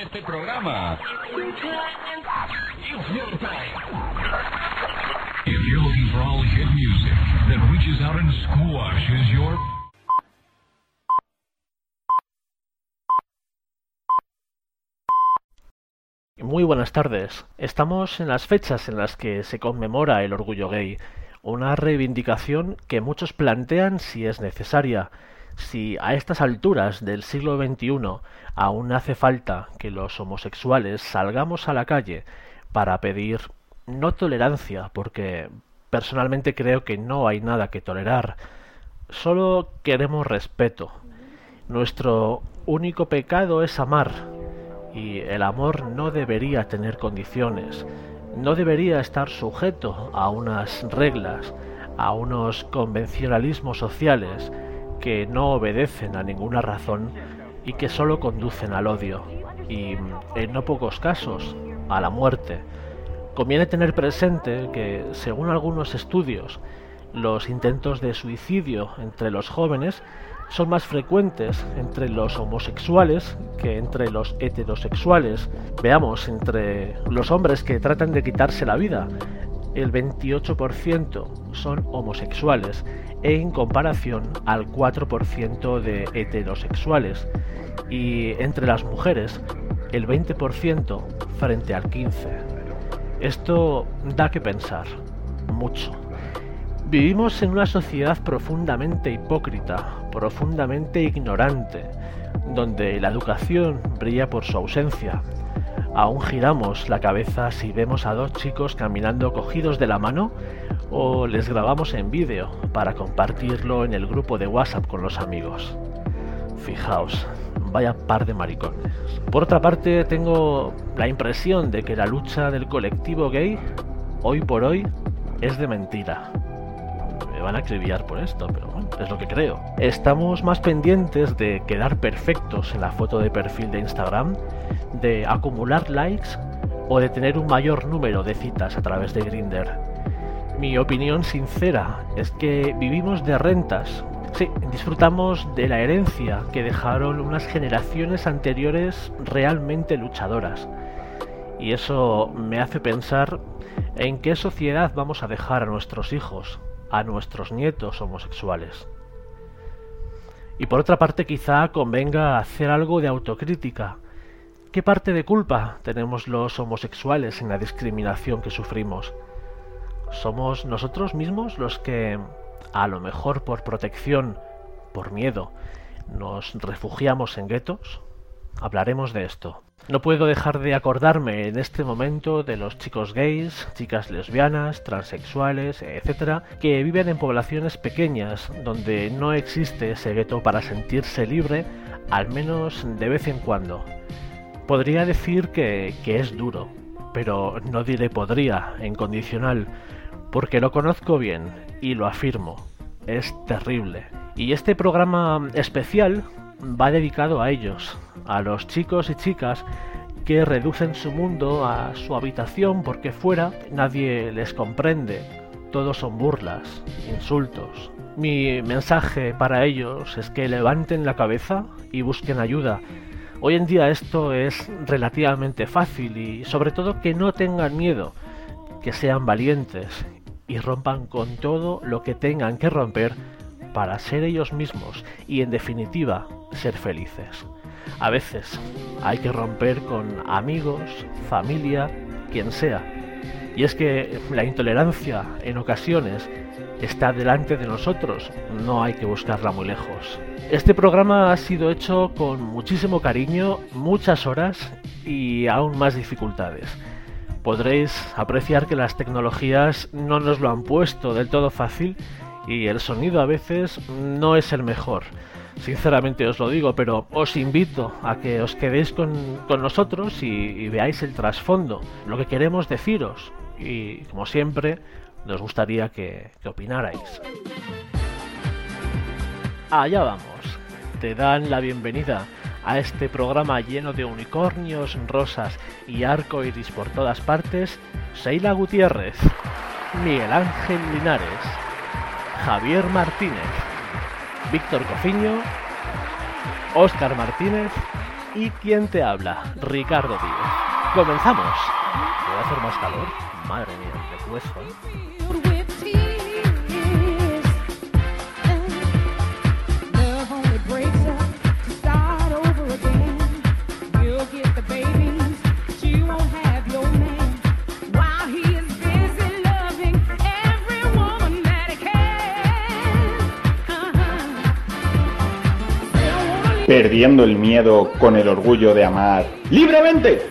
este programa. If you're looking for all hit music that reaches out and squashes your Muy buenas tardes. Estamos en las fechas en las que se conmemora el orgullo gay, una reivindicación que muchos plantean si es necesaria, si a estas alturas del siglo XXI aún hace falta que los homosexuales salgamos a la calle para pedir no tolerancia, porque personalmente creo que no hay nada que tolerar, solo queremos respeto. Nuestro único pecado es amar, y el amor no debería tener condiciones, no debería estar sujeto a unas reglas, a unos convencionalismos sociales que no obedecen a ninguna razón y que solo conducen al odio y, en no pocos casos, a la muerte. Conviene tener presente que, según algunos estudios, los intentos de suicidio entre los jóvenes son más frecuentes entre los homosexuales que entre los heterosexuales. Veamos, entre los hombres que tratan de quitarse la vida, el 28% son homosexuales en comparación al 4% de heterosexuales y entre las mujeres el 20% frente al 15%. Esto da que pensar, mucho. Vivimos en una sociedad profundamente hipócrita, profundamente ignorante, donde la educación brilla por su ausencia. Aún giramos la cabeza si vemos a dos chicos caminando cogidos de la mano o les grabamos en vídeo para compartirlo en el grupo de WhatsApp con los amigos. Fijaos, vaya par de maricones. Por otra parte, tengo la impresión de que la lucha del colectivo gay, hoy por hoy, es de mentira van a acribillar por esto, pero bueno, es lo que creo. Estamos más pendientes de quedar perfectos en la foto de perfil de Instagram, de acumular likes o de tener un mayor número de citas a través de Grinder. Mi opinión sincera es que vivimos de rentas. Sí, disfrutamos de la herencia que dejaron unas generaciones anteriores realmente luchadoras. Y eso me hace pensar en qué sociedad vamos a dejar a nuestros hijos, a nuestros nietos homosexuales. Y por otra parte quizá convenga hacer algo de autocrítica. ¿Qué parte de culpa tenemos los homosexuales en la discriminación que sufrimos? ¿Somos nosotros mismos los que, a lo mejor por protección, por miedo, nos refugiamos en guetos? Hablaremos de esto. No puedo dejar de acordarme en este momento de los chicos gays, chicas lesbianas, transexuales, etc., que viven en poblaciones pequeñas donde no existe ese gueto para sentirse libre, al menos de vez en cuando. Podría decir que, que es duro, pero no diré podría en condicional, porque lo conozco bien y lo afirmo. Es terrible. Y este programa especial va dedicado a ellos, a los chicos y chicas que reducen su mundo a su habitación porque fuera nadie les comprende, todos son burlas, insultos. Mi mensaje para ellos es que levanten la cabeza y busquen ayuda. Hoy en día esto es relativamente fácil y sobre todo que no tengan miedo, que sean valientes y rompan con todo lo que tengan que romper para ser ellos mismos y en definitiva ser felices. A veces hay que romper con amigos, familia, quien sea. Y es que la intolerancia en ocasiones está delante de nosotros, no hay que buscarla muy lejos. Este programa ha sido hecho con muchísimo cariño, muchas horas y aún más dificultades. Podréis apreciar que las tecnologías no nos lo han puesto del todo fácil y el sonido a veces no es el mejor. Sinceramente os lo digo, pero os invito a que os quedéis con, nosotros y, veáis el trasfondo, lo que queremos deciros. Y como siempre, nos gustaría que, que opinarais. Allá vamos. Te dan la bienvenida a este programa lleno de unicornios, rosas y arco iris por todas partes, Seila Gutiérrez, Miguel Ángel Linares, Javier Martínez, Víctor Cofiño, Óscar Martínez y quien te habla, Ricardo Díaz. Comenzamos. ¿Puede hacer más calor? Madre mía, de cuesta. Perdiendo el miedo con el orgullo de amar libremente.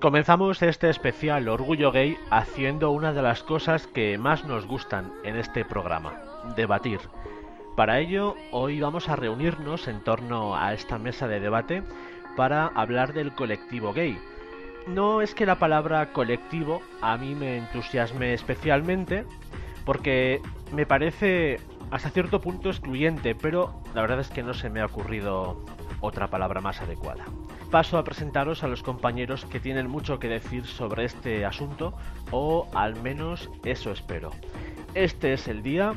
Comenzamos este especial Orgullo Gay haciendo una de las cosas que más nos gustan en este programa, debatir. Para ello, hoy vamos a reunirnos en torno a esta mesa de debate para hablar del colectivo gay. No es que la palabra colectivo a mí me entusiasme especialmente, porque me parece hasta cierto punto excluyente, pero la verdad es que no se me ha ocurrido otra palabra más adecuada paso a presentaros a los compañeros que tienen mucho que decir sobre este asunto, o al menos eso espero. Este es el día,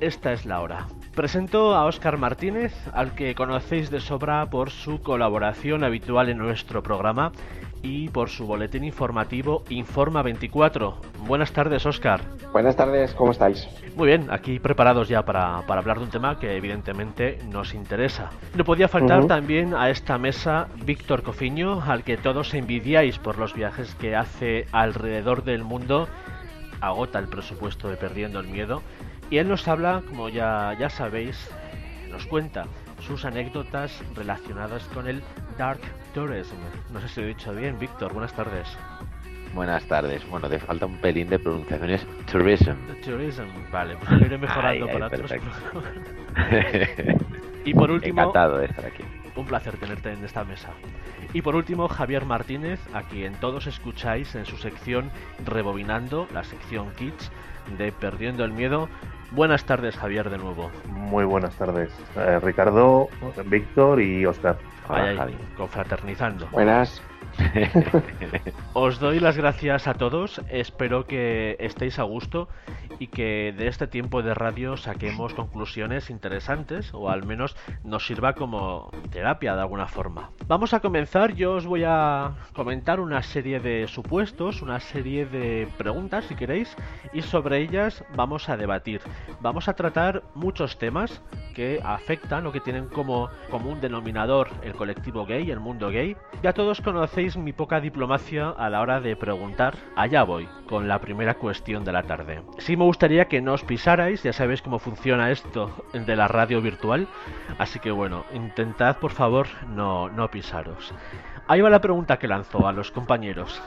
esta es la hora. Presento a Óscar Martínez, al que conocéis de sobra por su colaboración habitual en nuestro programa y por su boletín informativo Informa 24. Buenas tardes, Óscar. Buenas tardes, ¿cómo estáis? Muy bien, aquí preparados ya para, hablar de un tema que evidentemente nos interesa. No podía faltar también a esta mesa Víctor Cofiño, al que todos envidiáis por los viajes que hace alrededor del mundo. Agota el presupuesto de Perdiendo el Miedo. Y él nos habla, como ya, ya sabéis, nos cuenta sus anécdotas relacionadas con el Dark Tourism. No sé si lo he dicho bien, Víctor, buenas tardes. Buenas tardes. Bueno, te falta un pelín de pronunciaciones. Tourism. Tourism, vale, pues lo iré mejorando para otros Y por último. Encantado de estar aquí. Un placer tenerte en esta mesa. Y por último, Javier Martínez, a quien todos escucháis en su sección Rebobinando, la sección Kids de Perdiendo el Miedo. Buenas tardes, Javier, de nuevo. Muy buenas tardes, eh, Ricardo, Víctor y Oscar. Hola, confraternizando. Buenas. Os doy las gracias a todos, espero que estéis a gusto y que de este tiempo de radio saquemos conclusiones interesantes o al menos nos sirva como terapia de alguna forma. Vamos a comenzar, yo os voy a comentar una serie de supuestos, una serie de preguntas si queréis y sobre ellas vamos a debatir. Vamos a tratar muchos temas que afectan o que tienen como común denominador el colectivo gay, el mundo gay. Ya todos conocéis mi poca diplomacia a la hora de preguntar, allá voy, con la primera cuestión de la tarde. Sí me gustaría que no os pisarais, ya sabéis cómo funciona esto de la radio virtual, así que bueno, intentad por favor no, no pisaros. Ahí va la pregunta que lanzo a los compañeros.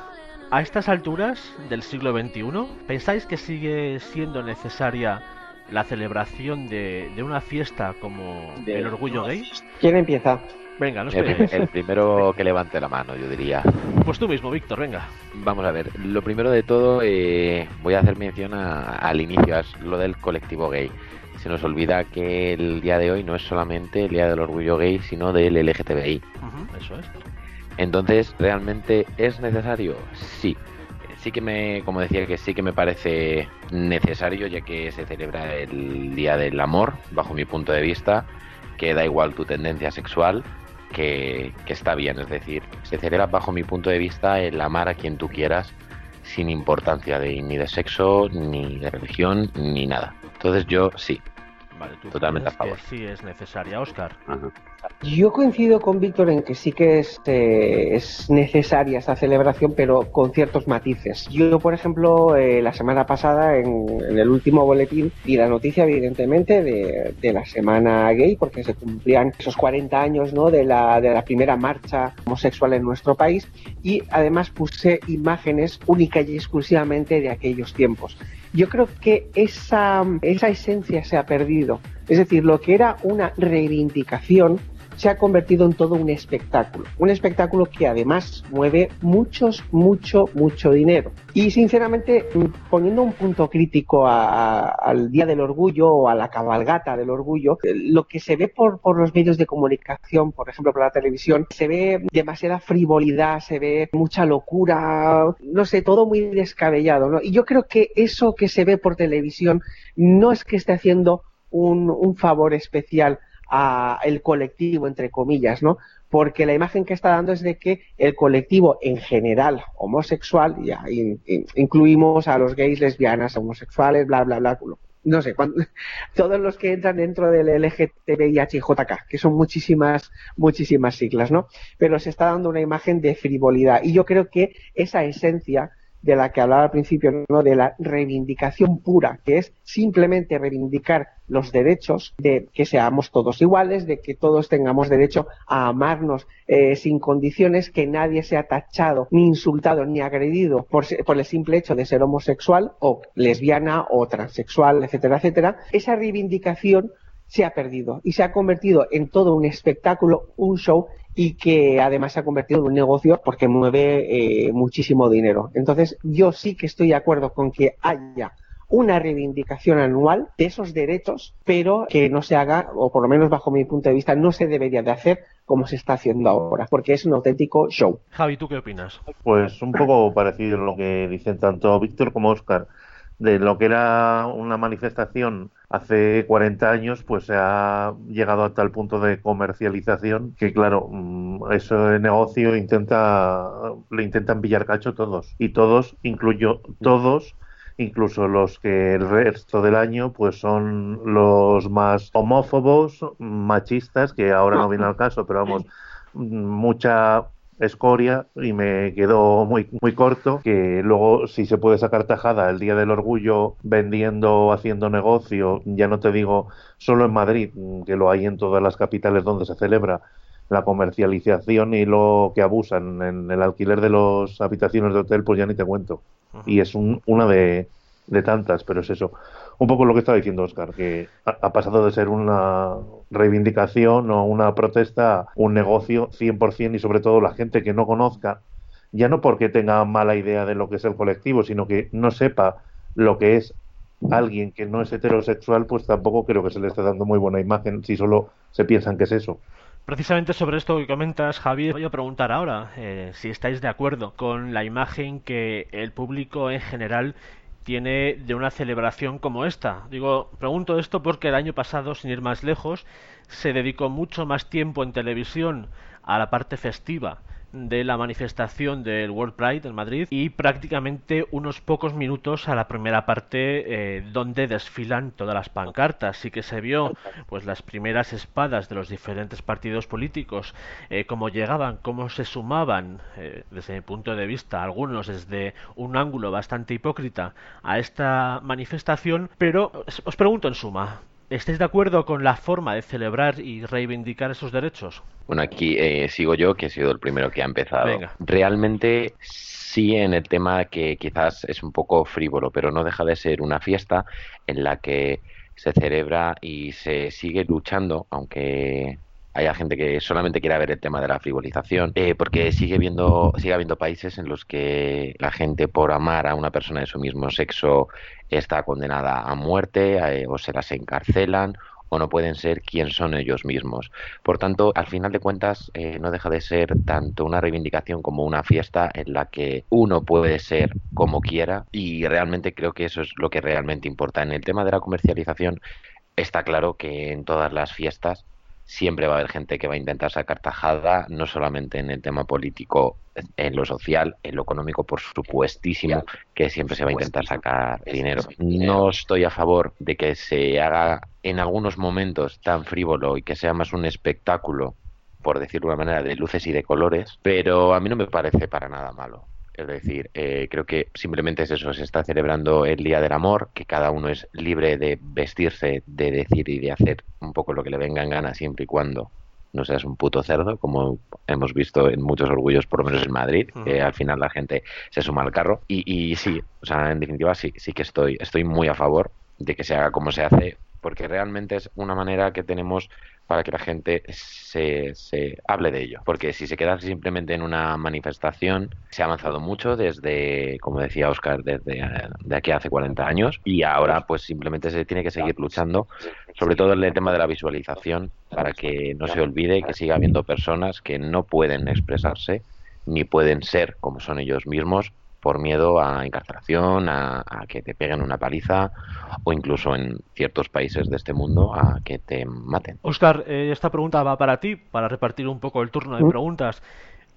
A estas alturas del siglo XXI, ¿pensáis que sigue siendo necesaria la celebración de, de una fiesta como el orgullo gay? ¿Quién empieza? Venga, no el, el primero que levante la mano, yo diría. Pues tú mismo, Víctor, venga. Vamos a ver, lo primero de todo, eh, voy a hacer mención al inicio, es lo del colectivo gay. Se nos olvida que el día de hoy no es solamente el día del orgullo gay, sino del LGTBI. eso es. Entonces, ¿realmente es necesario? Sí. Sí que me, como decía, que sí que me parece necesario, ya que se celebra el Día del Amor, bajo mi punto de vista, que da igual tu tendencia sexual, que, está bien. Es decir, se celebra bajo mi punto de vista el amar a quien tú quieras sin importancia de ni de sexo, ni de religión, ni nada. Entonces yo sí, Vale, Totalmente a favor. sí es necesaria, Oscar. Yo coincido con Víctor en que sí que es, eh, es necesaria esta celebración, pero con ciertos matices. Yo, por ejemplo, eh, la semana pasada, en, el último boletín, di la noticia, evidentemente, de, de, la semana gay, porque se cumplían esos 40 años ¿no? de, la, de la primera marcha homosexual en nuestro país, y además puse imágenes única y exclusivamente de aquellos tiempos yo creo que esa, esa esencia se ha perdido. Es decir, lo que era una reivindicación se ha convertido en todo un espectáculo. Un espectáculo que además mueve muchos, mucho, mucho dinero. Y sinceramente, mm, poniendo un punto crítico al Día del Orgullo o a la cabalgata del orgullo, eh, lo que se ve por, los medios de comunicación, por ejemplo por la televisión, se ve demasiada frivolidad, se ve mucha locura, no sé, todo muy descabellado. ¿no? Y yo creo que eso que se ve por televisión no es que esté haciendo un favor especial a el colectivo, entre comillas, ¿no? Porque la imagen que está dando es de que el colectivo en general homosexual, ya incluimos a los gays, lesbianas, homosexuales, bla, bla, bla, no sé, todos los que entran dentro del LGTBIHJK, que son muchísimas, muchísimas siglas, ¿no? Pero se está dando una imagen de frivolidad. Y yo creo que esa esencia de la que hablaba al principio, ¿no? de la reivindicación pura, que es simplemente reivindicar los derechos de que seamos todos iguales, de que todos tengamos derecho a amarnos eh, sin condiciones, que nadie sea tachado, ni insultado, ni agredido por, por el simple hecho de ser homosexual o lesbiana o transexual, etcétera, etcétera. Esa reivindicación se ha perdido y se ha convertido en todo un espectáculo, un show y que además se ha convertido en un negocio porque mueve eh, muchísimo dinero. Entonces, yo sí que estoy de acuerdo con que haya una reivindicación anual de esos derechos, pero que no se haga, o por lo menos bajo mi punto de vista, no se debería de hacer como se está haciendo ahora, porque es un auténtico show. Javi, ¿tú qué opinas? Pues un poco parecido a lo que dicen tanto Víctor como Oscar de lo que era una manifestación hace 40 años, pues se ha llegado a tal punto de comercialización que, claro, mm, ese negocio intenta, le intentan pillar cacho todos. Y todos, incluyo todos, incluso los que el resto del año pues son los más homófobos, machistas, que ahora no viene al caso, pero vamos, mucha escoria y me quedó muy, muy corto, que luego si se puede sacar tajada el Día del Orgullo vendiendo, haciendo negocio, ya no te digo solo en Madrid, que lo hay en todas las capitales donde se celebra la comercialización y lo que abusan en el alquiler de las habitaciones de hotel, pues ya ni te cuento. Y es un, una de, de tantas, pero es eso. Un poco lo que estaba diciendo Oscar, que ha, pasado de ser una reivindicación o una protesta un negocio 100% y sobre todo la gente que no conozca, ya no porque tenga mala idea de lo que es el colectivo, sino que no sepa lo que es alguien que no es heterosexual, pues tampoco creo que se le esté dando muy buena imagen si solo se piensan que es eso. Precisamente sobre esto que comentas, Javier, voy a preguntar ahora eh, si estáis de acuerdo con la imagen que el público en general tiene de una celebración como esta. Digo, pregunto esto porque el año pasado, sin ir más lejos, se dedicó mucho más tiempo en televisión a la parte festiva de la manifestación del World Pride en Madrid y prácticamente unos pocos minutos a la primera parte eh, donde desfilan todas las pancartas. Sí que se vio pues las primeras espadas de los diferentes partidos políticos, eh, cómo llegaban, cómo se sumaban, eh, desde mi punto de vista, algunos desde un ángulo bastante hipócrita a esta manifestación, pero os pregunto en suma, ¿Estáis de acuerdo con la forma de celebrar y reivindicar esos derechos? Bueno, aquí eh, sigo yo, que he sido el primero que ha empezado. Realmente sí en el tema que quizás es un poco frívolo, pero no deja de ser una fiesta en la que se celebra y se sigue luchando, aunque haya gente que solamente quiera ver el tema de la frivolización, eh, porque sigue viendo, sigue habiendo países en los que la gente por amar a una persona de su mismo sexo está condenada a muerte eh, o se las encarcelan o no pueden ser quien son ellos mismos. Por tanto, al final de cuentas, eh, no deja de ser tanto una reivindicación como una fiesta en la que uno puede ser como quiera y realmente creo que eso es lo que realmente importa. En el tema de la comercialización, está claro que en todas las fiestas siempre va a haber gente que va a intentar sacar tajada, no solamente en el tema político, en lo social, en lo económico, por supuestísimo, que siempre se va a intentar sacar dinero. No estoy a favor de que se haga en algunos momentos tan frívolo y que sea más un espectáculo, por decirlo de una manera, de luces y de colores, pero a mí no me parece para nada malo. Es decir, eh, creo que simplemente es eso, se está celebrando el Día del Amor, que cada uno es libre de vestirse, de decir y de hacer un poco lo que le venga en gana siempre y cuando no seas un puto cerdo, como hemos visto en muchos orgullos, por lo menos en Madrid, que al final la gente se suma al carro. Y, y sí, o sea, en definitiva sí, sí que estoy, estoy muy a favor de que se haga como se hace, porque realmente es una manera que tenemos para que la gente se, se hable de ello. Porque si se queda simplemente en una manifestación, se ha avanzado mucho desde, como decía Oscar, desde eh, de aquí hace 40 años y ahora pues simplemente se tiene que seguir luchando, sobre todo en el tema de la visualización, para que no se olvide que siga habiendo personas que no pueden expresarse ni pueden ser como son ellos mismos por miedo a encarcelación, a, a, que te peguen una paliza o incluso en ciertos países de este mundo a que te maten. Oscar, eh, esta pregunta va para ti, para repartir un poco el turno de preguntas.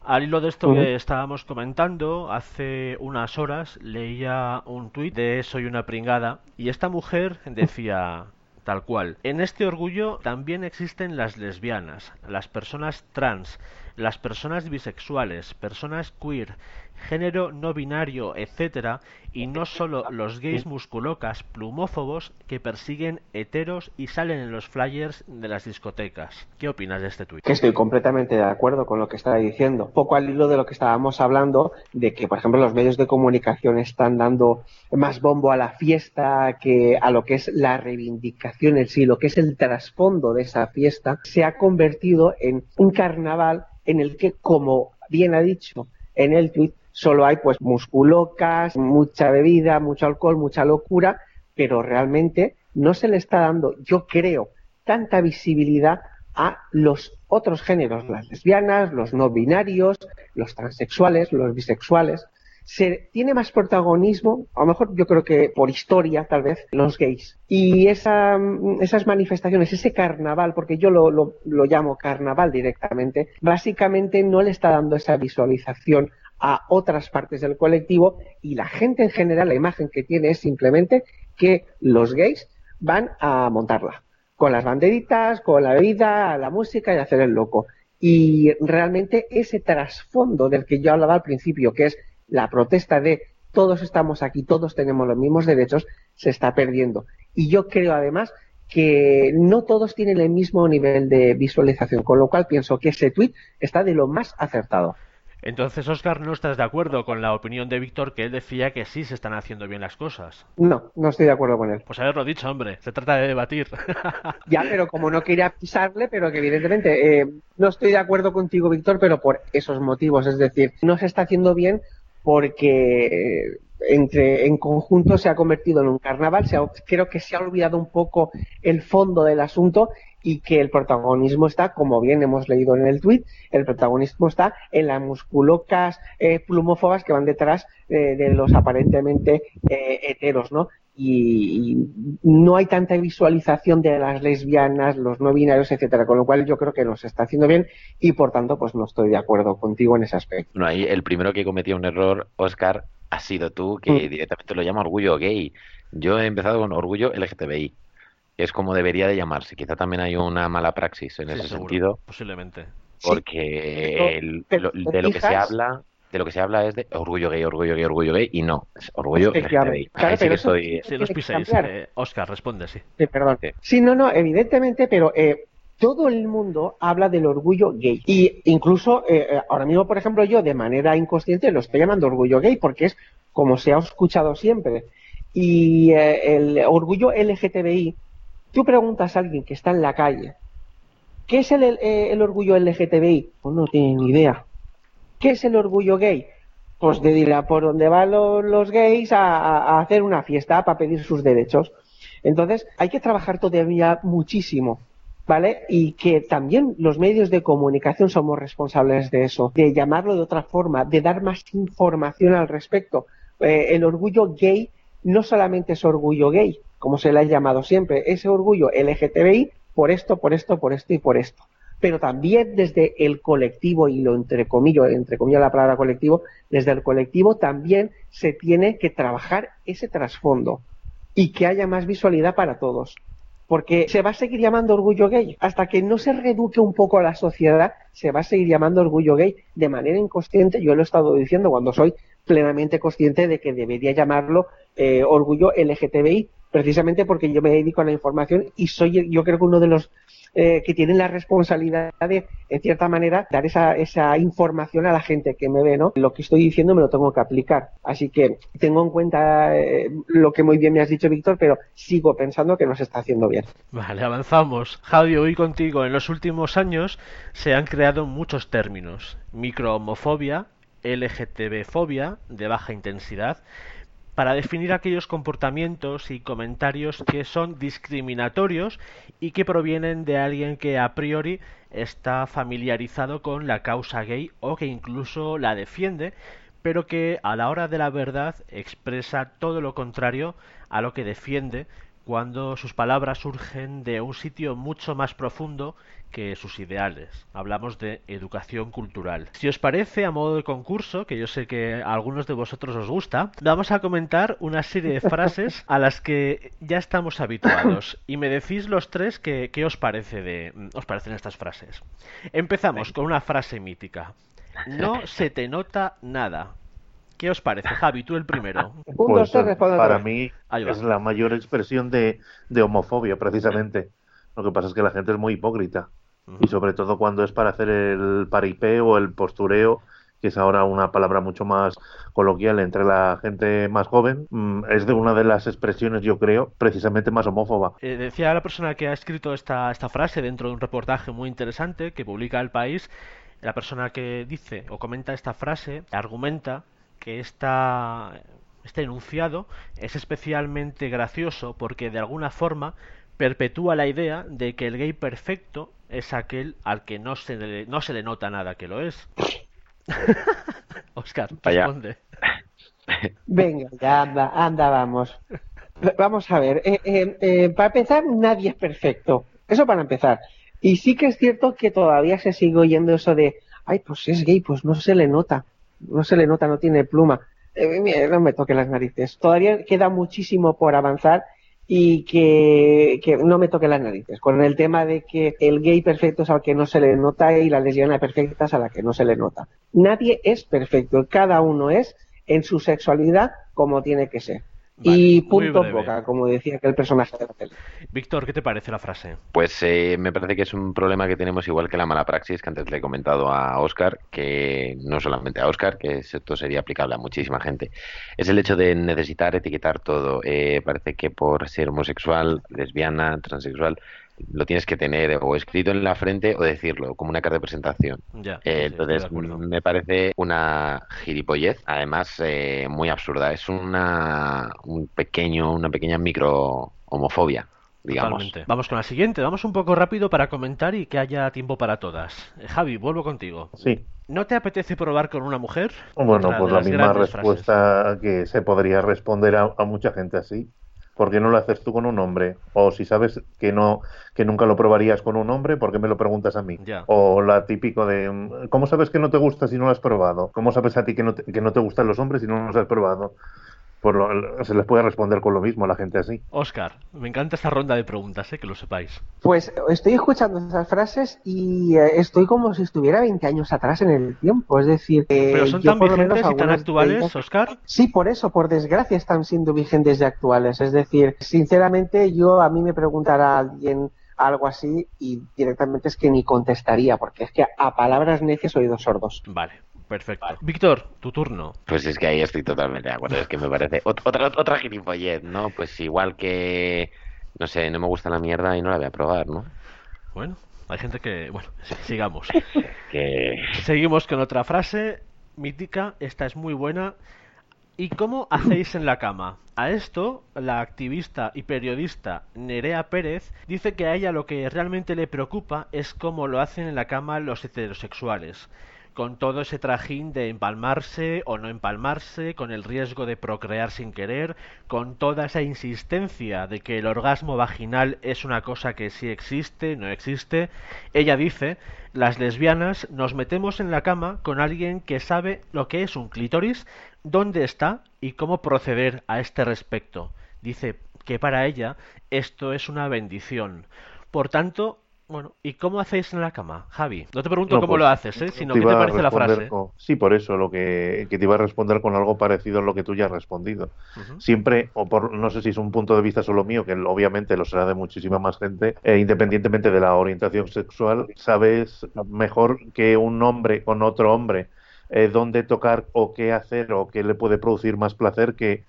Al hilo de esto que estábamos comentando, hace unas horas leía un tuit de Soy una pringada y esta mujer decía tal cual. En este orgullo también existen las lesbianas, las personas trans, las personas bisexuales, personas queer, género no binario, etcétera, y no solo los gays musculocas plumófobos que persiguen heteros y salen en los flyers de las discotecas. ¿Qué opinas de este tuit? Que estoy completamente de acuerdo con lo que está diciendo. Poco al hilo de lo que estábamos hablando, de que, por ejemplo, los medios de comunicación están dando más bombo a la fiesta que a lo que es la reivindicación en sí, lo que es el trasfondo de esa fiesta, se ha convertido en un carnaval en el que, como bien ha dicho en el tuit, solo hay pues musculocas, mucha bebida, mucho alcohol, mucha locura, pero realmente no se le está dando, yo creo, tanta visibilidad a los otros géneros, las lesbianas, los no binarios, los transexuales, los bisexuales. Se tiene más protagonismo, a lo mejor yo creo que por historia, tal vez, los gays. Y esa, esas manifestaciones, ese carnaval, porque yo lo, lo, lo llamo carnaval directamente, básicamente no le está dando esa visualización a otras partes del colectivo y la gente en general la imagen que tiene es simplemente que los gays van a montarla con las banderitas, con la bebida, la música y hacer el loco. Y realmente ese trasfondo del que yo hablaba al principio, que es la protesta de todos estamos aquí, todos tenemos los mismos derechos, se está perdiendo. Y yo creo además que no todos tienen el mismo nivel de visualización, con lo cual pienso que ese tweet está de lo más acertado. Entonces, Oscar, ¿no estás de acuerdo con la opinión de Víctor que él decía que sí se están haciendo bien las cosas? No, no estoy de acuerdo con él. Pues haberlo dicho, hombre. Se trata de debatir. ya, pero como no quería pisarle, pero que evidentemente eh, no estoy de acuerdo contigo, Víctor, pero por esos motivos. Es decir, no se está haciendo bien porque eh, entre en conjunto se ha convertido en un carnaval. Se ha, creo que se ha olvidado un poco el fondo del asunto y que el protagonismo está, como bien hemos leído en el tuit, el protagonismo está en las musculocas eh, plumófobas que van detrás eh, de los aparentemente eh, heteros, ¿no? Y, y, no hay tanta visualización de las lesbianas, los no binarios, etcétera, con lo cual yo creo que nos está haciendo bien y por tanto pues no estoy de acuerdo contigo en ese aspecto. Bueno, ahí el primero que cometió un error, Oscar, ha sido tú, que mm. directamente lo llama orgullo gay. Yo he empezado con orgullo LGTBI es como debería de llamarse. Quizá también hay una mala praxis en Sí, ese seguro, sentido, Posiblemente. porque el- pero lo- ¿te de lo que se habla de lo que se habla es de orgullo gay, orgullo gay, orgullo gay, y no, es orgullo. LGTBI. Claro, sí pero que. Sí, que piséis. cambiar. Eh, Oscar, responde, sí. Sí, perdón. Sí. Sí, no, no, evidentemente, pero eh, todo el mundo habla del orgullo gay. Y incluso eh, eh, ahora mismo, por ejemplo, yo de manera inconsciente lo estoy llamando orgullo gay porque es como se ha escuchado siempre. Y eh, el orgullo LGTBI, tú preguntas a alguien que está en la calle, ¿qué es el, eh, orgullo LGTBI? Pues no tiene ni idea. ¿Qué es el orgullo gay? Pues te dirá por dónde van los, gays a hacer una fiesta para pedir sus derechos. Entonces, hay que trabajar todavía muchísimo, ¿vale? Y que también los medios de comunicación somos responsables de eso, de llamarlo de otra forma, de dar más información al respecto. Eh, el orgullo gay no solamente es orgullo gay, como se le ha llamado siempre, es orgullo LGTBI por esto, por esto, por esto y por esto. Pero también desde el colectivo, y lo entrecomillo, entrecomillo la palabra colectivo, desde el colectivo también se tiene que trabajar ese trasfondo y que haya más visualidad para todos. Porque se va a seguir llamando orgullo gay. Hasta que no se reduque un poco a la sociedad, se va a seguir llamando orgullo gay de manera inconsciente. Yo lo he estado diciendo cuando soy plenamente consciente de que debería llamarlo eh, orgullo LGTBI precisamente porque yo me dedico a la información y soy yo creo que uno de los eh, que tienen la responsabilidad de, en cierta manera, dar esa, esa información a la gente que me ve, ¿no? Lo que estoy diciendo me lo tengo que aplicar. Así que tengo en cuenta eh, lo que muy bien me has dicho, Víctor, pero sigo pensando que no se está haciendo bien. Vale, avanzamos. Javi, hoy contigo. En los últimos años se han creado muchos términos. Microhomofobia, LGTB-fobia, de baja intensidad, para definir aquellos comportamientos y comentarios que son discriminatorios y que provienen de alguien que a priori está familiarizado con la causa gay o que incluso la defiende, pero que a la hora de la verdad expresa todo lo contrario a lo que defiende cuando sus palabras surgen de un sitio mucho más profundo que sus ideales. Hablamos de educación cultural. Si os parece, a modo de concurso, que yo sé que a algunos de vosotros os gusta, vamos a comentar una serie de frases a las que ya estamos habituados y me decís los tres qué, os parece de os parecen estas frases. Empezamos con una frase mítica. No se te nota nada. ¿Qué os parece, Javi? Tú el primero. Pues, para mí es la mayor expresión de, de homofobia, precisamente. Lo que pasa es que la gente es muy hipócrita. Y sobre todo cuando es para hacer el paripé o el postureo, que es ahora una palabra mucho más coloquial entre la gente más joven, mm, es de una de las expresiones, yo creo, precisamente más homófoba. Eh, decía la persona que ha escrito esta, esta frase dentro de un reportaje muy interesante que publica El País, la persona que dice o comenta esta frase argumenta que esta, este enunciado es especialmente gracioso porque de alguna forma perpetúa la idea de que el gay perfecto es aquel al que no se le, no se le nota nada que lo es. Oscar, responde. Venga, ya anda, anda, vamos. Vamos a ver, eh, eh, eh, para empezar, nadie es perfecto. Eso para empezar. Y sí que es cierto que todavía se sigue oyendo eso de, ay, pues es gay, pues no se le nota. No se le nota, no tiene pluma. no me toque las narices. Todavía queda muchísimo por avanzar y que, que, no me toque las narices, con el tema de que el gay perfecto es al que no se le nota y la lesbiana perfecta es a la que no se le nota. Nadie es perfecto, cada uno es en su sexualidad como tiene que ser y punto boca, como decía que el personaje de la tele. Víctor, ¿qué te parece la frase? Pues eh, me parece que es un problema que tenemos igual que la mala praxis, que antes le he comentado a Oscar, que no solamente a Oscar, que esto sería aplicable a muchísima gente, es el hecho de necesitar etiquetar todo. Eh, parece que por ser homosexual, lesbiana, transexual, lo tienes que tener o escrito en la frente o decirlo como una carta de presentación. Eh, entonces me parece una gilipollez, además eh, muy absurda. Es una un pequeño, una pequeña micro homofobia. Digamos. Vamos con la siguiente, vamos un poco rápido para comentar y que haya tiempo para todas. Eh, Javi, vuelvo contigo. Sí. ¿No te apetece probar con una mujer? Bueno, pues la misma respuesta que se podría responder a mucha gente así. ¿Por qué no lo haces tú con un hombre? O si sabes que no que nunca lo probarías con un hombre, ¿por qué me lo preguntas a mí? O la típico de ¿cómo sabes que no te gusta si no lo has probado? ¿Cómo sabes a ti que no te, que no te gustan los hombres si no los has probado? Pues se les puede responder con lo mismo a la gente así. Oscar, me encanta esta ronda de preguntas, ¿eh? que lo sepáis. Pues estoy escuchando esas frases y eh, estoy como si estuviera 20 años atrás en el tiempo. Es decir, ¿pero son tan vigentes y tan actuales, Oscar? Sí, por eso, por desgracia, están siendo vigentes y actuales. Es decir, sinceramente, yo a mí me preguntará alguien algo así y directamente es que ni contestaría, porque es que a palabras necias oídos sordos. Vale, Perfecto. Víctor, tu turno. Pues es que ahí estoy totalmente de acuerdo. Es que me parece otra, otra gilipollez, ¿no? Pues igual que, no sé, no me gusta la mierda y no la voy a probar, ¿no? Bueno, hay gente que... Bueno, sigamos. Seguimos con otra frase mítica. Esta es muy buena. ¿Y cómo hacéis en la cama? A esto, la activista y periodista Nerea Pérez dice que a ella lo que realmente le preocupa es cómo lo hacen en la cama los heterosexuales con todo ese trajín de empalmarse o no empalmarse, con el riesgo de procrear sin querer, con toda esa insistencia de que el orgasmo vaginal es una cosa que sí existe, no existe. Ella dice, las lesbianas nos metemos en la cama con alguien que sabe lo que es un clítoris, dónde está y cómo proceder a este respecto. Dice que para ella esto es una bendición. Por tanto, Bueno, ¿y cómo hacéis en la cama, Javi? No te pregunto No, cómo pues, lo haces, ¿eh? sino te qué te parece la frase. con- Sí, por eso, lo que, que te iba a responder con algo parecido a lo que tú ya has respondido. Siempre, o por no sé si es un punto de vista solo mío, que obviamente lo será de muchísima más gente, eh, independientemente de la orientación sexual, sabes mejor que un hombre con otro hombre eh, dónde tocar o qué hacer o qué le puede producir más placer que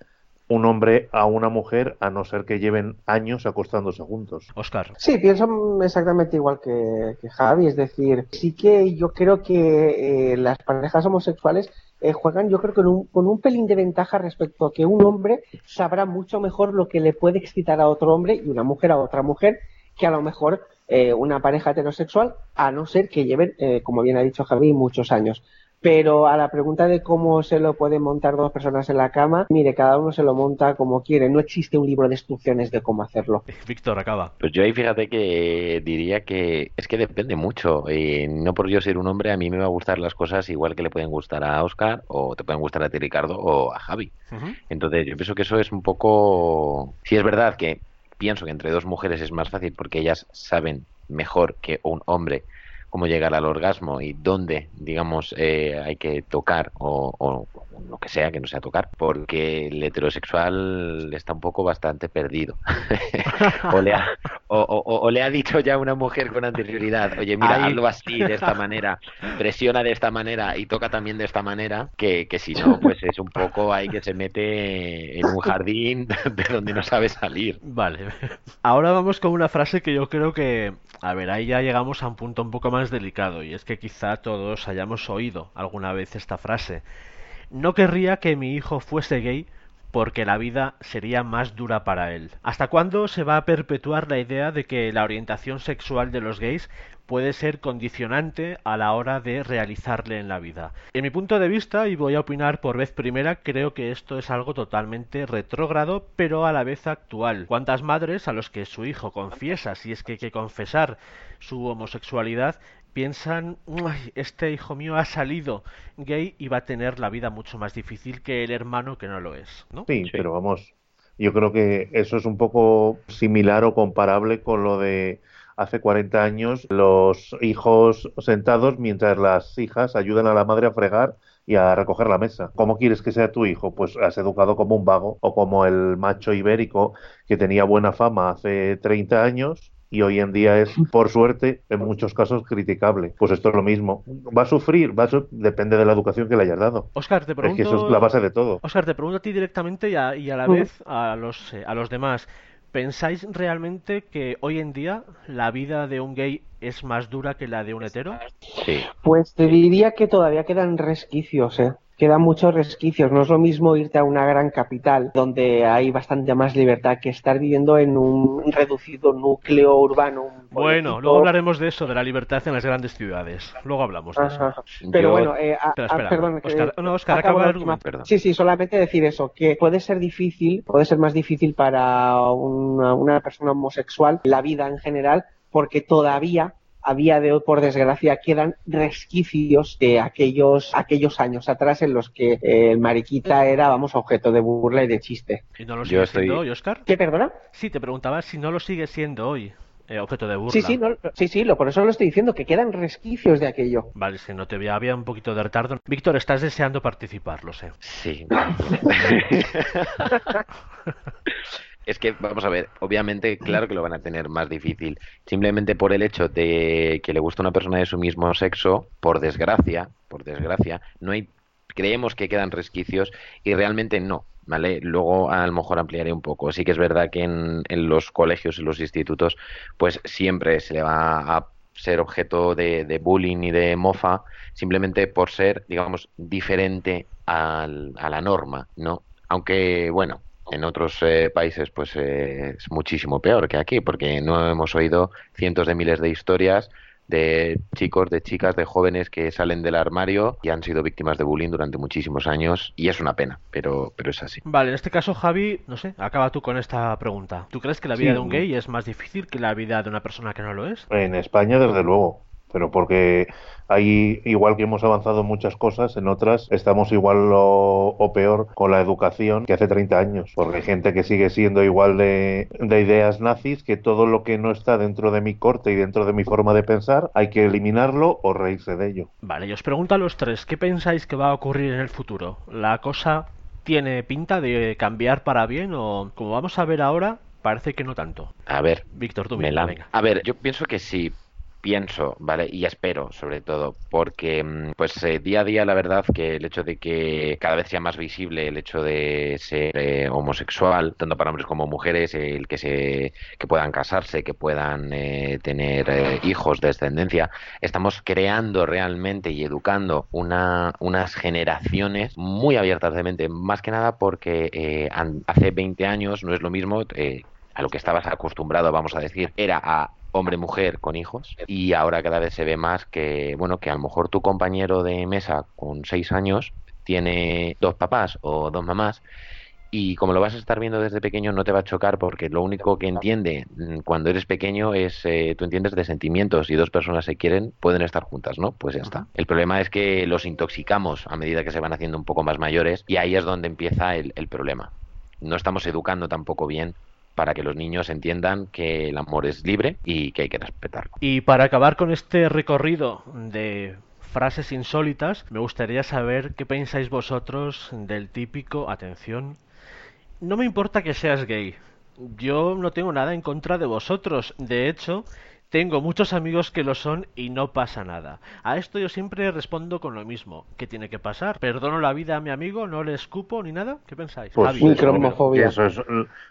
un hombre a una mujer, a no ser que lleven años acostándose juntos. Oscar. Sí, pienso exactamente igual que, que Javi, es decir, sí que yo creo que eh, las parejas homosexuales eh, juegan, yo creo que con un, con un pelín de ventaja respecto a que un hombre sabrá mucho mejor lo que le puede excitar a otro hombre y una mujer a otra mujer que a lo mejor eh, una pareja heterosexual, a no ser que lleven, eh, como bien ha dicho Javi, muchos años. Pero a la pregunta de cómo se lo pueden montar dos personas en la cama, mire, cada uno se lo monta como quiere. No existe un libro de instrucciones de cómo hacerlo. Víctor, acaba. Pues yo ahí fíjate que diría que es que depende mucho. Y no por yo ser un hombre, a mí me va a gustar las cosas igual que le pueden gustar a Oscar, o te pueden gustar a ti, Ricardo, o a Javi. Entonces, yo pienso que eso es un poco. Sí, es verdad que pienso que entre dos mujeres es más fácil porque ellas saben mejor que un hombre cómo llegar al orgasmo y dónde, digamos, eh, hay que tocar o, o lo que sea que no sea tocar, porque el heterosexual está un poco bastante perdido. o, le ha, o, o- le ha dicho ya una mujer con anterioridad, oye, mira, Ay. hazlo así, de esta manera, presiona de esta manera y toca también de esta manera, que, que si no, pues es un poco ahí que se mete en un jardín de donde no sabe salir. Vale. Ahora vamos con una frase que yo creo que, a ver, ahí ya llegamos a un punto un poco más delicado y es que quizá todos hayamos oído alguna vez esta frase. No querría que mi hijo fuese gay porque la vida sería más dura para él. ¿Hasta cuándo se va a perpetuar la idea de que la orientación sexual de los gays puede ser condicionante a la hora de realizarle en la vida? En mi punto de vista, y voy a opinar por vez primera, creo que esto es algo totalmente retrógrado, pero a la vez actual. ¿Cuántas madres a los que su hijo confiesa, si es que hay que confesar su homosexualidad, piensan, "Ay, este hijo mío ha salido gay y va a tener la vida mucho más difícil que el hermano que no lo es, ¿no? Sí, Sí. pero vamos, yo creo que eso es un poco similar o comparable con lo de hace 40 años, los hijos sentados mientras las hijas ayudan a la madre a fregar y a recoger la mesa. ¿Cómo quieres que sea tu hijo? Pues has educado como un vago o como el macho ibérico que tenía buena fama hace 30 años y hoy en día es, por suerte, en muchos casos criticable. Pues esto es lo mismo. Va a sufrir, va a su- depende de la educación que le hayas dado. Oscar, te Es que eso pregunto... es la base de todo. Oscar, te pregunto a ti directamente y a, y a la vez a los, eh, a los demás. ¿Pensáis realmente que hoy en día la vida de un gay es más dura que la de un hetero? Sí. Pues te diría que todavía quedan resquicios, ¿eh? Quedan muchos resquicios. No es lo mismo irte a una gran capital donde hay bastante más libertad que estar viviendo en un reducido núcleo urbano. Bueno, luego hablaremos de eso, de la libertad en las grandes ciudades. Luego hablamos de eso. Ajá. Pero Yo- bueno, eh, a- Espera, a- espera. perdón, Oscar- no, Oscar, acabo acaba la el última- argumento. Perdón. Sí, sí, solamente decir eso, que puede ser difícil, puede ser más difícil para una, una persona homosexual la vida en general, porque todavía, a día de hoy, por desgracia, quedan resquicios de aquellos, aquellos años atrás en los que eh, el mariquita era, vamos, objeto de burla y de chiste. ¿Y no lo Yo sigue estoy- siendo hoy, Oscar? ¿Qué, perdona? Sí, te preguntaba si no lo sigue siendo hoy eh, objeto de burla. Sí, sí, no, sí, sí, lo, por eso lo estoy diciendo, que quedan resquicios de aquello. Vale, si no te veía, había un poquito de retardo. Víctor, estás deseando participar, lo sé. Sí. Es que, vamos a ver, obviamente, claro que lo van a tener más difícil. Simplemente por el hecho de que le gusta una persona de su mismo sexo, por desgracia, por desgracia, no hay, creemos que quedan resquicios y realmente no, ¿vale? Luego a lo mejor ampliaré un poco. Sí que es verdad que en, en los colegios, en los institutos, pues siempre se le va a ser objeto de, de bullying y de mofa simplemente por ser, digamos, diferente al- a la norma, ¿no? Aunque, bueno, en otros eh, países pues eh, es muchísimo peor que aquí, porque no hemos oído cientos de miles de historias de chicos, de chicas, de jóvenes que salen del armario y han sido víctimas de bullying durante muchísimos años y es una pena, pero, pero es así. Vale, en este caso, Javi, no sé, acaba tú con esta pregunta. ¿Tú crees que la vida Sí. de un gay es más difícil que la vida de una persona que no lo es? En España, desde luego. Pero porque ahí, igual que hemos avanzado en muchas cosas, en otras estamos igual o, peor con la educación que hace 30 años, porque hay gente que sigue siendo igual de, de ideas nazis, que todo lo que no está dentro de mi corte y dentro de mi forma de pensar hay que eliminarlo o reírse de ello. Vale, y os pregunto a los tres, ¿qué pensáis que va a ocurrir en el futuro? ¿La cosa tiene pinta de cambiar para bien o, como vamos a ver ahora, parece que no tanto? A ver, Víctor, tú me la- venga. A ver, yo pienso que sí. Pienso, ¿vale? Y espero, sobre todo, porque mm, pues eh, día a día la verdad que el hecho de que cada vez sea más visible el hecho de ser eh, homosexual, tanto para hombres como mujeres, eh, el que se que puedan casarse, que puedan tener hijos, descendencia, estamos creando realmente y educando una, unas generaciones muy abiertas de mente, más que nada porque hace 20 años no es lo mismo a lo que estabas acostumbrado, vamos a decir, era a hombre-mujer con hijos y ahora cada vez se ve más que, bueno, que a lo mejor tu compañero de mesa con seis años tiene dos papás o dos mamás y como lo vas a estar viendo desde pequeño no te va a chocar porque lo único que entiende mm, cuando eres pequeño es, eh, tú entiendes de sentimientos y dos personas se quieren, pueden estar juntas, ¿no? Pues ya está. El problema es que los intoxicamos a medida que se van haciendo un poco más mayores y ahí es donde empieza el, el problema. No estamos educando tampoco bien para que los niños entiendan que el amor es libre y que hay que respetarlo. Y para acabar con este recorrido de frases insólitas, me gustaría saber qué pensáis vosotros del típico, atención, no me importa que seas gay. Yo no tengo nada en contra de vosotros. De hecho, tengo muchos amigos que lo son y no pasa nada. A esto yo siempre respondo con lo mismo. ¿Qué tiene que pasar? ¿Perdono la vida a mi amigo? ¿No le escupo ni nada? ¿Qué pensáis? Pues Javi. eso, que eso es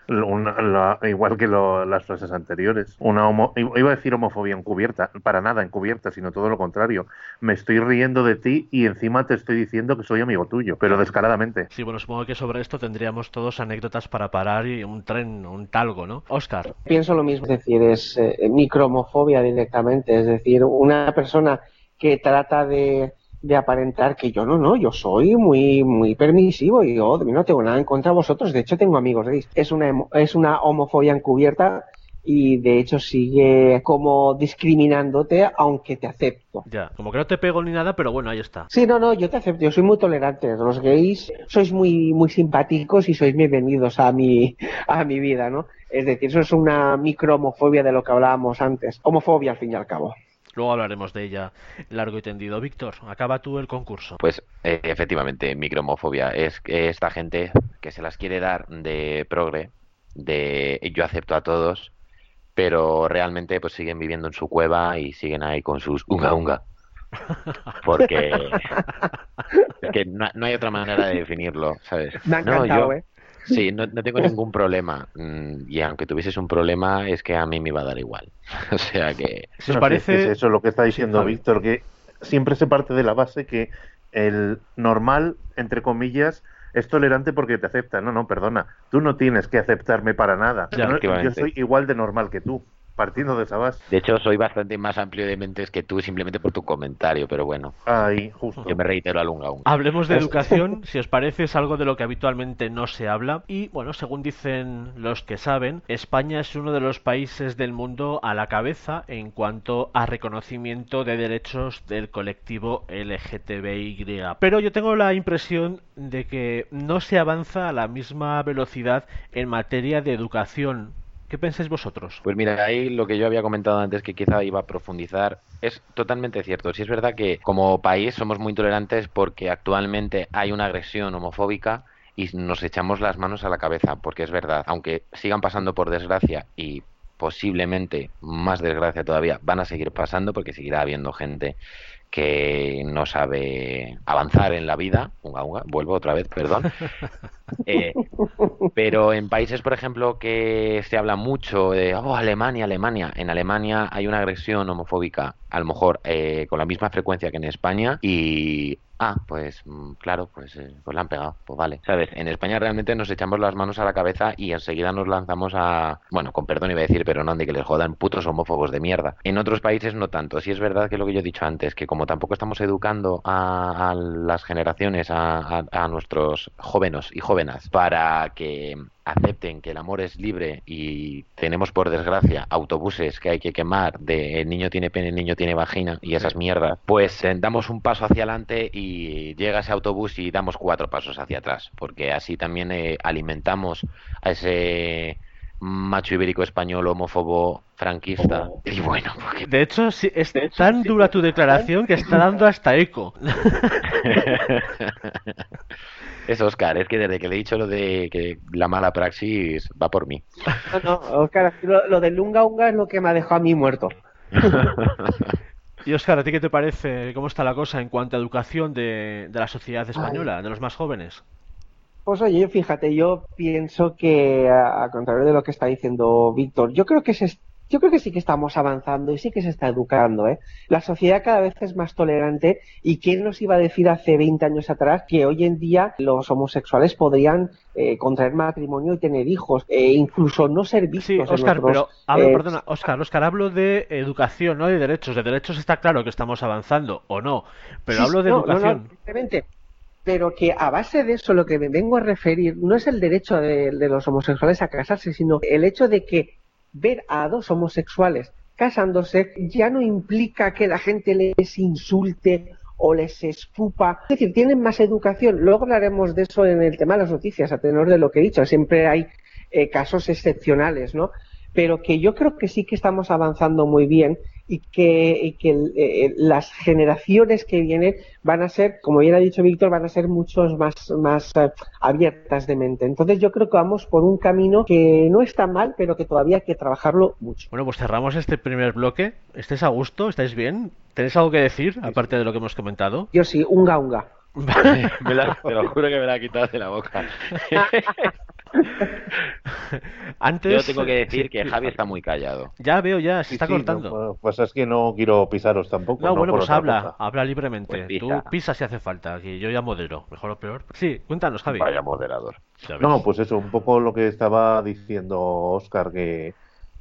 una- la- igual que lo- las frases anteriores. Una homo- iba a decir homofobia encubierta, para nada encubierta, sino todo lo contrario. Me estoy riendo de ti y encima te estoy diciendo que soy amigo tuyo, pero descaradamente. Sí, bueno, supongo que sobre esto tendríamos todos anécdotas para parar y un tren, un talgo, ¿no? Oscar. Pienso lo mismo, es decir, es eh, micromofobia directamente, es decir, una persona que trata de, de aparentar que yo no, no, yo soy muy muy permisivo y yo no tengo nada en contra de vosotros, de hecho tengo amigos gays. Es una, es una homofobia encubierta y de hecho sigue como discriminándote aunque te acepto. Ya, como que no te pego ni nada, pero bueno, ahí está. Sí, no, no, yo te acepto, yo soy muy tolerante. Los gays sois muy, muy simpáticos y sois bienvenidos a mi, a mi vida, ¿no? Es decir, eso es una micro-homofobia de lo que hablábamos antes. Homofobia, al fin y al cabo. Luego hablaremos de ella largo y tendido. Víctor, acaba tú el concurso. Pues eh, efectivamente, micromofobia es que esta gente que se las quiere dar de progre, de yo acepto a todos, pero realmente pues siguen viviendo en su cueva y siguen ahí con sus unga unga. Porque es que no, no hay otra manera de definirlo, ¿sabes? Me ha No, yo- ¿eh? Sí, no, no tengo ningún problema. Mm, Y aunque tuvieses un problema, es que a mí me iba a dar igual. O sea que... Os No, parece... Es eso lo que está diciendo. Víctor, que siempre se parte de la base que el normal, entre comillas, es tolerante porque te acepta. No, no, perdona. Tú no tienes que aceptarme para nada. Ya, No, yo soy igual de normal que tú, partiendo de esa base. De hecho, soy bastante más amplio de mentes que tú simplemente por tu comentario, pero bueno, Ahí, justo. yo me reitero al unga. Hablemos de educación, si os parece es algo de lo que habitualmente no se habla y bueno, según dicen los que saben, España es uno de los países del mundo a la cabeza en cuanto a reconocimiento de derechos del colectivo LGTBY. Pero yo tengo la impresión de que no se avanza a la misma velocidad en materia de educación. ¿Qué pensáis vosotros? Pues mira, ahí lo que yo había comentado antes que quizá iba a profundizar es totalmente cierto. Si es verdad que como país somos muy tolerantes porque actualmente hay una agresión homofóbica y nos echamos las manos a la cabeza, porque es verdad, aunque sigan pasando por desgracia y posiblemente más desgracia todavía van a seguir pasando porque seguirá habiendo gente que no sabe avanzar en la vida, unga, unga, vuelvo otra vez, perdón, Eh, pero en países, por ejemplo, que se habla mucho de, oh, Alemania, Alemania, en Alemania hay una agresión homofóbica, a lo mejor eh, con la misma frecuencia que en España, y, ah, pues mm, claro, pues, eh, pues la han pegado, pues vale. ¿Sabes? En España realmente nos echamos las manos a la cabeza y enseguida nos lanzamos a, bueno, con perdón iba a decir, pero no, de que les jodan putos homófobos de mierda. En otros países no tanto. Sí es verdad que lo que yo he dicho antes, que como como tampoco estamos educando a, a las generaciones, a, a- a nuestros jóvenes y jóvenes, para que acepten que el amor es libre y tenemos por desgracia autobuses que hay que quemar de el niño tiene pene, el niño tiene vagina y esas mierdas, pues eh, damos un paso hacia adelante y llega ese autobús y damos cuatro pasos hacia atrás, porque así también eh, alimentamos a ese macho ibérico español homófobo franquista. Y bueno, porque De hecho, sí, es tan dura tu declaración que está dando hasta eco. es Oscar, es que desde que le he dicho lo de que la mala praxis va por mí. No, no, Oscar, lo, lo del Lunga Unga es lo que me ha dejado a mí muerto. Y Oscar, ¿a ti qué te parece? ¿Cómo está la cosa en cuanto a educación de, de la sociedad española, de los más jóvenes? Pues oye, fíjate, yo pienso que, a, a contrario de lo que está diciendo Víctor, yo creo que se, yo creo que sí que estamos avanzando y sí que se está educando, ¿eh? La sociedad cada vez es más tolerante y quién nos iba a decir hace 20 años atrás que hoy en día los homosexuales podrían eh, contraer matrimonio y tener hijos, e incluso no ser vistos Sí, en Oscar, nuestros, pero hablo, eh, perdona, Oscar, Oscar, hablo de educación, no de derechos. De derechos está claro que estamos avanzando, o no, pero Sí, hablo de no, no, no, educación. evidentemente. Pero que a base de eso lo que me vengo a referir no es el derecho de, de los homosexuales a casarse, sino el hecho de que ver a dos homosexuales casándose ya no implica que la gente les insulte o les escupa. Es decir, tienen más educación. Luego hablaremos de eso en el tema de las noticias, a tenor de lo que he dicho. Siempre hay eh, casos excepcionales, ¿no? Pero que yo creo que sí que estamos avanzando muy bien y que, y que eh, las generaciones que vienen van a ser, como bien ha dicho Víctor, van a ser muchos más, más eh, abiertas de mente. Entonces yo creo que vamos por un camino que no está mal, pero que todavía hay que trabajarlo mucho. Bueno, pues cerramos este primer bloque. ¿Estáis a gusto? ¿Estáis bien? ¿Tenéis algo que decir, aparte de lo que hemos comentado? Yo sí, unga unga. Me la- te lo juro que me la ha quitado de la boca. Antes... Yo tengo que decir sí, que sí, Javi está muy callado. Ya veo, ya, se Sí, está sí, cortando. no, pues es que no quiero pisaros tampoco. No, bueno, pues habla, cosa. habla libremente. Pues Tú pisa. si hace falta, que yo ya modero, mejor o peor. Sí, cuéntanos, Javi. Vaya moderador. No, pues eso, un poco lo que estaba diciendo Oscar, que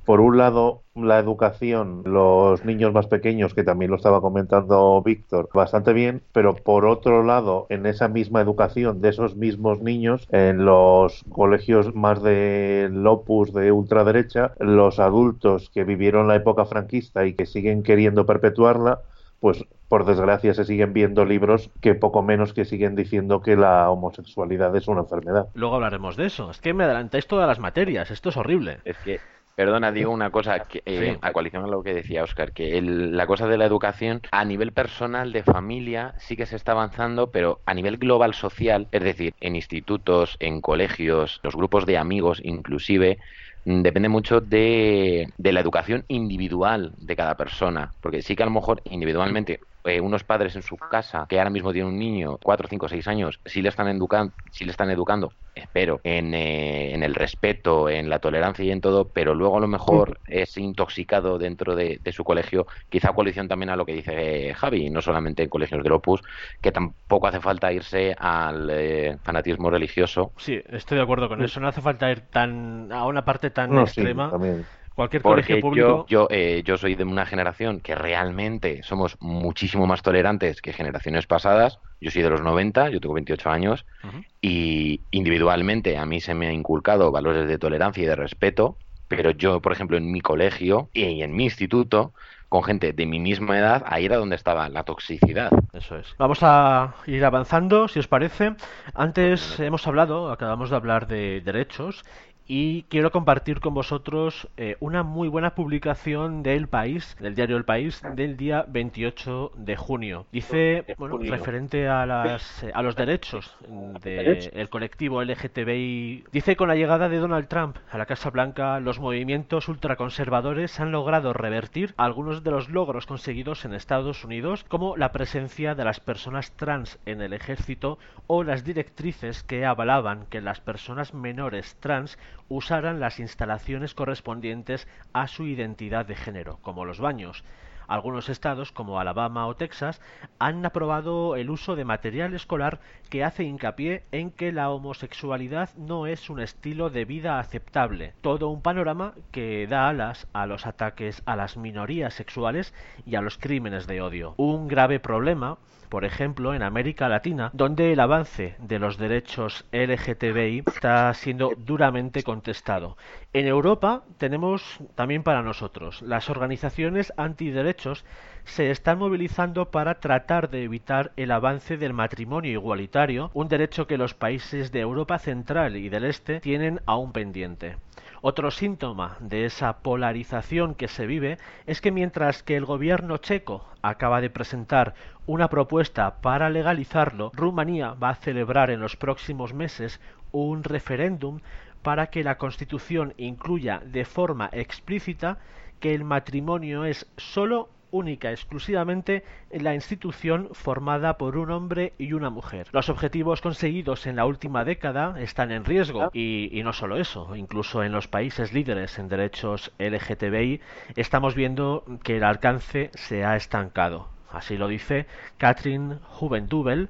por un lado la educación, los niños más pequeños, que también lo estaba comentando Víctor, bastante bien, pero por otro lado, en esa misma educación de esos mismos niños, en los colegios más de Opus de ultraderecha, los adultos que vivieron la época franquista y que siguen queriendo perpetuarla, pues por desgracia se siguen viendo libros que poco menos que siguen diciendo que la homosexualidad es una enfermedad. Luego hablaremos de eso. Es que me adelantáis todas las materias, esto es horrible. Es que, perdona, digo una cosa, que, eh, Sí. a coalición a lo que decía Oscar, que el- la cosa de la educación a nivel personal, de familia, sí que se está avanzando, pero a nivel global social, es decir, en institutos, en colegios, los grupos de amigos inclusive, mm, depende mucho de, de la educación individual de cada persona, porque sí que a lo mejor individualmente eh, unos padres en su casa que ahora mismo tienen un niño, 4, 5, 6 años, sí le están educando, sí le están educando, espero, en, eh, en el respeto, en la tolerancia y en todo, pero luego a lo mejor es intoxicado dentro de, de su colegio, quizá coalición también a lo que dice Javi, no solamente en colegios de Opus, que tampoco hace falta irse al eh, fanatismo religioso, Sí, estoy de acuerdo con eso. No hace falta ir tan a una parte tan No, sí, extrema. también. Cualquier colegio Porque público. yo, yo, eh, yo soy de una generación que realmente somos muchísimo más tolerantes que generaciones pasadas. Yo soy de los 90, yo tengo 28 años, Ujú. y individualmente a mí se me ha inculcado valores de tolerancia y de respeto, pero yo, por ejemplo, en mi colegio y en mi instituto, con gente de mi misma edad, ahí era donde estaba la toxicidad. Eso es. Vamos a ir avanzando, si os parece. Antes hemos hablado, acabamos de hablar de derechos y quiero compartir con vosotros eh, una muy buena publicación del País, del diario El País, del día 28 de junio. Dice, bueno, referente a, las, eh, a los derechos del colectivo LGTBI, dice con la llegada de Donald Trump a la Casa Blanca, los movimientos ultraconservadores han logrado revertir algunos de los logros conseguidos en Estados Unidos, como la presencia de las personas trans en el ejército o las directrices que avalaban que las personas menores trans usaran las instalaciones correspondientes a su identidad de género, como los baños. Algunos estados, como Alabama o Texas, han aprobado el uso de material escolar que hace hincapié en que la homosexualidad no es un estilo de vida aceptable. Todo un panorama que da alas a los ataques a las minorías sexuales y a los crímenes de odio. Un grave problema por ejemplo, en América Latina, donde el avance de los derechos LGTBI está siendo duramente contestado. En Europa tenemos también para nosotros las organizaciones antiderechos se están movilizando para tratar de evitar el avance del matrimonio igualitario, un derecho que los países de Europa Central y del Este tienen aún pendiente. Otro síntoma de esa polarización que se vive es que mientras que el gobierno checo acaba de presentar una propuesta para legalizarlo, Rumanía va a celebrar en los próximos meses un referéndum para que la Constitución incluya de forma explícita que el matrimonio es solo única exclusivamente en la institución formada por un hombre y una mujer. Los objetivos conseguidos en la última década están en riesgo y, y, no solo eso, incluso en los países líderes en derechos LGTBI estamos viendo que el alcance se ha estancado. Así lo dice Catherine Juvendubel,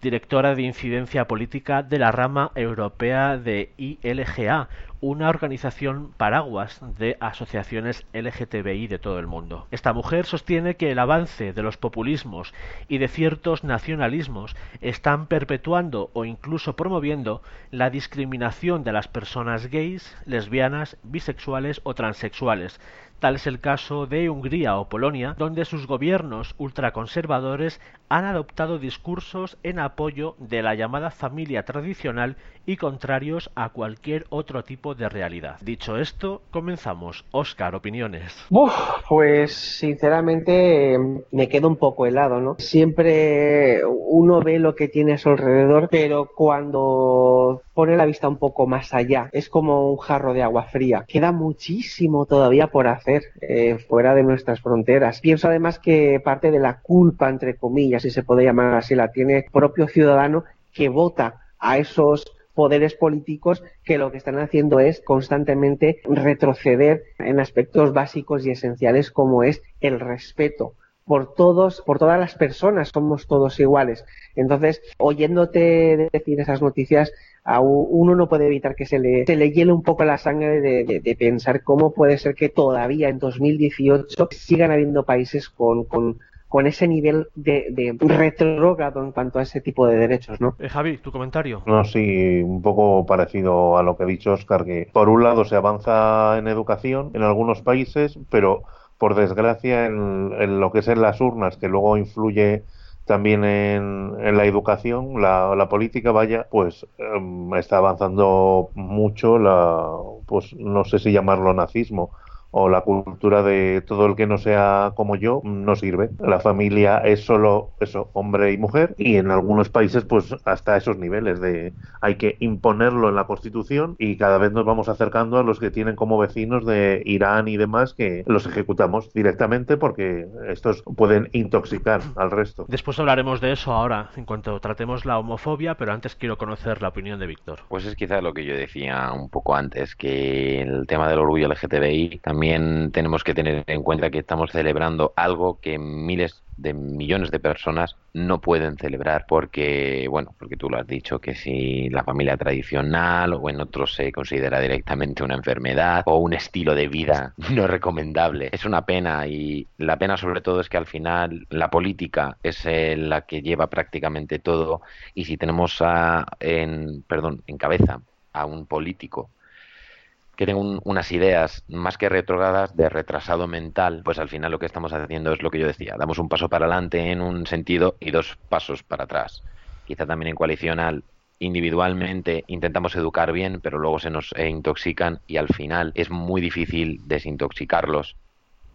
directora de incidencia política de la rama europea de ILGA, una organización paraguas de asociaciones LGTBI de todo el mundo. Esta mujer sostiene que el avance de los populismos y de ciertos nacionalismos están perpetuando o incluso promoviendo la discriminación de las personas gays, lesbianas, bisexuales o transexuales, Tal es el caso de Hungría o Polonia, donde sus gobiernos ultraconservadores han adoptado discursos en apoyo de la llamada familia tradicional y contrarios a cualquier otro tipo de realidad. Dicho esto, comenzamos. Oscar, opiniones. Pues sinceramente me quedo un poco helado, ¿no? Siempre uno ve lo que tiene a su alrededor, pero cuando pone la vista un poco más allá, es como un jarro de agua fría. Queda muchísimo todavía por hacer eh, fuera de nuestras fronteras. Pienso además que parte de la culpa, entre comillas, si se puede llamar así, la tiene el propio ciudadano que vota a esos poderes políticos que lo que están haciendo es constantemente retroceder en aspectos básicos y esenciales como es el respeto por todos, por todas las personas, somos todos iguales. Entonces, oyéndote decir esas noticias, a uno no puede evitar que se le, se le hiele un poco la sangre de, de, pensar cómo puede ser que todavía en 2018 sigan habiendo países con, con con ese nivel de, de retrógrado en cuanto a ese tipo de derechos, ¿no? Eh, Javi, tu comentario. No, sí, un poco parecido a lo que ha dicho Oscar, que por un lado se avanza en educación en algunos países, pero por desgracia, en, lo que es en las urnas, que luego influye también en, en la educación, la, la, política, vaya, pues em, está avanzando mucho la, pues no sé si llamarlo nazismo, o la cultura de todo el que no sea como yo no sirve. La familia es solo eso, hombre y mujer, y en algunos países pues hasta esos niveles de hay que imponerlo en la Constitución y cada vez nos vamos acercando a los que tienen como vecinos de Irán y demás que los ejecutamos directamente porque estos pueden intoxicar al resto. Después hablaremos de eso ahora en cuanto tratemos la homofobia, pero antes quiero conocer la opinión de Víctor. Pues es quizá lo que yo decía un poco antes, que el tema del orgullo LGTBI también también tenemos que tener en cuenta que estamos celebrando algo que miles de millones de personas no pueden celebrar porque, bueno, porque tú lo has dicho, que si la familia tradicional o en otros se considera directamente una enfermedad o un estilo de vida no recomendable. Es una pena y la pena sobre todo es que al final la política es la que lleva prácticamente todo y si tenemos a, en, perdón, en cabeza a un político que tengo unas ideas más que retrogadas de retrasado mental, pues al final lo que estamos haciendo es lo que yo decía, damos un paso para adelante en un sentido y dos pasos para atrás. Quizá también en coalicional individualmente intentamos educar bien, pero luego se nos intoxican y al final es muy difícil desintoxicarlos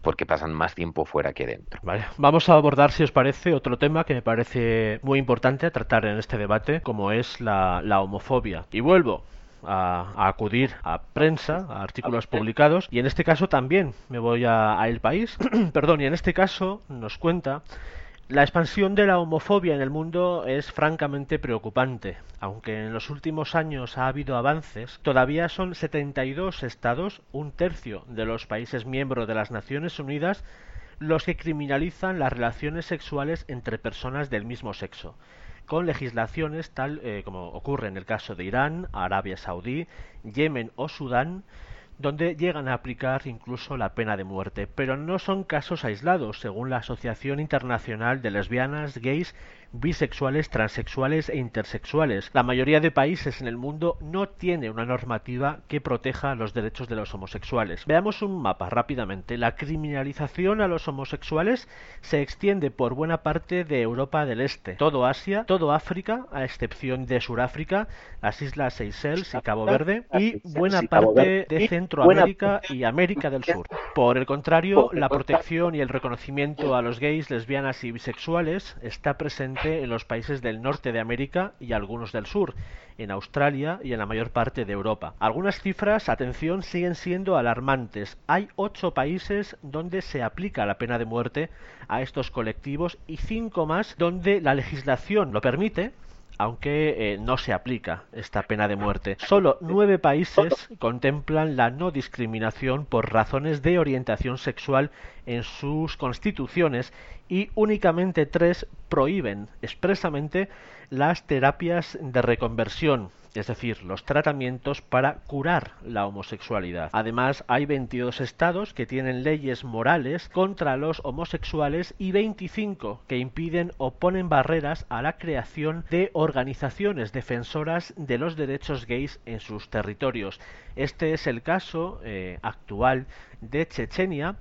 porque pasan más tiempo fuera que dentro. Vale, vamos a abordar, si os parece, otro tema que me parece muy importante a tratar en este debate, como es la homofobia. Y vuelvo, a, acudir a prensa, a artículos publicados, y en este caso también me voy a, a El País, perdón, y en este caso nos cuenta la expansión de la homofobia en el mundo es francamente preocupante. Aunque en los últimos años ha habido avances, todavía son 72 estados, un tercio de los países miembros de las Naciones Unidas, los que criminalizan las relaciones sexuales entre personas del mismo sexo con legislaciones tal eh, como ocurre en el caso de Irán, Arabia Saudí, Yemen o Sudán, donde llegan a aplicar incluso la pena de muerte, pero no son casos aislados, según la Asociación Internacional de Lesbianas, Gays bisexuales, transexuales e intersexuales. La mayoría de países en el mundo no tiene una normativa que proteja los derechos de los homosexuales. Veamos un mapa rápidamente. La criminalización a los homosexuales se extiende por buena parte de Europa del Este, todo Asia, todo África, a excepción de Suráfrica, las islas Seychelles y Cabo Verde, y buena parte de Centroamérica y América del Sur. Por el contrario, la protección y el reconocimiento a los gays, lesbianas y bisexuales está presente en los países del norte de América y algunos del sur, en Australia y en la mayor parte de Europa. Algunas cifras, atención, siguen siendo alarmantes. Hay ocho países donde se aplica la pena de muerte a estos colectivos y cinco más donde la legislación lo permite, aunque eh, no se aplica esta pena de muerte. Solo nueve países contemplan la no discriminación por razones de orientación sexual en sus constituciones y únicamente tres prohíben expresamente las terapias de reconversión, es decir, los tratamientos para curar la homosexualidad. Además, hay 22 estados que tienen leyes morales contra los homosexuales y 25 que impiden o ponen barreras a la creación de organizaciones defensoras de los derechos gays en sus territorios. Este es el caso eh, actual de Chechenia,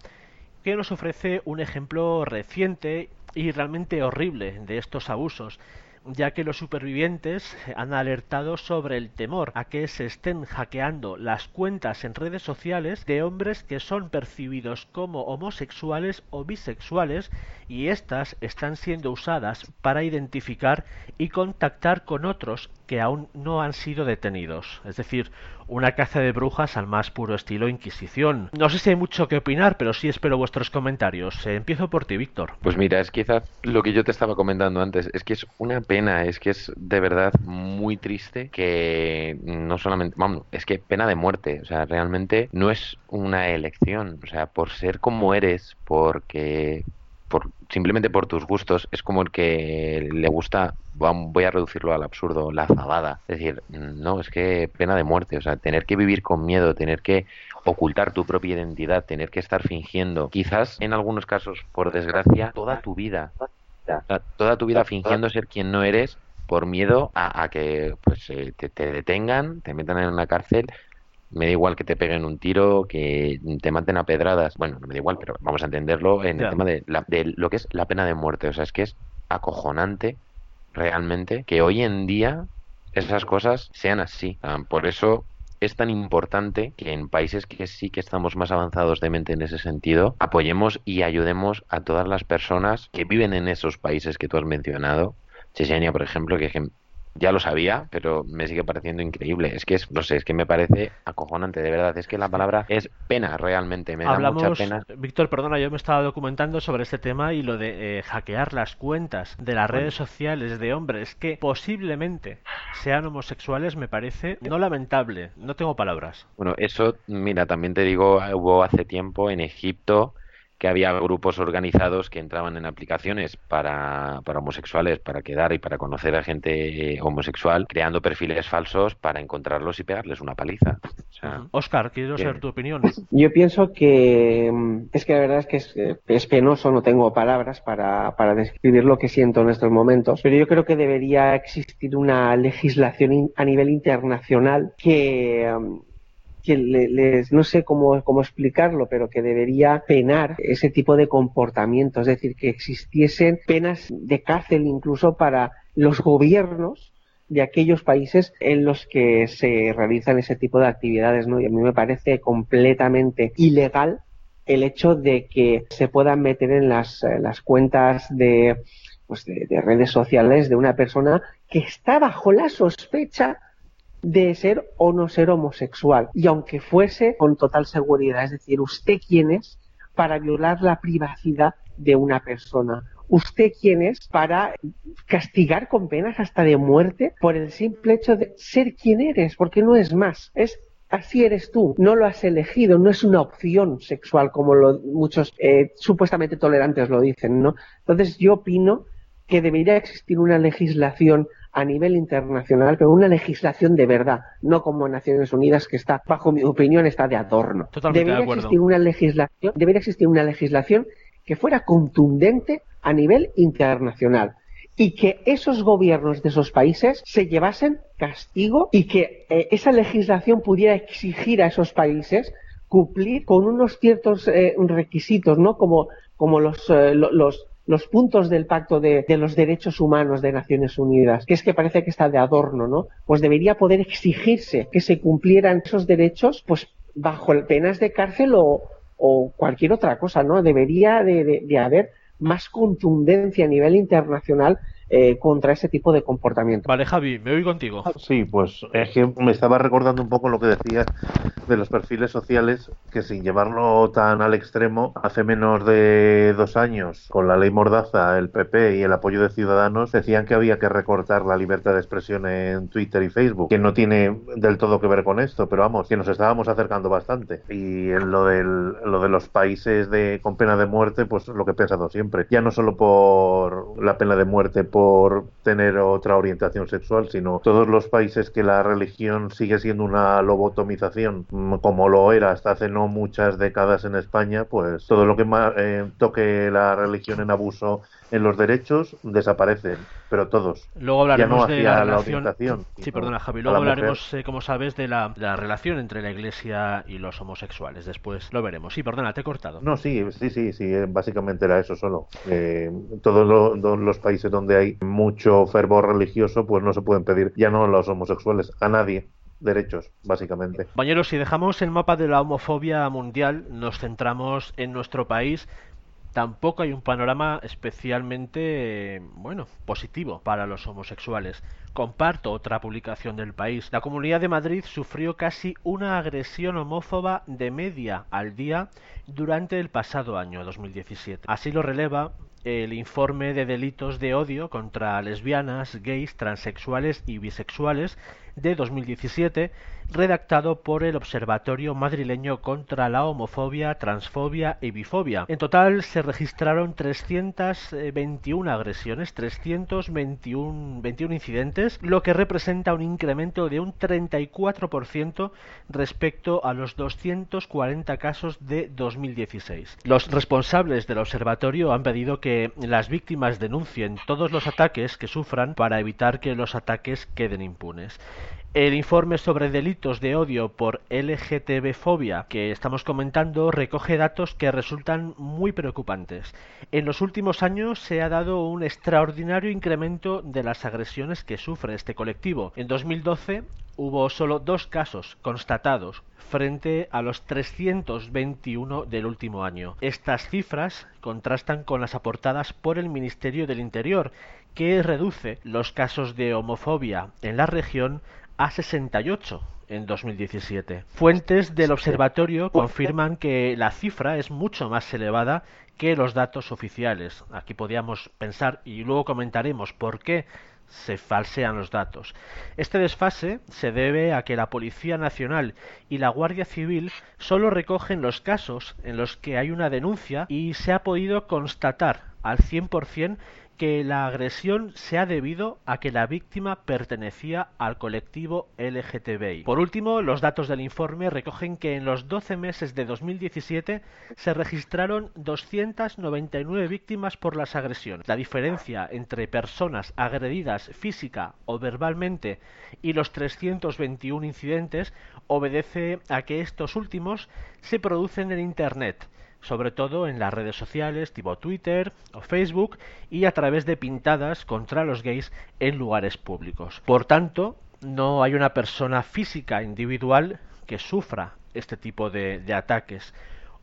que nos ofrece un ejemplo reciente y realmente horrible de estos abusos ya que los supervivientes han alertado sobre el temor a que se estén hackeando las cuentas en redes sociales de hombres que son percibidos como homosexuales o bisexuales y éstas están siendo usadas para identificar y contactar con otros que aún no han sido detenidos. Es decir, una caza de brujas al más puro estilo Inquisición. No sé si hay mucho que opinar, pero sí espero vuestros comentarios. Eh, empiezo por ti, Víctor. Pues mira, es quizás lo que yo te estaba comentando antes, es que es una pena, es que es de verdad muy triste que no solamente, vamos, es que pena de muerte, o sea, realmente no es una elección, o sea, por ser como eres, porque por, simplemente por tus gustos, es como el que le gusta, voy a reducirlo al absurdo, la zabada. Es decir, no, es que pena de muerte, o sea, tener que vivir con miedo, tener que ocultar tu propia identidad, tener que estar fingiendo, quizás en algunos casos, por desgracia, toda tu vida, toda tu vida fingiendo ser quien no eres por miedo a, que pues eh, te, te, detengan, te metan en una cárcel me da igual que te peguen un tiro, que te maten a pedradas. Bueno, no me da igual, pero vamos a entenderlo en el tema de, de lo que es la pena de muerte. O sea, es que es acojonante realmente que hoy en día esas cosas sean así. Por eso es tan importante que en países que sí que estamos más avanzados de mente en ese sentido, apoyemos y ayudemos a todas las personas que viven en esos países que tú has mencionado. Chechenia, por ejemplo, que ya lo sabía, pero me sigue pareciendo increíble. Es que es, no sé, es que me parece acojonante, de verdad. Es que la palabra es pena, realmente. Me da mucha pena. Víctor, perdona, yo me estaba documentando sobre este tema y lo de eh, hackear las cuentas de las redes sociales de hombres que posiblemente sean homosexuales me parece no lamentable. No tengo palabras. Bueno, eso, mira, también te digo, hubo hace tiempo en Egipto que había grupos organizados que entraban en aplicaciones para, para homosexuales, para quedar y para conocer a gente homosexual, creando perfiles falsos para encontrarlos y pegarles una paliza. Oscar, quiero saber tu opinión. Yo pienso que mm, es que la verdad es que es, penoso, no tengo palabras para, para describir lo que siento en estos momentos, pero yo creo que debería existir una legislación a nivel internacional que mm, que les, no sé cómo, cómo explicarlo, pero que debería penar ese tipo de comportamiento, es decir, que existiesen penas de cárcel incluso para los gobiernos de aquellos países en los que se realizan ese tipo de actividades, ¿no? Y a mí me parece completamente ilegal el hecho de que se puedan meter en las, las cuentas de, pues de redes sociales de una persona que está bajo la sospecha de ser o no ser homosexual. Y aunque fuese con total seguridad, es decir, usted quién es para violar la privacidad de una persona. ¿Usted quién es para castigar con penas hasta de muerte por el simple hecho de ser quien eres? Porque no es más. Es así eres tú, no lo has elegido, no es una opción sexual como lo, muchos eh, supuestamente tolerantes lo dicen, ¿no? Entonces yo opino que debería existir una legislación a nivel internacional, pero una legislación de verdad, no como Naciones Unidas que está, bajo mi opinión, está de adorno. Totalmente debería de acuerdo. existir una legislación, debería existir una legislación que fuera contundente a nivel internacional y que esos gobiernos de esos países se llevasen castigo y que eh, esa legislación pudiera exigir a esos países cumplir con unos ciertos eh, requisitos, ¿no? Como, como los, eh, lo- los, los puntos del Pacto de, los Derechos Humanos de Naciones Unidas, que es que parece que está de adorno, ¿no? Pues debería poder exigirse que se cumplieran esos derechos, pues bajo penas de cárcel o, cualquier otra cosa, ¿no? Debería de, de- de haber más contundencia a nivel internacional eh, contra ese tipo de comportamiento. Vale, Javi, me voy contigo. Sí, pues es que me estaba recordando un poco lo que decías de los perfiles sociales, que sin llevarlo tan al extremo, hace menos de dos años, con la ley Mordaza, el PP y el apoyo de Ciudadanos, decían que había que recortar la libertad de expresión en Twitter y Facebook, que no tiene del todo que ver con esto, pero vamos, que nos estábamos acercando bastante. Y en lo, del, lo de los países de, con pena de muerte, pues lo que he pensado siempre, ya no solo por la pena de muerte, por tener otra orientación sexual, sino todos los países que la religión sigue siendo una lobotomización, mm, como lo era hasta hace no muchas décadas en España, pues todo lo que eh, toque la religión en abuso en los derechos desaparecen, pero todos. Luego hablaremos no de la la relación. sí, perdona, Javi. Luego hablaremos, eh, como sabes, de la, de la relación entre la Iglesia y los homosexuales. Después lo veremos. Sí, perdona, te he cortado. No, sí, sí, sí, sí, eh, básicamente era eso solo. Eh, todos lo- todos los países donde hay mucho fervor religioso, pues no se pueden pedir ya no a los homosexuales, a nadie derechos, básicamente. Compañeros, si dejamos el mapa de la homofobia mundial, nos centramos en nuestro país. Tampoco hay un panorama especialmente, bueno, positivo para los homosexuales. Comparto otra publicación del país. La Comunidad de Madrid sufrió casi una agresión homófoba de media al día durante el pasado año 2017. Así lo releva el informe de delitos de odio contra lesbianas, gays, transexuales y bisexuales de 2017, redactado por el Observatorio Madrileño contra la Homofobia, Transfobia y Bifobia. En total se registraron 321 agresiones, 321 21 incidentes, lo que representa un incremento de un 34% respecto a los 240 casos de 2016. Los responsables del observatorio han pedido que las víctimas denuncien todos los ataques que sufran para evitar que los ataques queden impunes. El informe sobre delitos de odio por LGTB-fobia que estamos comentando recoge datos que resultan muy preocupantes. En los últimos años se ha dado un extraordinario incremento de las agresiones que sufre este colectivo. En 2012 hubo solo dos casos constatados frente a los 321 del último año. Estas cifras contrastan con las aportadas por el Ministerio del Interior, que reduce los casos de homofobia en la región a 68 en 2017. Fuentes del observatorio confirman que la cifra es mucho más elevada que los datos oficiales. Aquí podríamos pensar y luego comentaremos por qué se falsean los datos. Este desfase se debe a que la Policía Nacional y la Guardia Civil solo recogen los casos en los que hay una denuncia y se ha podido constatar al 100% que la agresión se ha debido a que la víctima pertenecía al colectivo LGTBI. Por último, los datos del informe recogen que en los 12 meses de 2017 se registraron 299 víctimas por las agresiones. La diferencia entre personas agredidas física o verbalmente y los 321 incidentes obedece a que estos últimos se producen en Internet sobre todo en las redes sociales tipo Twitter o Facebook y a través de pintadas contra los gays en lugares públicos. Por tanto, no hay una persona física individual que sufra este tipo de, de ataques.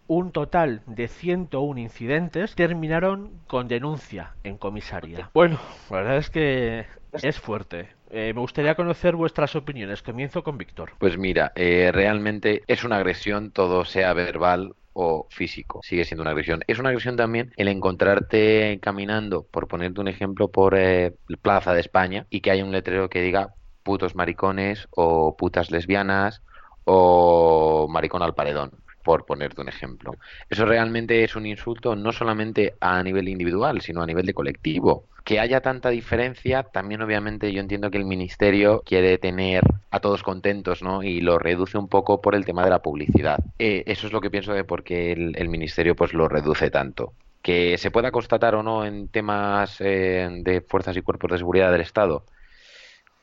Un total de 101 incidentes terminaron con denuncia en comisaría. Bueno, la verdad es que es fuerte. Eh, me gustaría conocer vuestras opiniones. Comienzo con Víctor. Pues mira, eh, realmente es una agresión, todo sea verbal o físico, sigue siendo una agresión. Es una agresión también el encontrarte caminando, por ponerte un ejemplo, por eh, Plaza de España y que hay un letrero que diga putos maricones o putas lesbianas o maricón al paredón, por ponerte un ejemplo. Eso realmente es un insulto no solamente a nivel individual, sino a nivel de colectivo. Que haya tanta diferencia, también obviamente yo entiendo que el ministerio quiere tener a todos contentos, ¿no? Y lo reduce un poco por el tema de la publicidad. Eh, eso es lo que pienso de por qué el, ministerio pues lo reduce tanto que se pueda constatar o no en temas eh, de fuerzas y cuerpos de seguridad del Estado,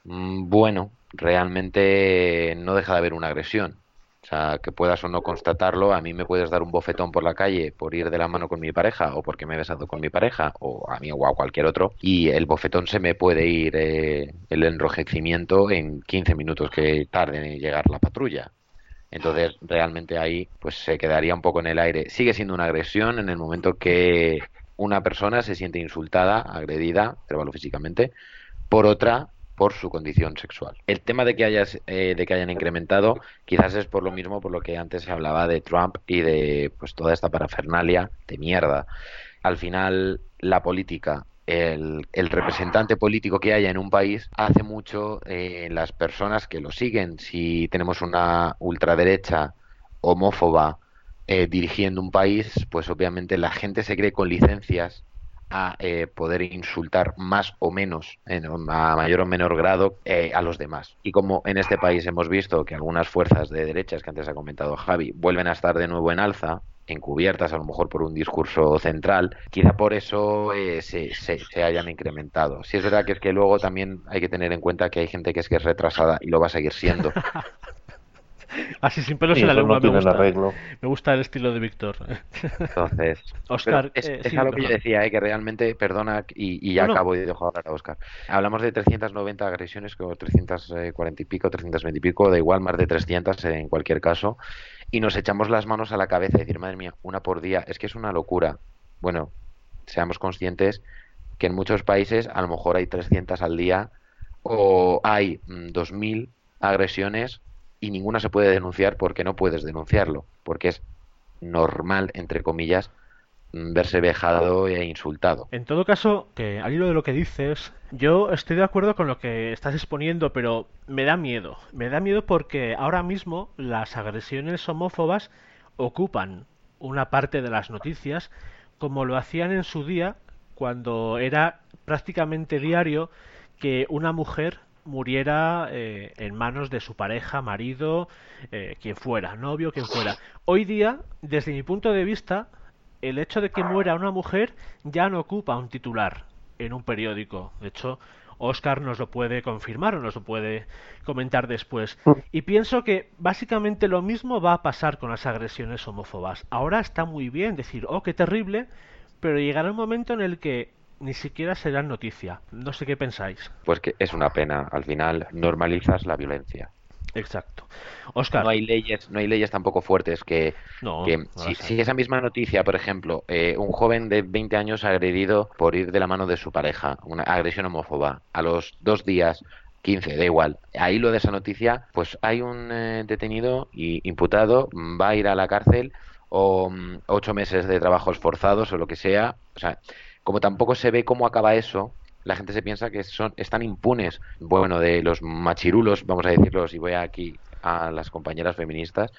mm, bueno, realmente no deja de haber una agresión. O sea, que puedas o no constatarlo, a mí me puedes dar un bofetón por la calle por ir de la mano con mi pareja o porque me he besado con mi pareja o a mí o a cualquier otro y el bofetón se me puede ir eh, el enrojecimiento en 15 minutos que tarde en llegar la patrulla. Entonces, realmente ahí pues se quedaría un poco en el aire. Sigue siendo una agresión en el momento que una persona se siente insultada, agredida, verbal o físicamente, por otra por su condición sexual. El tema de que hayas, eh, de que hayan incrementado, quizás es por lo mismo por lo que antes se hablaba de Trump y de pues toda esta parafernalia de mierda. Al final, la política el, representante político que haya en un país hace mucho eh, las personas que lo siguen. Si tenemos una ultraderecha homófoba eh, dirigiendo un país, pues obviamente la gente se cree con licencias a eh, poder insultar más o menos, en, a mayor o menor grado, a los demás. Y como en este país hemos visto que algunas fuerzas de derechas, que antes ha comentado Javi, vuelven a estar de nuevo en alza, encubiertas a lo mejor por un discurso central, quizá por eso eh, se, se, hayan incrementado. Si es verdad que es que luego también hay que tener en cuenta que hay gente que es que es retrasada y lo va a seguir siendo. Así sin pelos en la lengua me gusta. Me gusta el estilo de Víctor. Entonces, Oscar, es, eh, algo que yo decía, eh, que realmente, perdona, y, ya acabo y dejo hablar a Oscar. Hablamos de 390 agresiones, como 340 y pico, 320 y pico, da igual, más de 300 en cualquier caso y nos echamos las manos a la cabeza y decir, madre mía, una por día, es que es una locura. Bueno, seamos conscientes que en muchos países a lo mejor hay 300 al día o hay 2.000 mm, agresiones y ninguna se puede denunciar porque no puedes denunciarlo, porque es normal, entre comillas, Mm, verse vejado e insultado. En todo caso, que al hilo de lo que dices, yo estoy de acuerdo con lo que estás exponiendo, pero me da miedo. Me da miedo porque ahora mismo las agresiones homófobas ocupan una parte de las noticias como lo hacían en su día cuando era prácticamente diario que una mujer muriera eh, en manos de su pareja, marido, eh, quien fuera, novio, quien fuera. Hoy día, desde mi punto de vista, el hecho de que muera una mujer ya no ocupa un titular en un periódico. De hecho, Oscar nos lo puede confirmar o nos lo puede comentar después. Y pienso que básicamente lo mismo va a pasar con las agresiones homófobas. Ahora está muy bien decir, oh, qué terrible, pero llegará un momento en el que ni siquiera será noticia. No sé qué pensáis. Pues que es una pena. Al final normalizas la violencia. Exacto. Oscar. No hay leyes, no hay leyes tampoco fuertes que, si, esa misma noticia, por ejemplo, eh, un joven de 20 años agredido por ir de la mano de su pareja, una agresión homófoba, a los dos días 15, da igual. Ahí lo de esa noticia, pues hay un eh, detenido y imputado, va a ir a la cárcel o mm, ocho meses de trabajos forzados o lo que sea. O sea, como tampoco se ve cómo acaba eso, la gente se piensa que son están impunes, bueno, de los machirulos, vamos a decirlo, si voy aquí a las compañeras feministas,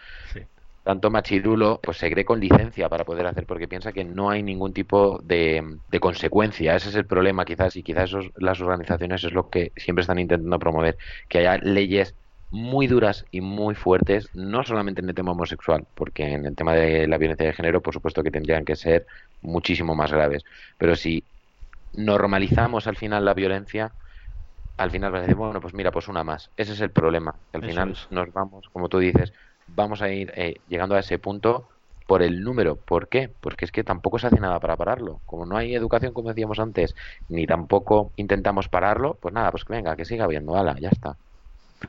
tanto machirulo pues se cree con licencia para poder hacer porque piensa que no hay ningún tipo de, de consecuencia. Ese es el problema quizás y quizás las organizaciones es lo que siempre están intentando promover, que haya leyes muy duras y muy fuertes, no solamente en el tema homosexual, porque en el tema de la violencia de género, por supuesto que tendrían que ser muchísimo más graves, pero si normalizamos al final la violencia, al final vas a decir, bueno, pues mira, pues una más. Ese es el problema. Al final nos vamos, como tú dices, vamos a ir eh, llegando a ese punto por el número. ¿Por qué? Porque es que tampoco se hace nada para pararlo. Como no hay educación, como decíamos antes, ni tampoco intentamos pararlo, pues nada, pues que venga, que siga habiendo, ala, ya está.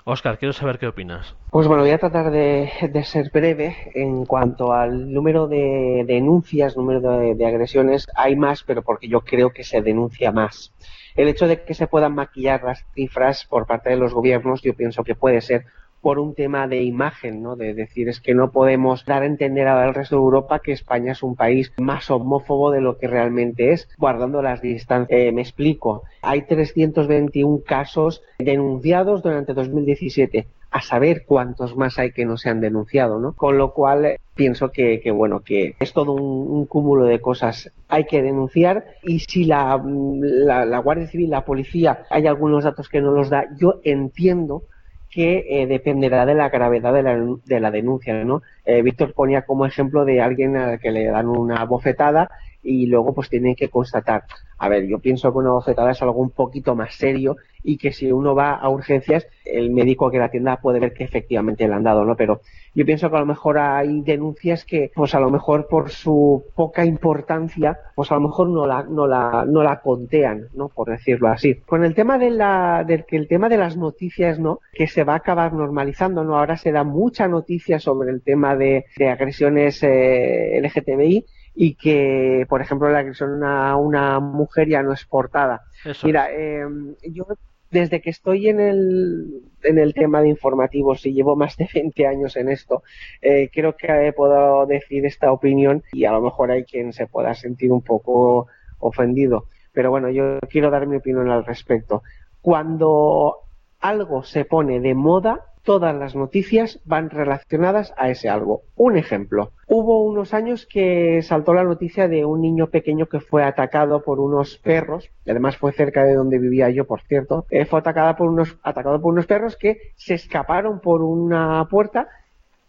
Oscar, quiero saber qué opinas. Pues bueno, voy a tratar de, ser breve en cuanto al número de denuncias, número de, agresiones. Hay más, pero porque yo creo que se denuncia más. El hecho de que se puedan maquillar las cifras por parte de los gobiernos, yo pienso que puede ser por un tema de imagen, ¿no? De decir, es que no podemos dar a entender al resto de Europa que España es un país más homófobo de lo que realmente es, guardando las distancias. Eh, me explico. Hay 321 casos denunciados durante 2017. a saber cuántos más hay que no se han denunciado, ¿no? Con lo cual eh, pienso que, bueno, que es todo un, cúmulo de cosas hay que denunciar y si la, la, la, Guardia Civil, la policía, hay algunos datos que no los da, yo entiendo que eh, dependerá de la gravedad de la, de la denuncia, ¿no? Eh, Víctor ponía como ejemplo de alguien al que le dan una bofetada y luego pues tienen que constatar. A ver, yo pienso que una bofetada es algo un poquito más serio y que si uno va a urgencias, el médico que la atienda puede ver que efectivamente le han dado, ¿no? Pero yo pienso que a lo mejor hay denuncias que, pues a lo mejor por su poca importancia, pues a lo mejor no la, no la, no la contean, ¿no? Por decirlo así. Con el tema de la, del que el tema de las noticias, ¿no? Que se va a acabar normalizando, ¿no? Ahora se da mucha noticia sobre el tema de, de agresiones eh, LGTBI y que, por ejemplo, la agresión a una mujer ya no es portada. Eso Mira, eh, yo desde que estoy en el, en el tema de informativos y llevo más de 20 años en esto, eh, creo que puedo decir esta opinión y a lo mejor hay quien se pueda sentir un poco ofendido. Pero bueno, yo quiero dar mi opinión al respecto. Cuando algo se pone de moda, todas las noticias van relacionadas a ese algo. Un ejemplo. Hubo unos años que saltó la noticia de un niño pequeño que fue atacado por unos perros, y además fue cerca de donde vivía yo, por cierto, eh, fue atacada por unos, atacado por unos perros que se escaparon por una puerta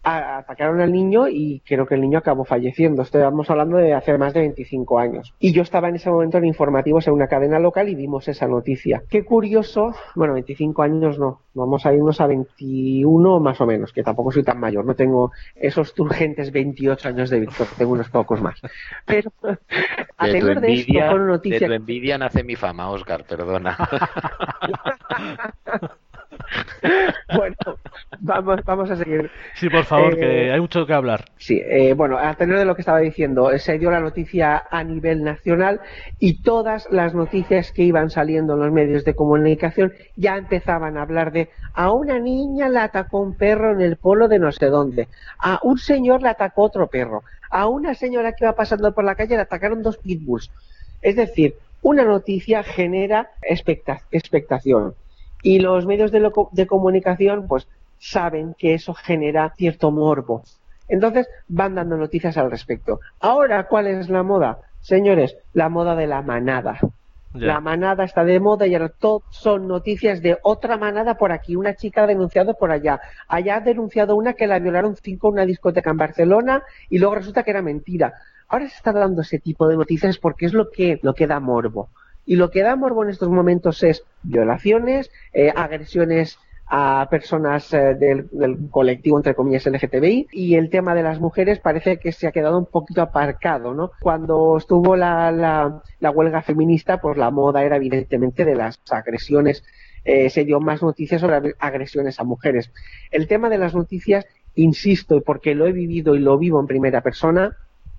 a, atacaron al niño y creo que el niño acabó falleciendo. Estamos hablando de hace más de 25 años. Y yo estaba en ese momento en informativos en una cadena local y vimos esa noticia. Qué curioso, bueno, 25 años no, vamos a irnos a 21 más o menos, que tampoco soy tan mayor, no tengo esos turgentes 28 años de Víctor, tengo unos pocos más. Pero a De tenor de esto, fue una de noticia tu envidia nace mi fama, Oscar, perdona. bueno, vamos, vamos a seguir. Sí, por favor, Eh, que hay mucho que hablar. Sí, eh, bueno, a tener de lo que estaba diciendo, eh, se dio la noticia a nivel nacional y todas las noticias que iban saliendo en los medios de comunicación ya empezaban a hablar de a una niña la atacó un perro en el polo de no sé dónde, a un señor le atacó otro perro, a una señora que iba pasando por la calle le atacaron dos pitbulls. Es decir, una noticia genera expecta- expectación y los medios de, lo- de comunicación pues saben que eso genera cierto morbo. Entonces van dando noticias al respecto. Ahora, ¿cuál es la moda? Señores, la moda de la manada. La manada está de moda y ahora todo son noticias de otra manada por aquí. Una chica ha denunciado por allá. Allá ha denunciado una que la violaron cinco en una discoteca en Barcelona y luego resulta que era mentira. Ahora se está dando ese tipo de noticias porque es lo que, lo que da morbo. Y lo que da morbo en estos momentos es violaciones, eh, agresiones a personas eh, del, del colectivo, entre comillas, LGTBI, y el tema de las mujeres parece que se ha quedado un poquito aparcado, ¿no? Cuando estuvo la, la, la huelga feminista, pues la moda era evidentemente de las agresiones, eh, se dio más noticias sobre agresiones a mujeres. El tema de las noticias, insisto, y porque lo he vivido y lo vivo en primera persona,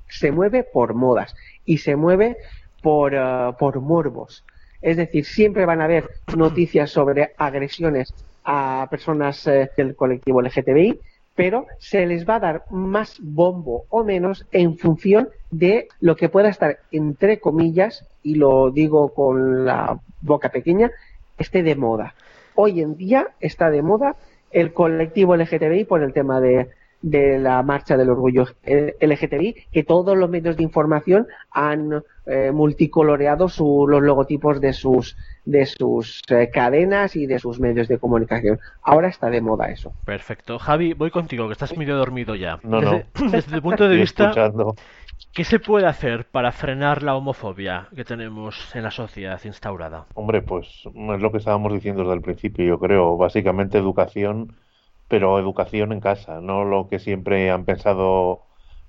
se mueve por modas y se mueve por, eh, por morbos. Es decir, siempre van a haber noticias sobre agresiones a personas eh, del colectivo LGTBI, pero se les va a dar más bombo o menos en función de lo que pueda estar, entre comillas, y lo digo con la boca pequeña, esté de moda. Hoy en día está de moda el colectivo LGTBI por el tema de, de la marcha del orgullo eh, LGTBI, que todos los medios de información han eh, multicoloreado su- los logotipos de sus de sus eh, cadenas y de sus medios de comunicación. Ahora está de moda eso. Perfecto. Javi, voy contigo, que estás medio dormido ya. No, desde, desde el punto de vista, escuchando. ¿qué se puede hacer para frenar la homofobia que tenemos en la sociedad instaurada? Hombre, pues es lo que estábamos diciendo desde el principio, yo creo. Básicamente educación, pero educación en casa, no lo que siempre han pensado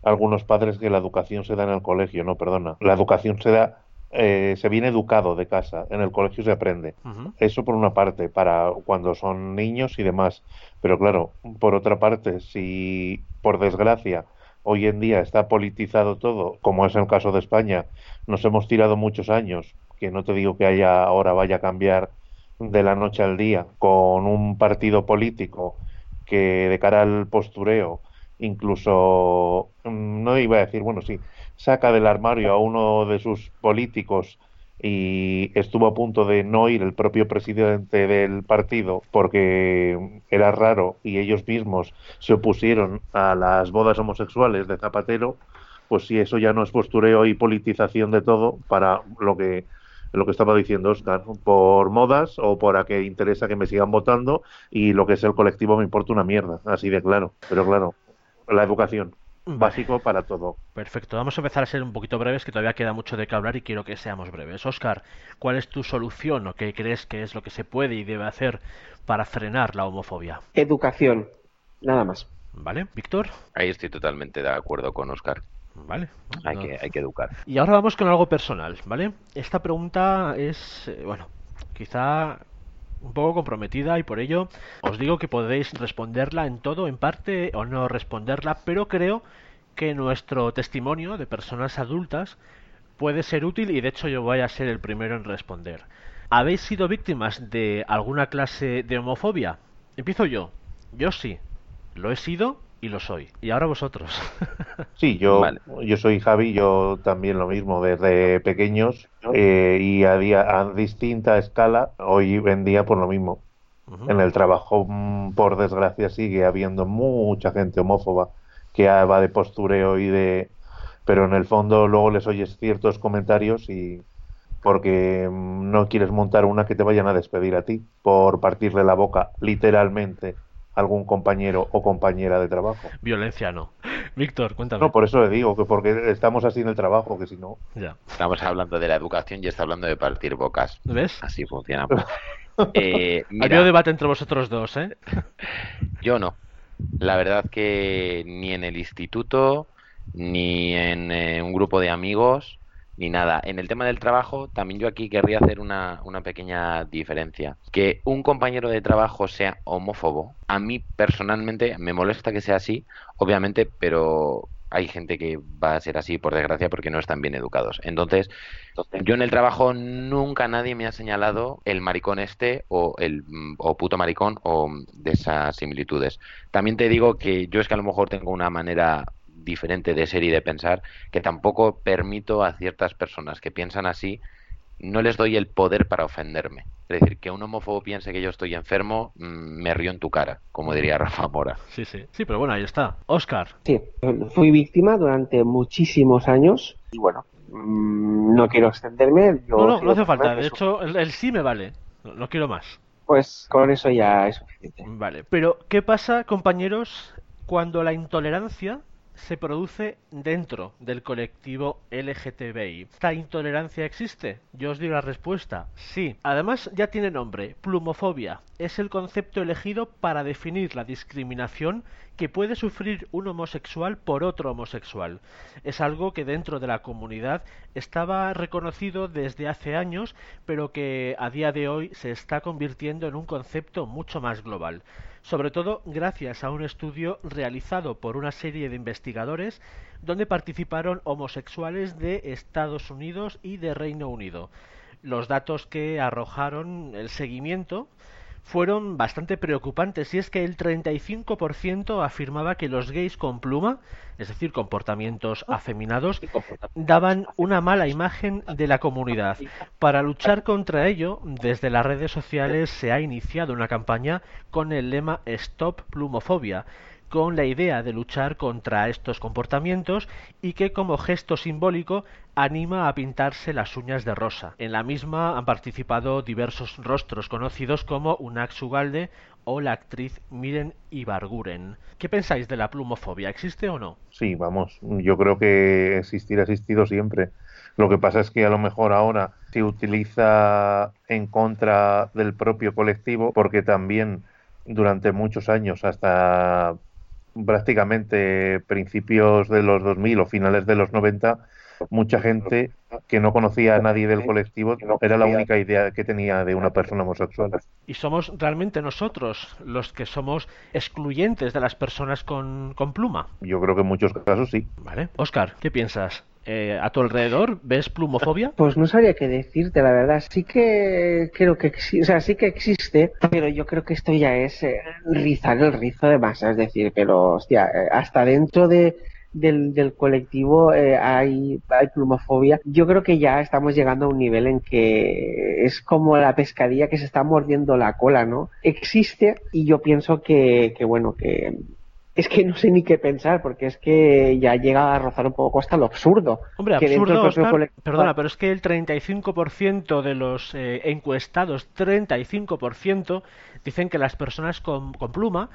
algunos padres que la educación se da en el colegio. No, perdona. La educación se da, eh, se viene educado de casa, en el colegio se aprende. Eso por una parte, para cuando son niños y demás. Pero claro, por otra parte, si por desgracia hoy en día está politizado todo, como es el caso de España, nos hemos tirado muchos años, que no te digo que haya ahora vaya a cambiar de la noche al día, con un partido político que de cara al postureo, incluso, mm, no iba a decir, bueno, sí, saca del armario a uno de sus políticos y estuvo a punto de no ir el propio presidente del partido porque era raro y ellos mismos se opusieron a las bodas homosexuales de Zapatero, pues si eso ya no es postureo y politización de todo para lo que lo que estaba diciendo Oscar, por modas o por a que interesa que me sigan votando y lo que es el colectivo me importa una mierda, así de claro. Pero claro, la educación básico para todo. Perfecto, vamos a empezar a ser un poquito breves, que todavía queda mucho de qué hablar y quiero que seamos breves. Oscar, ¿cuál es tu solución o qué crees que es lo que se puede y debe hacer para frenar la homofobia? Educación, nada más. ¿Vale? Víctor. Ahí estoy totalmente de acuerdo con Oscar. Vale. Hay, No. que, hay que educar. Y ahora vamos con algo personal, ¿vale? Esta pregunta es, eh, bueno, quizá un poco comprometida y por ello os digo que podéis responderla en todo, en parte o no responderla, pero creo que nuestro testimonio de personas adultas puede ser útil y de hecho yo voy a ser el primero en responder. ¿Habéis sido víctimas de alguna clase de homofobia? Empiezo yo. Yo sí. Lo he sido y lo soy. Y ahora vosotros. Sí, yo, Vale. yo soy Javi, yo también lo mismo, desde pequeños eh, y a, día, a distinta escala, hoy en día por lo mismo. En el trabajo, mm, por desgracia, sigue habiendo mucha gente homófoba que va de postureo y de... Pero en el fondo luego les oyes ciertos comentarios y porque mm, no quieres montar una que te vayan a despedir a ti por partirle la boca literalmente algún compañero o compañera de trabajo. Violencia no. Víctor, cuéntame. No, por eso le digo que porque estamos así en el trabajo, que si no... Ya. Estamos hablando de la educación y está hablando de partir bocas. ¿Ves? Así funciona. Eh, Ha mira, habido debate entre vosotros dos, ¿eh? Yo no. La verdad que ni en el instituto, ni en eh, un grupo de amigos, ni nada. En el tema del trabajo, también yo aquí querría hacer una, una pequeña diferencia. Que un compañero de trabajo sea homófobo, a mí personalmente me molesta que sea así, obviamente, pero hay gente que va a ser así, por desgracia, porque no están bien educados. Entonces, yo en el trabajo nunca nadie me ha señalado el maricón este o el o puto maricón o de esas similitudes. También te digo que yo es que a lo mejor tengo una manera diferente de ser y de pensar que tampoco permito a ciertas personas que piensan así no les doy el poder para ofenderme. Es decir, que un homófobo piense que yo estoy enfermo, mm, me río en tu cara, como diría Rafa Mora. Sí, sí. Sí, pero bueno, ahí está. Oscar. Sí, fui víctima durante muchísimos años y bueno, mm, no quiero extenderme. yo No, no, hace falta. De eso. hecho, el, el sí me vale. No, no quiero más. Pues con eso ya es suficiente. Vale. Pero, ¿qué pasa, compañeros, cuando la intolerancia se produce dentro del colectivo LGTBI? ¿Esta intolerancia existe? Yo os digo la respuesta. Sí. Además, ya tiene nombre. Plumofobia. Es el concepto elegido para definir la discriminación que puede sufrir un homosexual por otro homosexual. Es algo que dentro de la comunidad estaba reconocido desde hace años, pero que a día de hoy se está convirtiendo en un concepto mucho más global. Sobre todo gracias a un estudio realizado por una serie de investigadores donde participaron homosexuales de Estados Unidos y de Reino Unido. Los datos que arrojaron el seguimiento fueron bastante preocupantes. Y es que el 35% afirmaba que los gays con pluma, es decir, comportamientos afeminados, daban una mala imagen de la comunidad. Para luchar contra ello, desde las redes sociales se ha iniciado una campaña con el lema Stop Plumofobia, con la idea de luchar contra estos comportamientos y que como gesto simbólico anima a pintarse las uñas de rosa. En la misma han participado diversos rostros conocidos como Unax Ugalde o la actriz Miren Ibarguren. ¿Qué pensáis de la plumofobia? ¿Existe o no? Sí, vamos, yo creo que existir ha existido siempre. Lo que pasa es que a lo mejor ahora se utiliza en contra del propio colectivo porque también durante muchos años, hasta prácticamente principios de los 2000 o finales de los 90, mucha gente que no conocía a nadie del colectivo era la única idea que tenía de una persona homosexual. Y somos realmente nosotros los que somos excluyentes de las personas con, con pluma. Yo creo que en muchos casos sí. Vale. Oscar, ¿qué piensas? Eh, ¿A tu alrededor ves plumofobia? Pues no sabría qué decirte, la verdad. Sí que creo que o sea, sí que existe, pero yo creo que esto ya es eh, rizar el rizo de masa, es decir, pero hostia, eh, hasta dentro de del, del colectivo eh, hay, hay plumofobia, yo creo que ya estamos llegando a un nivel en que es como la pescadilla que se está mordiendo la cola, ¿no? Existe y yo pienso que, que bueno, que es que no sé ni qué pensar, porque es que ya llega a rozar un poco hasta lo absurdo. Hombre, que absurdo, Oscar, colectivo- perdona, pero es que el 35% de los eh, encuestados, 35%, dicen que las personas con, con pluma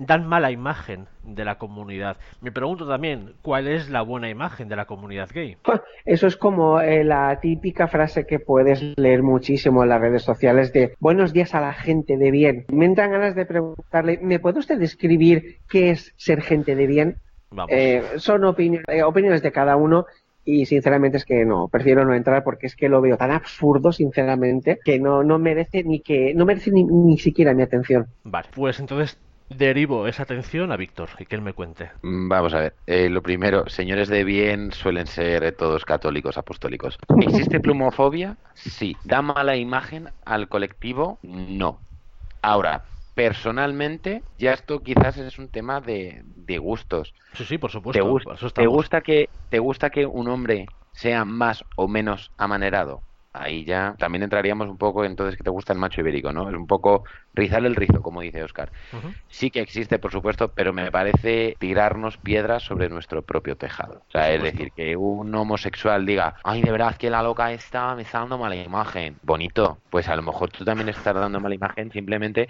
dan mala imagen de la comunidad. Me pregunto también, ¿cuál es la buena imagen de la comunidad gay? Eso es como eh, la típica frase que puedes leer muchísimo en las redes sociales de buenos días a la gente de bien. Me entran ganas de preguntarle, ¿me puede usted describir qué es ser gente de bien? Vamos. Eh, son opini- eh, opiniones de cada uno y sinceramente es que no, prefiero no entrar porque es que lo veo tan absurdo, sinceramente, que no, no merece ni que no merece ni, ni siquiera mi atención. Vale, pues entonces derivo esa atención a Víctor y que él me cuente. Mm, Vamos a ver, eh, lo primero, señores de bien suelen ser todos católicos apostólicos. ¿Existe plumofobia? Sí. ¿Da mala imagen al colectivo? No. Ahora, personalmente, ya esto quizás es un tema de, de gustos. Sí, sí, por ¿Te, supuesto. gus- por eso te gusta que, ¿Te gusta que un hombre sea más o menos amanerado? Ahí ya también entraríamos un poco entonces que te gusta el macho ibérico, ¿no? Es un poco rizar el rizo, como dice Oscar. Sí que existe, por supuesto, pero me parece tirarnos piedras sobre nuestro propio tejado. O sea, es decir, que un homosexual diga, ay, de verdad que la loca esta me está dando mala imagen. Bonito, pues a lo mejor tú también estás dando mala imagen simplemente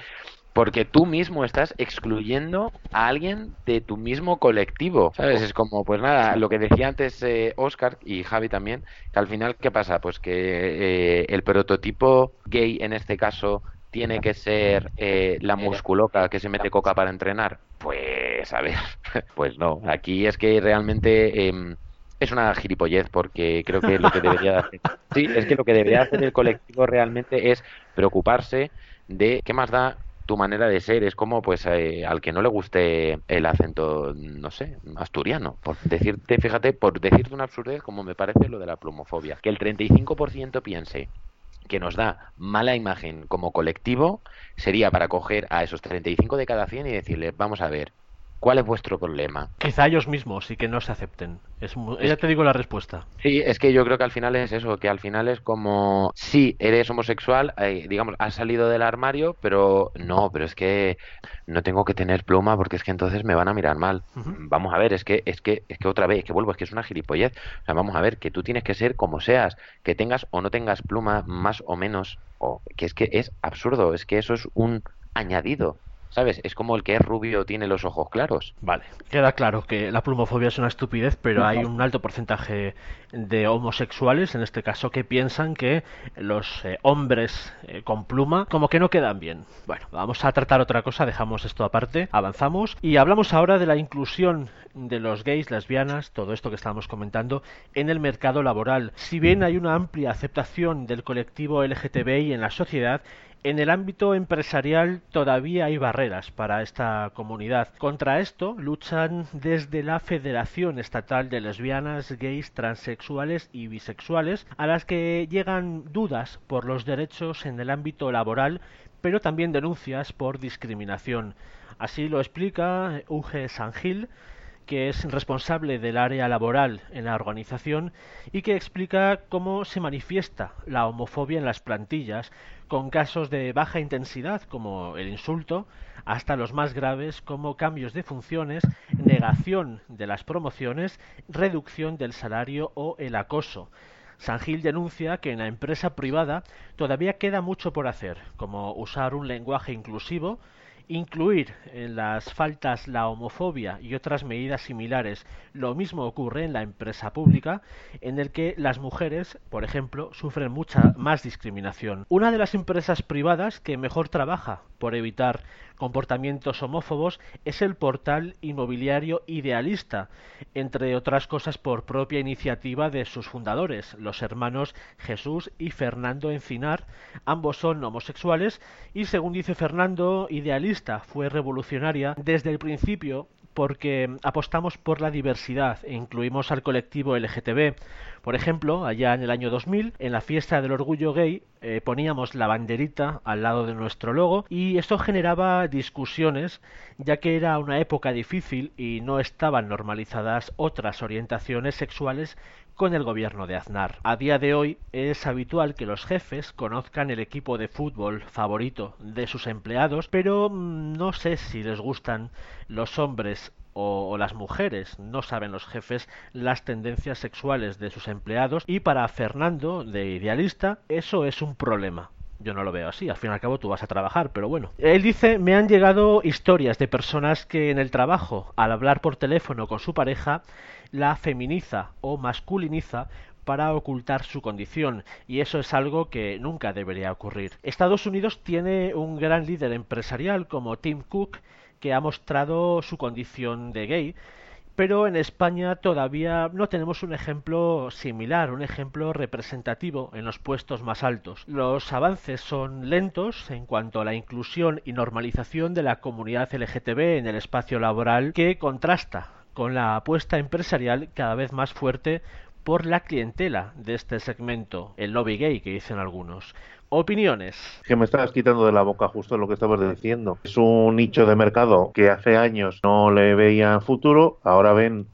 porque tú mismo estás excluyendo a alguien de tu mismo colectivo, ¿sabes? Es como, pues nada, lo que decía antes eh, Oscar y Javi también, que al final, ¿qué pasa? Pues que eh, el prototipo gay en este caso tiene que ser eh, la musculoca que se mete coca para entrenar. Pues, a ver, pues no, aquí es que realmente... em, es una gilipollez porque creo que lo que debería hacer, sí, es que lo que debería hacer el colectivo realmente es preocuparse de qué más da tu manera de ser. Es como pues eh, al que no le guste el acento, no sé, asturiano. Por decirte, fíjate, por decirte una absurdez como me parece lo de la plumofobia. Que el 35% piense que nos da mala imagen como colectivo sería para coger a esos 35 de cada 100 y decirles, vamos a ver, ¿cuál es vuestro problema? Quizá ellos mismos y que no se acepten. Es Es ya te digo la respuesta. Sí, es que yo creo que al final es eso, que al final es como, sí, eres homosexual, eh, digamos, has salido del armario, pero no, pero es que no tengo que tener pluma porque es que entonces me van a mirar mal. Vamos a ver, es que, es que, es que otra vez, que vuelvo, es que es una gilipollez. O sea, vamos a ver, que tú tienes que ser como seas, que tengas o no tengas pluma más o menos, o que es que es absurdo, es que eso es un añadido. ¿Sabes? Es como el que es rubio tiene los ojos claros. Vale, queda claro que la plumofobia es una estupidez, pero hay un alto porcentaje de homosexuales, en este caso, que piensan que los eh, hombres eh, con pluma como que no quedan bien. Bueno, vamos a tratar otra cosa, dejamos esto aparte, avanzamos y hablamos ahora de la inclusión de los gays, lesbianas, todo esto que estábamos comentando, en el mercado laboral. Si bien hay una amplia aceptación del colectivo LGTBI en la sociedad, en el ámbito empresarial todavía hay barreras para esta comunidad. Contra esto luchan desde la Federación Estatal de Lesbianas, Gays, Transexuales y Bisexuales, a las que llegan dudas por los derechos en el ámbito laboral, pero también denuncias por discriminación. Así lo explica Uge Sangil, que es responsable del área laboral en la organización y que explica cómo se manifiesta la homofobia en las plantillas, con casos de baja intensidad como el insulto, hasta los más graves como cambios de funciones, negación de las promociones, reducción del salario o el acoso. Sangil denuncia que en la empresa privada todavía queda mucho por hacer, como usar un lenguaje inclusivo, incluir en las faltas la homofobia y otras medidas similares. Lo mismo ocurre en la empresa pública, en el que las mujeres, por ejemplo, sufren mucha más discriminación. Una de las empresas privadas que mejor trabaja por evitar comportamientos homófobos es el portal inmobiliario Idealista, entre otras cosas por propia iniciativa de sus fundadores, los hermanos Jesús y Fernando Encinar. Ambos son homosexuales y según dice Fernando, Idealista fue revolucionaria desde el principio porque apostamos por la diversidad e incluimos al colectivo LGTB. Por ejemplo, allá en el año 2000, en la fiesta del orgullo gay, eh, poníamos la banderita al lado de nuestro logo y esto generaba discusiones, ya que era una época difícil y no estaban normalizadas otras orientaciones sexuales con el gobierno de Aznar. A día de hoy es habitual que los jefes conozcan el equipo de fútbol favorito de sus empleados, pero mm, no sé si les gustan los hombres o, las mujeres. No saben los jefes las tendencias sexuales de sus empleados y para Fernando, de idealista, eso es un problema. Yo no lo veo así, al fin y al cabo tú vas a trabajar, pero bueno. Él dice, me han llegado historias de personas que en el trabajo, al hablar por teléfono con su pareja, la feminiza o masculiniza para ocultar su condición y eso es algo que nunca debería ocurrir. Estados Unidos tiene un gran líder empresarial como Tim Cook que ha mostrado su condición de gay pero en España todavía no tenemos un ejemplo similar, un ejemplo representativo en los puestos más altos. Los avances son lentos en cuanto a la inclusión y normalización de la comunidad LGTB en el espacio laboral que contrasta con la apuesta empresarial cada vez más fuerte por la clientela de este segmento, el lobby gay que dicen algunos. Opiniones. Que me estabas quitando de la boca justo lo que estabas diciendo. Es un nicho de mercado que hace años no le veían futuro, ahora ven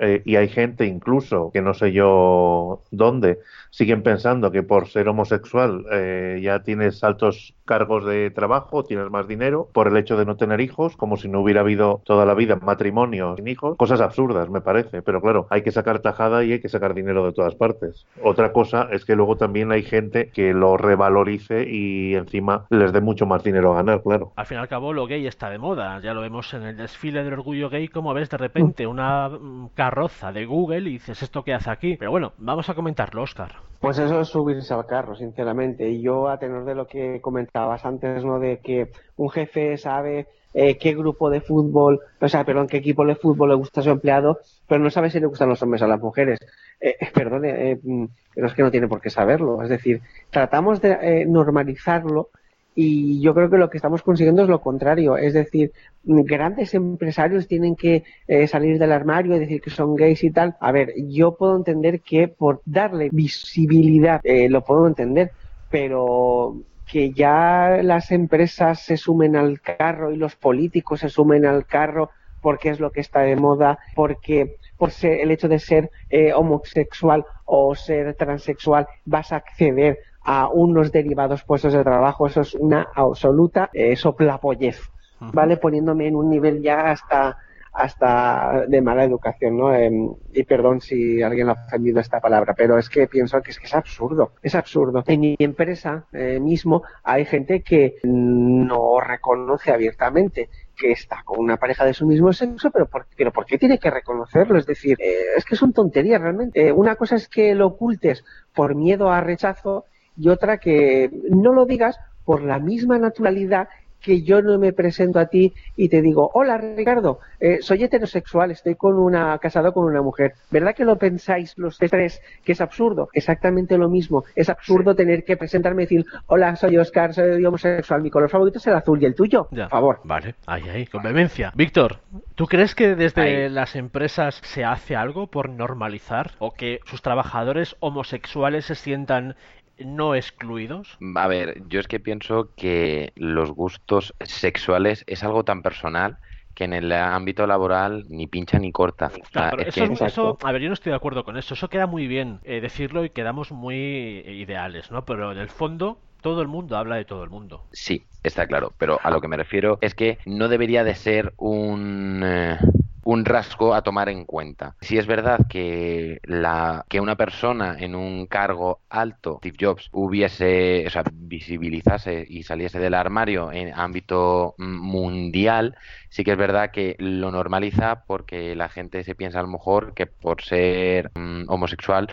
eh, y hay gente incluso que no sé yo dónde siguen pensando que por ser homosexual eh, ya tienes altos cargos de trabajo, tienes más dinero, por el hecho de no tener hijos, como si no hubiera habido toda la vida matrimonio sin hijos, cosas absurdas me parece, pero claro, hay que sacar tajada y hay que sacar dinero de todas partes. Otra cosa es que luego también hay gente que lo revalorice y encima les dé mucho más dinero a ganar, claro. Al fin y al cabo lo gay está de moda, ya lo vemos en el desfile del orgullo gay, como ves de repente una mm, carroza de Google y dices esto qué hace aquí. Pero bueno, vamos a comentarlo, Oscar. Pues eso es subirse al carro, sinceramente. Y yo, a tenor de lo que comentabas antes, ¿no? De que un jefe sabe eh, qué grupo de fútbol, o sea, perdón, qué equipo de fútbol le gusta a su empleado, pero no sabe si le gustan los hombres a las mujeres. Eh, eh perdone, eh, mm, pero es que no tiene por qué saberlo. Es decir, tratamos de normalizarlo y yo creo que lo que estamos consiguiendo es lo contrario. Es decir, grandes empresarios tienen que eh, salir del armario y decir que son gays y tal. A ver, yo puedo entender que por darle visibilidad, eh, lo puedo entender, pero que ya las empresas se sumen al carro y los políticos se sumen al carro porque es lo que está de moda, porque por ser, el hecho de ser eh, homosexual o ser transexual vas a acceder a unos derivados puestos de trabajo, eso es una absoluta eh, soplapollez, ¿vale? Poniéndome en un nivel ya hasta hasta de mala educación, ¿no? Em, y perdón si alguien ha ofendido esta palabra, pero es que pienso que es que es absurdo, es absurdo. En mi empresa eh, mismo hay gente que no reconoce abiertamente que está con una pareja de su mismo sexo, pero ¿por, pero ¿por qué tiene que reconocerlo? Es decir, eh, es que son tonterías realmente. una cosa es que lo ocultes por miedo a rechazo y otra que no lo digas por la misma naturalidad que yo no me presento a ti y te digo, hola Ricardo, eh, soy heterosexual, estoy con una, casado con una mujer. ¿Verdad que lo pensáis los tres que es absurdo? Exactamente lo mismo. Es absurdo tener que presentarme y decir, hola, soy Oscar, soy homosexual, mi color favorito es el azul y el tuyo. Por favor. Vale, ahí, ahí, con vehemencia. Víctor, ¿tú crees que desde las empresas se hace algo por normalizar o que sus trabajadores homosexuales se sientan no excluidos? A ver, yo es que pienso que los gustos sexuales es algo tan personal que en el ámbito laboral ni pincha ni corta. eso, a ver, yo no estoy de acuerdo con eso. Eso queda muy bien eh, decirlo y quedamos muy ideales, ¿no? Pero en el fondo todo el mundo habla de todo el mundo. Sí, está claro. Pero a lo que me refiero es que no debería de ser un... Eh, un rasgo a tomar en cuenta. Si es verdad que la que una persona en un cargo alto, Steve Jobs, hubiese, o sea, visibilizase y saliese del armario en ámbito mundial, sí que es verdad que lo normaliza porque la gente se piensa a lo mejor que por ser mm, homosexual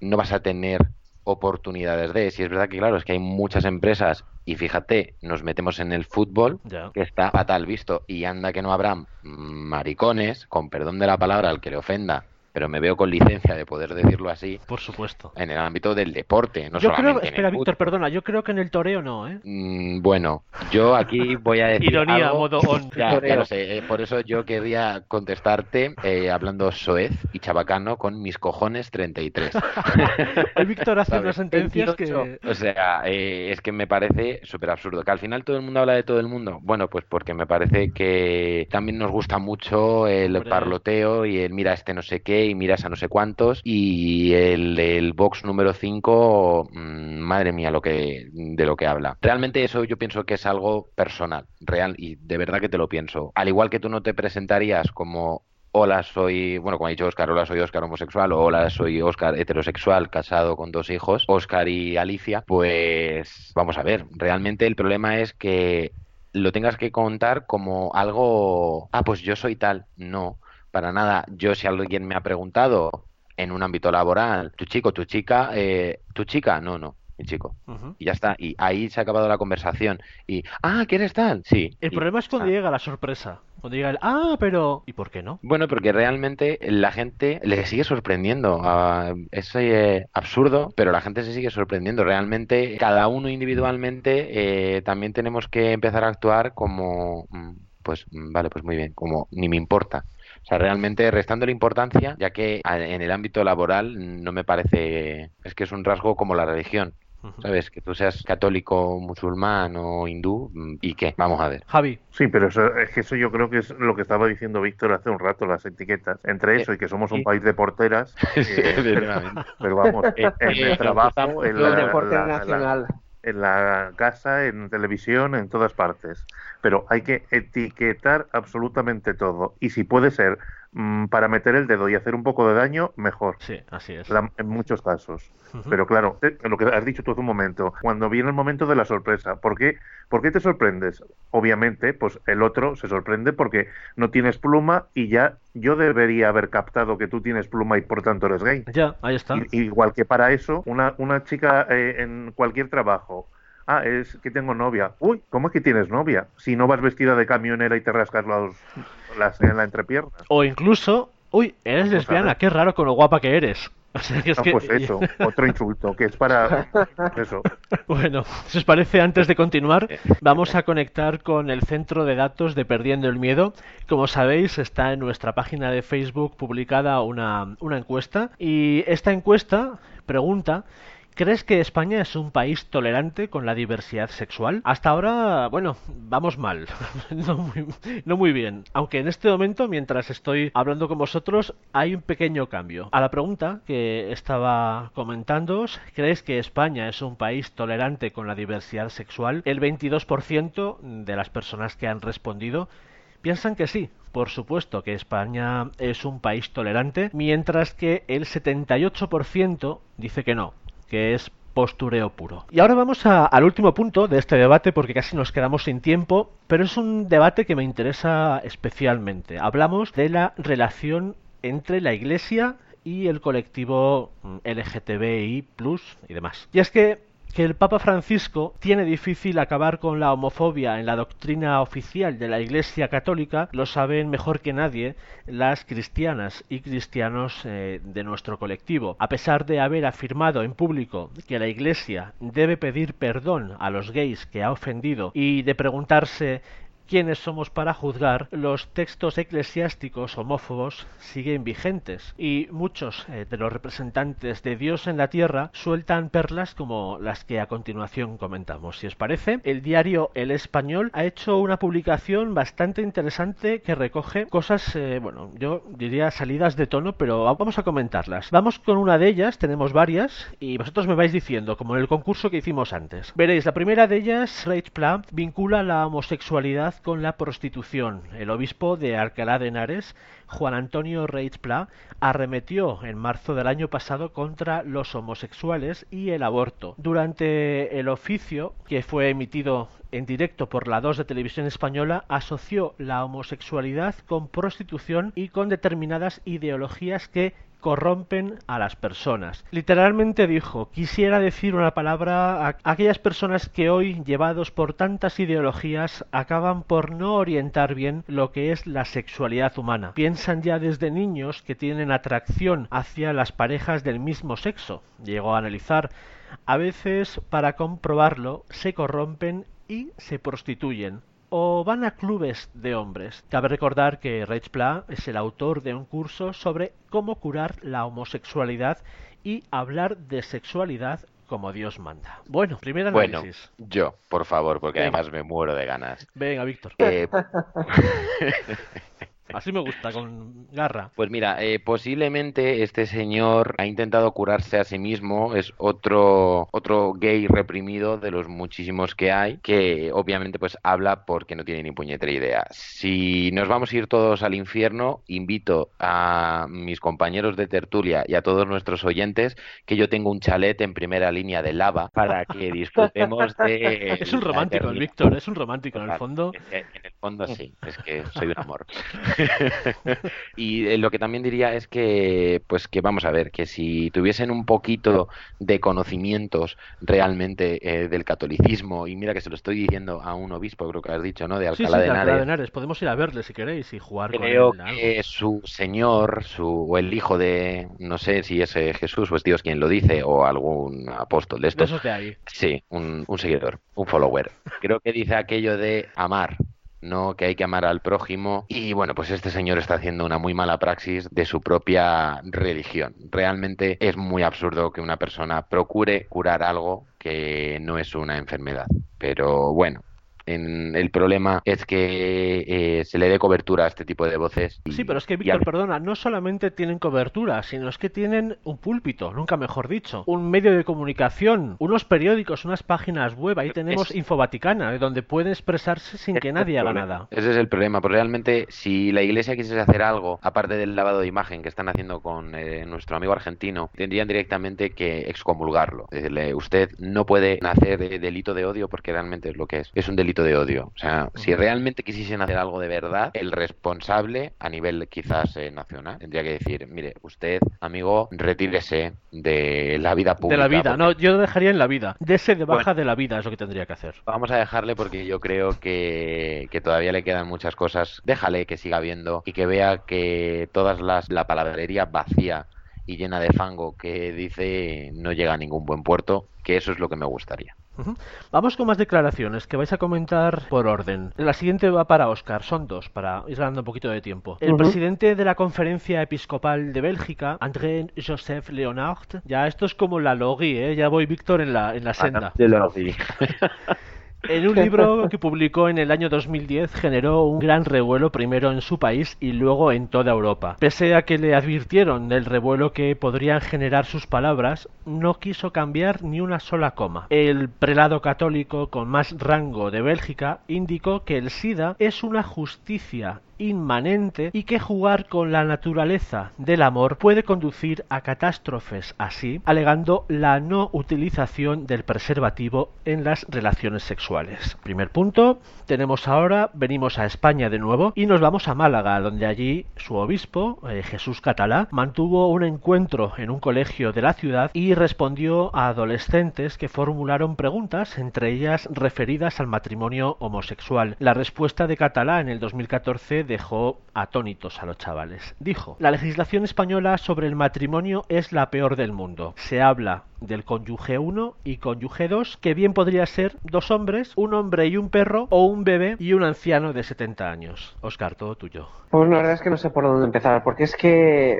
no vas a tener oportunidades de. Si es verdad que, claro, es que hay muchas empresas y fíjate, nos metemos en el fútbol, que está fatal visto, y anda que no habrá maricones, con perdón de la palabra al que le ofenda, pero me veo con licencia de poder decirlo así. Por supuesto. En el ámbito del deporte, no yo solamente creo, en el espera. Víctor, perdona, yo creo que en el toreo no, ¿eh? Mm, bueno, yo aquí voy a decir Ironía, algo- modo on. Ya, ya lo sé, eh, por eso yo querría contestarte eh, hablando soez y chabacano con mis cojones 33. El Víctor hace unas sentencias que... 28. O sea, eh, es que me parece súper absurdo. Que al final todo el mundo habla de todo el mundo. Bueno, pues porque me parece que también nos gusta mucho el Hombre. parloteo y el mira este no sé qué y miras a no sé cuántos. Y el, box número 5, madre mía, lo que, de lo que habla. Realmente eso yo pienso que es algo personal, real, y de verdad que te lo pienso. Al igual que tú no te presentarías como hola soy, bueno, como ha dicho Oscar, hola soy Oscar homosexual, o hola soy Oscar heterosexual, casado con dos hijos, Oscar y Alicia, pues vamos a ver, realmente el problema es que lo tengas que contar como algo, ah, pues yo soy tal, no, para nada, yo si alguien me ha preguntado en un ámbito laboral, tu chico, tu chica, eh, tu chica, no, no, mi chico. Y ya está, y ahí se ha acabado la conversación. Y, ah, ¿quieres tal? Sí. El Y- problema es cuando ah. llega la sorpresa. Cuando llega el, ah, pero... ¿Y por qué no? Bueno, porque realmente la gente le sigue sorprendiendo. Ah, es eh, absurdo, pero la gente se sigue sorprendiendo. Realmente, cada uno individualmente eh, también tenemos que empezar a actuar como, mm, pues, mm, vale, pues muy bien, como ni me importa. O sea, realmente restando la importancia, ya que en el ámbito laboral no me parece, es que es un rasgo como la religión. ¿Sabes? Que tú seas católico, musulmán o hindú, mm, ¿y qué? Vamos a ver. Javi, Sí, pero eso, es que eso yo creo que es lo que estaba diciendo Víctor hace un rato, las etiquetas. Entre eso y que somos un sí. país de porteras, eh, Efectivamente. pero vamos, en Eh, el trabajo, en El la, deporte la- la- nacional. en la casa, en televisión, en todas partes. Pero hay que etiquetar absolutamente todo. Y si puede ser mm, para meter el dedo y hacer un poco de daño, mejor. sí, así es. La- en muchos casos. Pero claro, eh, lo que has dicho tú hace un momento, cuando viene el momento de la sorpresa, ¿por qué, ¿por qué te sorprendes? Obviamente, pues el otro se sorprende porque no tienes pluma y ya yo debería haber captado que tú tienes pluma y por tanto eres gay. Ya, ahí está. I- igual que para eso, una, una chica eh, en cualquier trabajo, ah, es que tengo novia. Uy, ¿cómo es que tienes novia? Si no vas vestida de camionera y te rascas los, las en la entrepierna. O incluso, uy, eres lesbiana, qué raro con lo guapa que eres. O sea, que es que... pues eso, otro insulto, que es para eso. Bueno, si os parece, antes de continuar, vamos a conectar con el centro de datos de Perdiendo el Miedo. Como sabéis, está en nuestra página de Facebook publicada una, una encuesta y esta encuesta pregunta ¿Crees que España es un país tolerante con la diversidad sexual? Hasta ahora, bueno, vamos mal, no muy, bien. Aunque en este momento, mientras estoy hablando con vosotros, hay un pequeño cambio. A la pregunta que estaba comentándoos, ¿crees que España es un país tolerante con la diversidad sexual? El 22% de las personas que han respondido piensan que sí. Por supuesto que España es un país tolerante, mientras que el 78% dice que no, que es postureo puro. Y ahora vamos al último punto de este debate porque casi nos quedamos sin tiempo, pero es un debate que me interesa especialmente. Hablamos de la relación entre la Iglesia y el colectivo mm, LGTBI y demás. Y es que que el Papa Francisco tiene difícil acabar con la homofobia en la doctrina oficial de la Iglesia Católica lo saben mejor que nadie las cristianas y cristianos eh, de nuestro colectivo. A pesar de haber afirmado en público que la Iglesia debe pedir perdón a los gays que ha ofendido y de preguntarse quiénes somos para juzgar, los textos eclesiásticos homófobos siguen vigentes y muchos eh, de los representantes de Dios en la tierra sueltan perlas como las que a continuación comentamos. Si os parece, el diario El Español ha hecho una publicación bastante interesante que recoge cosas, eh, bueno, yo diría salidas de tono, pero va- vamos a comentarlas. Vamos con una de ellas, tenemos varias, y vosotros me vais diciendo, como en el concurso que hicimos antes. Veréis, la primera de ellas, Rage Pla, vincula la homosexualidad con la prostitución. El obispo de Alcalá de Henares, Juan Antonio Reitz Pla, arremetió en marzo del año pasado contra los homosexuales y el aborto. Durante el oficio, que fue emitido en directo por la 2 de Televisión Española, asoció la homosexualidad con prostitución y con determinadas ideologías que corrompen a las personas. Literalmente dijo, quisiera decir una palabra a aquellas personas que hoy, llevados por tantas ideologías, acaban por no orientar bien lo que es la sexualidad humana. Piensan ya desde niños que tienen atracción hacia las parejas del mismo sexo. Llegó a analizar a veces, para comprobarlo, se corrompen y se prostituyen o van a clubes de hombres. Cabe recordar que Rich Pla es el autor de un curso sobre cómo curar la homosexualidad y hablar de sexualidad como Dios manda. Bueno, primer análisis. Bueno, yo, por favor, porque además me muero de ganas. Venga, Víctor. Eh, Así me gusta, con garra. Pues mira, eh, posiblemente este señor ha intentado curarse a sí mismo, es otro, otro gay reprimido de los muchísimos que hay, que obviamente pues habla porque no tiene ni puñetera idea. Si nos vamos a ir todos al infierno, invito a mis compañeros de tertulia y a todos nuestros oyentes que yo tengo un chalet en primera línea de lava para que disfrutemos de... Es un romántico el Víctor, es un romántico en el fondo. En el fondo sí, es que soy un amor. y eh, lo que también diría es que, pues que vamos a ver, que si tuviesen un poquito de conocimientos realmente eh, del catolicismo, y mira que se lo estoy diciendo a un obispo, creo que has dicho, ¿no? De Alcalá, de, Henares. Podemos ir a verle si queréis y jugar creo con él. que su señor, su, o el hijo de, no sé si es Jesús o es Dios quien lo dice, o algún apóstol de estos. De esos de ahí. Sí, un, un seguidor, un follower. Creo que dice aquello de amar no que hay que amar al prójimo. Y bueno, pues este señor está haciendo una muy mala praxis de su propia religión. Realmente es muy absurdo que una persona procure curar algo que no es una enfermedad. Pero bueno, en el problema es que eh, se le dé cobertura a este tipo de voces. sí, pero es que, Víctor, perdona, no solamente tienen cobertura, sino es que tienen un púlpito, nunca mejor dicho, un medio de comunicación, unos periódicos, unas páginas web, ahí tenemos Infovaticana, donde puede expresarse sin que nadie haga nada. Ese es el problema, pues realmente si la iglesia quisiese hacer algo, aparte del lavado de imagen que están haciendo con eh, nuestro amigo argentino, tendrían directamente que excomulgarlo. Decirle, usted no puede nacer de delito de odio porque realmente es lo que es. Es un delito de odio. O sea, si realmente quisiesen hacer algo de verdad, el responsable a nivel quizás eh, nacional tendría que decir, mire, usted, amigo, retírese de la vida pública. De la vida, no, yo lo dejaría en la vida. Dese de baja de la vida es lo que tendría que hacer. Vamos a dejarle porque yo creo que, que todavía le quedan muchas cosas. Déjale que siga viendo y que vea que todas las la palabrería vacía y llena de fango que dice no llega a ningún buen puerto, que eso es lo que me gustaría. Vamos con más declaraciones que vais a comentar por orden. La siguiente va para Oscar, son dos, para ir ganando un poquito de tiempo. El presidente de la Conferencia Episcopal de Bélgica, André Joseph Leonard, ya esto es como la Logui, ¿eh? ya voy Víctor en la, en la senda. De Logui. En un libro que publicó en el año 2010 generó un gran revuelo primero en su país y luego en toda Europa. Pese a que le advirtieron del revuelo que podrían generar sus palabras, no quiso cambiar ni una sola coma. El prelado católico con más rango de Bélgica indicó que el SIDA es una justicia inmanente y que jugar con la naturaleza del amor puede conducir a catástrofes así, alegando la no utilización del preservativo en las relaciones sexuales. Primer punto, tenemos ahora, venimos a España de nuevo y nos vamos a Málaga, donde allí su obispo, eh, Jesús Catalá, mantuvo un encuentro en un colegio de la ciudad y respondió a adolescentes que formularon preguntas, entre ellas referidas al matrimonio homosexual. La respuesta de Catalá en el 2014 dejó atónitos a los chavales. Dijo, la legislación española sobre el matrimonio es la peor del mundo. Se habla del cónyuge 1 y cónyuge 2, que bien podría ser dos hombres, un hombre y un perro, o un bebé y un anciano de 70 años. Oscar, todo tuyo. Pues la verdad es que no sé por dónde empezar, porque es que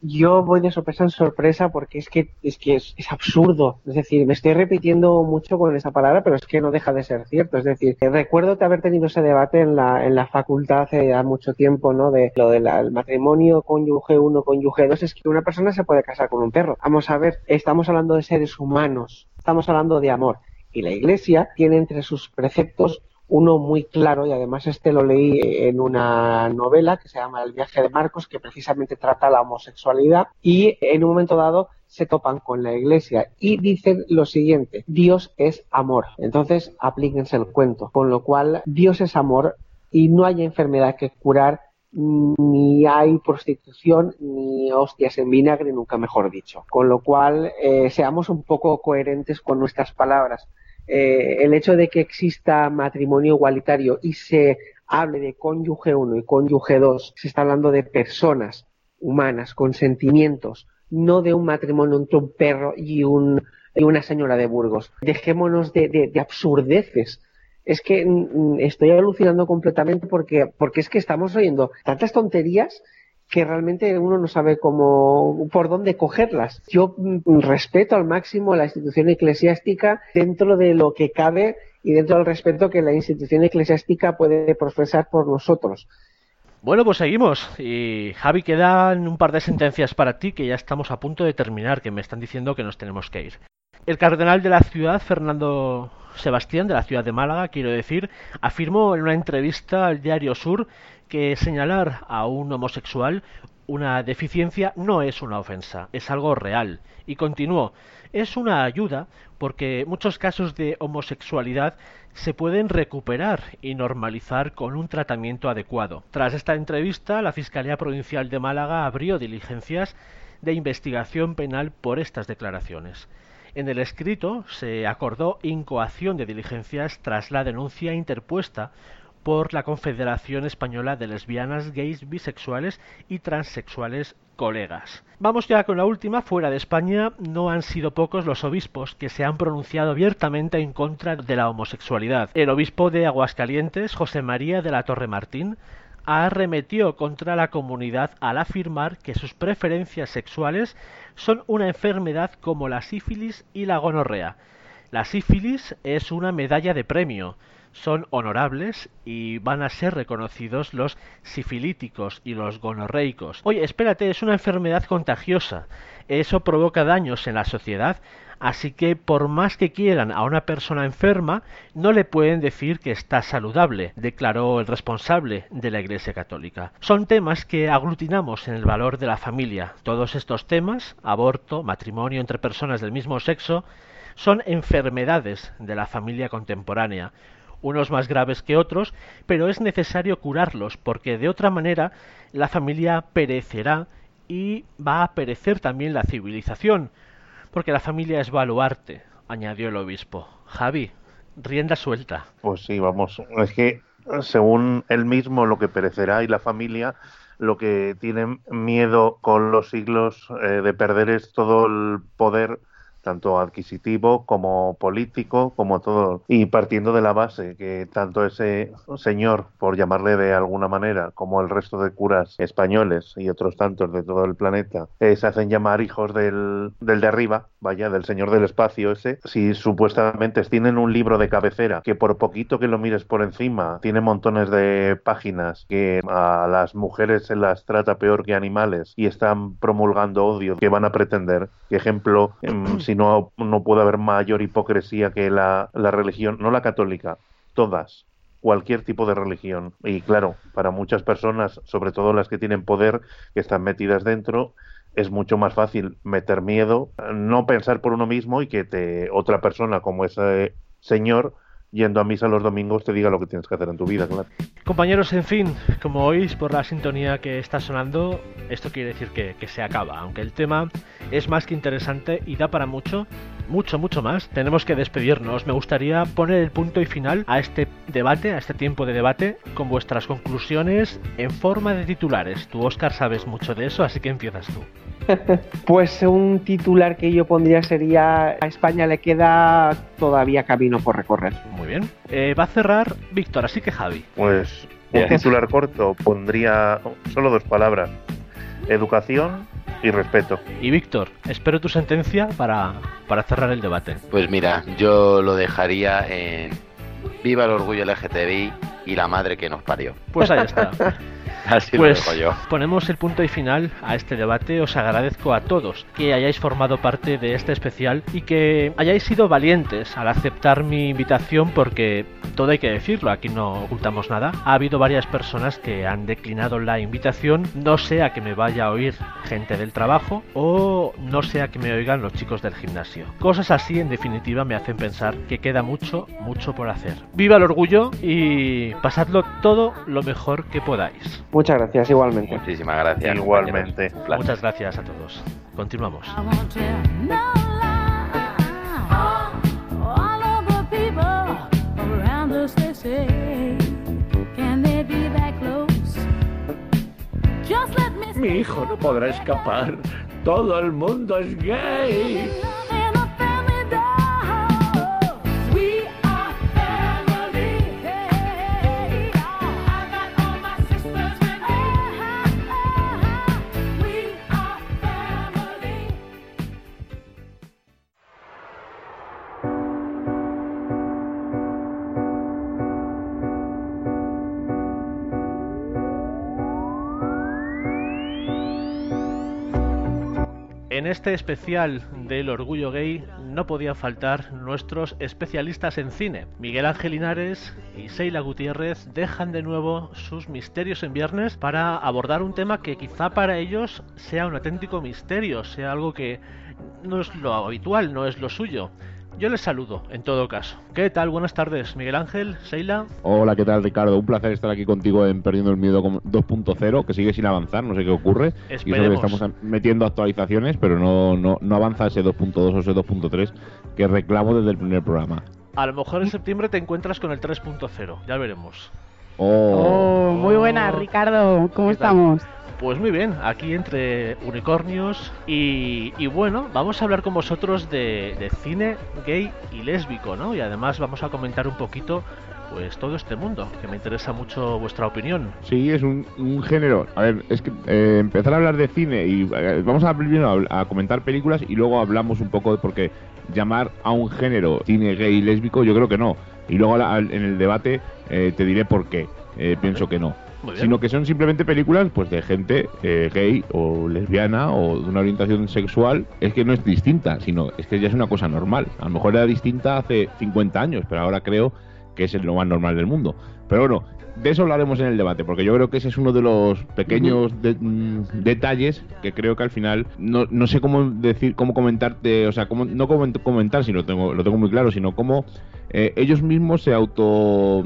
yo voy de sorpresa en sorpresa porque es que es que es, absurdo. Es decir, me estoy repitiendo mucho con esa palabra, pero es que no deja de ser cierto. Es decir, recuerdo de haber tenido ese debate en la, en la facultad hace ya mucho tiempo, ¿no? De lo del matrimonio cónyuge 1, cónyuge 2, es que una persona se puede casar con un perro. Vamos a ver, estamos hablando de seres humanos, estamos hablando de amor. Y la Iglesia tiene entre sus preceptos uno muy claro y además este lo leí en una novela que se llama El viaje de Marcos que precisamente trata la homosexualidad y en un momento dado se topan con la iglesia y dicen lo siguiente, Dios es amor. Entonces aplíquense el cuento, con lo cual Dios es amor y no hay enfermedad que curar ni hay prostitución ni hostias en vinagre, nunca mejor dicho. Con lo cual, eh, seamos un poco coherentes con nuestras palabras. Eh, el hecho de que exista matrimonio igualitario y se hable de cónyuge 1 y cónyuge 2, se está hablando de personas humanas con sentimientos, no de un matrimonio entre un perro y, un, y una señora de Burgos. Dejémonos de, de, absurdeces. Es que mm, mm, estoy alucinando completamente porque, porque es que estamos oyendo tantas tonterías que realmente uno no sabe cómo, por dónde cogerlas. Yo mm, respeto al máximo la institución eclesiástica dentro de lo que cabe y dentro del respeto que la institución eclesiástica puede profesar por nosotros. Bueno, pues seguimos. Y Javi, quedan un par de sentencias para ti que ya estamos a punto de terminar, que me están diciendo que nos tenemos que ir. El cardenal de la ciudad, Fernando Sebastián, de la ciudad de Málaga, quiero decir, afirmó en una entrevista al diario Sur que señalar a un homosexual una deficiencia no es una ofensa, es algo real. Y continuó, es una ayuda porque muchos casos de homosexualidad se pueden recuperar y normalizar con un tratamiento adecuado. Tras esta entrevista, la Fiscalía Provincial de Málaga abrió diligencias de investigación penal por estas declaraciones. En el escrito se acordó incoación de diligencias tras la denuncia interpuesta por la Confederación Española de Lesbianas, Gays, Bisexuales y Transexuales colegas. Vamos ya con la última. Fuera de España no han sido pocos los obispos que se han pronunciado abiertamente en contra de la homosexualidad. El obispo de Aguascalientes, José María de la Torre Martín, arremetió contra la comunidad al afirmar que sus preferencias sexuales son una enfermedad como la sífilis y la gonorrea. La sífilis es una medalla de premio, son honorables y van a ser reconocidos los sifilíticos y los gonorreicos. Oye, espérate, es una enfermedad contagiosa. Eso provoca daños en la sociedad, así que por más que quieran a una persona enferma, no le pueden decir que está saludable, declaró el responsable de la Iglesia Católica. Son temas que aglutinamos en el valor de la familia. Todos estos temas, aborto, matrimonio entre personas del mismo sexo, son enfermedades de la familia contemporánea unos más graves que otros, pero es necesario curarlos, porque de otra manera la familia perecerá y va a perecer también la civilización, porque la familia es baluarte, añadió el obispo. Javi, rienda suelta. Pues sí, vamos, es que según él mismo lo que perecerá y la familia lo que tienen miedo con los siglos eh, de perder es todo el poder tanto adquisitivo como político, como todo, y partiendo de la base que tanto ese señor, por llamarle de alguna manera, como el resto de curas españoles y otros tantos de todo el planeta, eh, se hacen llamar hijos del, del de arriba, vaya, del señor del espacio ese, si supuestamente tienen un libro de cabecera que por poquito que lo mires por encima, tiene montones de páginas que a las mujeres se las trata peor que animales y están promulgando odio, que van a pretender? ¿Qué ejemplo, em, si no, no puede haber mayor hipocresía que la, la religión, no la católica, todas, cualquier tipo de religión. Y claro, para muchas personas, sobre todo las que tienen poder, que están metidas dentro, es mucho más fácil meter miedo, no pensar por uno mismo y que te, otra persona como ese señor yendo a misa los domingos te diga lo que tienes que hacer en tu vida, claro. Compañeros, en fin, como oís por la sintonía que está sonando, esto quiere decir que, se acaba. Aunque el tema es más que interesante y da para mucho, mucho, mucho más, tenemos que despedirnos. Me gustaría poner el punto y final a este debate, a este tiempo de debate, con vuestras conclusiones en forma de titulares. Tú, Oscar, sabes mucho de eso, así que empiezas tú. Pues un titular que yo pondría sería a España le queda todavía camino por recorrer. Muy bien. Eh, va a cerrar Víctor, así que Javi. Pues un titular corto pondría solo dos palabras. Educación y respeto. Y Víctor, espero tu sentencia para, para cerrar el debate. Pues mira, yo lo dejaría en Viva el orgullo LGTBI y la madre que nos parió. Pues ahí está. pues ponemos el punto y final a este debate. Os agradezco a todos que hayáis formado parte de este especial y que hayáis sido valientes al aceptar mi invitación porque todo hay que decirlo, aquí no ocultamos nada. Ha habido varias personas que han declinado la invitación, no sea que me vaya a oír gente del trabajo o no sea que me oigan los chicos del gimnasio. Cosas así en definitiva me hacen pensar que queda mucho, mucho por hacer. Viva el orgullo y pasadlo todo lo mejor que podáis. Muchas gracias, igualmente. Muchísimas gracias. Igualmente. Muchas gracias a todos. Continuamos. Mi hijo no podrá escapar. Todo el mundo es gay. Este especial del orgullo gay no podían faltar nuestros especialistas en cine. Miguel Ángel Linares y Seila Gutiérrez dejan de nuevo sus misterios en viernes para abordar un tema que quizá para ellos sea un auténtico misterio, sea algo que no es lo habitual, no es lo suyo. Yo les saludo, en todo caso. ¿Qué tal? Buenas tardes, Miguel Ángel, Seila. Hola, ¿qué tal Ricardo? Un placer estar aquí contigo en Perdiendo el Miedo con- 2.0, que sigue sin avanzar, no sé qué ocurre. Y eso que Esperemos. estamos metiendo actualizaciones, pero no, no, no avanza ese 2.2 o ese 2.3 que reclamo desde el primer programa. A lo mejor en septiembre te encuentras con el 3.0, ya veremos. Oh, Oh, muy buenas, Ricardo. ¿Cómo ¿Qué tal? Pues muy bien, aquí entre unicornios y, y bueno, vamos a hablar con vosotros de, de cine gay y lésbico, ¿no? Y además vamos a comentar un poquito pues todo este mundo, que me interesa mucho vuestra opinión. Sí, es un, un género. A ver, es que eh, empezar a hablar de cine y eh, vamos a primero a, a comentar películas y luego hablamos un poco de por qué llamar a un género cine gay y lésbico, yo creo que no. Y luego en el debate eh, te diré por qué eh, pienso que no. Sino que son simplemente películas pues de gente eh, gay o lesbiana o de una orientación sexual. Es que no es distinta, sino es que ya es una cosa normal. A lo mejor era distinta hace 50 años, pero ahora creo que es lo más normal del mundo. Pero bueno, de eso hablaremos en el debate, porque yo creo que ese es uno de los pequeños de- mm, detalles que creo que al final no, no sé cómo decir, cómo comentarte, o sea, cómo, no cómo comentar, si lo tengo, lo tengo muy claro, sino cómo eh, ellos mismos se auto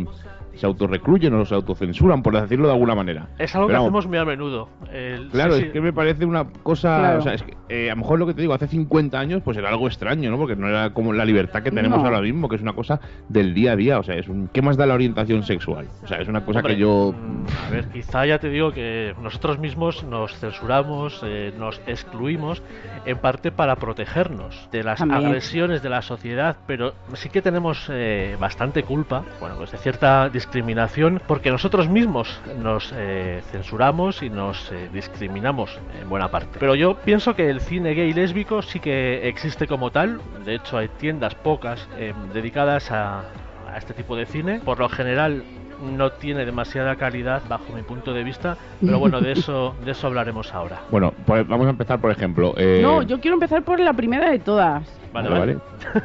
se autorrecluyen o se autocensuran, por decirlo de alguna manera. Es algo que Pero vamos, hacemos muy a menudo. el- Claro, sí, es sí. que me parece una cosa. Claro. O sea, es que eh, a lo mejor lo que te digo, hace 50 años, pues era algo extraño, ¿no? Porque no era como la libertad que tenemos No. ahora mismo, que es una cosa del día a día. O sea, es un. ¿Qué más da la orientación sexual? O sea, es una cosa Hombre, que yo. mm, A ver, quizá ya te digo que nosotros mismos nos censuramos, eh, nos excluimos, en parte para protegernos de las También. agresiones de la sociedad, pero sí que tenemos eh, bastante culpa, bueno, pues de cierta discriminación, porque nosotros mismos nos eh, censuramos y nos eh, discriminamos en buena parte. Pero yo pienso que el cine gay y lésbico sí que existe como tal, de hecho hay tiendas pocas eh, dedicadas a, a este tipo de cine. Por lo general no tiene demasiada calidad bajo mi punto de vista, pero bueno, de eso de eso hablaremos ahora. Bueno, pues vamos a empezar, por ejemplo. eh, No, yo quiero empezar por la primera de todas, Vale, vale, vale.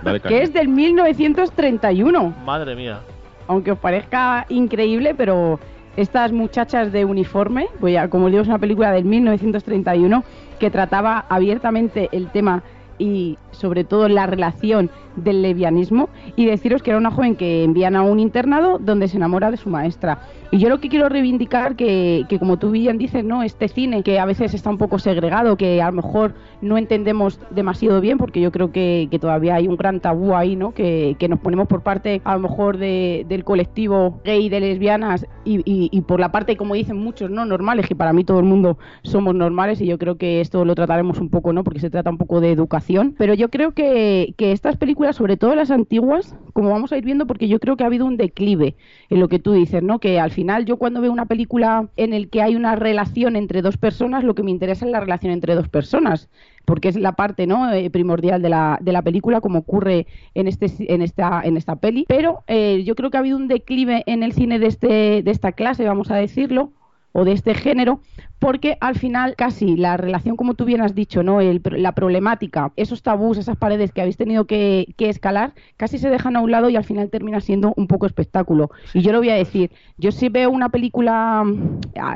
vale. Que es del 1931. Madre mía. Aunque os parezca increíble, pero estas muchachas de uniforme, voy a, como digo, es una película del 1931 que trataba abiertamente el tema y sobre todo la relación del lesbianismo y deciros que era una joven que envían a un internado donde se enamora de su maestra. Y yo lo que quiero reivindicar que, que como tú bien dices, ¿no? Este cine que a veces está un poco segregado, que a lo mejor no entendemos demasiado bien, porque yo creo que, que todavía hay un gran tabú ahí, ¿no? Que, que nos ponemos por parte a lo mejor de- del colectivo gay de lesbianas y, y- y por la parte, como dicen muchos, ¿no? Normales, que para mí todo el mundo somos normales y yo creo que esto lo trataremos un poco, ¿no? Porque se trata un poco de educación. Pero yo creo que, estas películas, sobre todo las antiguas, como vamos a ir viendo, porque yo creo que ha habido un declive en lo que tú dices, ¿no? Que al final yo cuando veo una película en el que hay una relación entre dos personas, lo que me interesa es la relación entre dos personas, porque es la parte ¿no? Eh, primordial de la, de la película, como ocurre en, este, en, esta, en esta peli. Pero eh, yo creo que ha habido un declive en el cine de, este, de esta clase, vamos a decirlo, o de este género, porque al final casi la relación, como tú bien has dicho, ¿no? El- la problemática, esos tabús, esas paredes que habéis tenido que, escalar, casi se dejan a un lado y al final termina siendo un poco espectáculo. Y yo lo voy a decir, yo si veo una película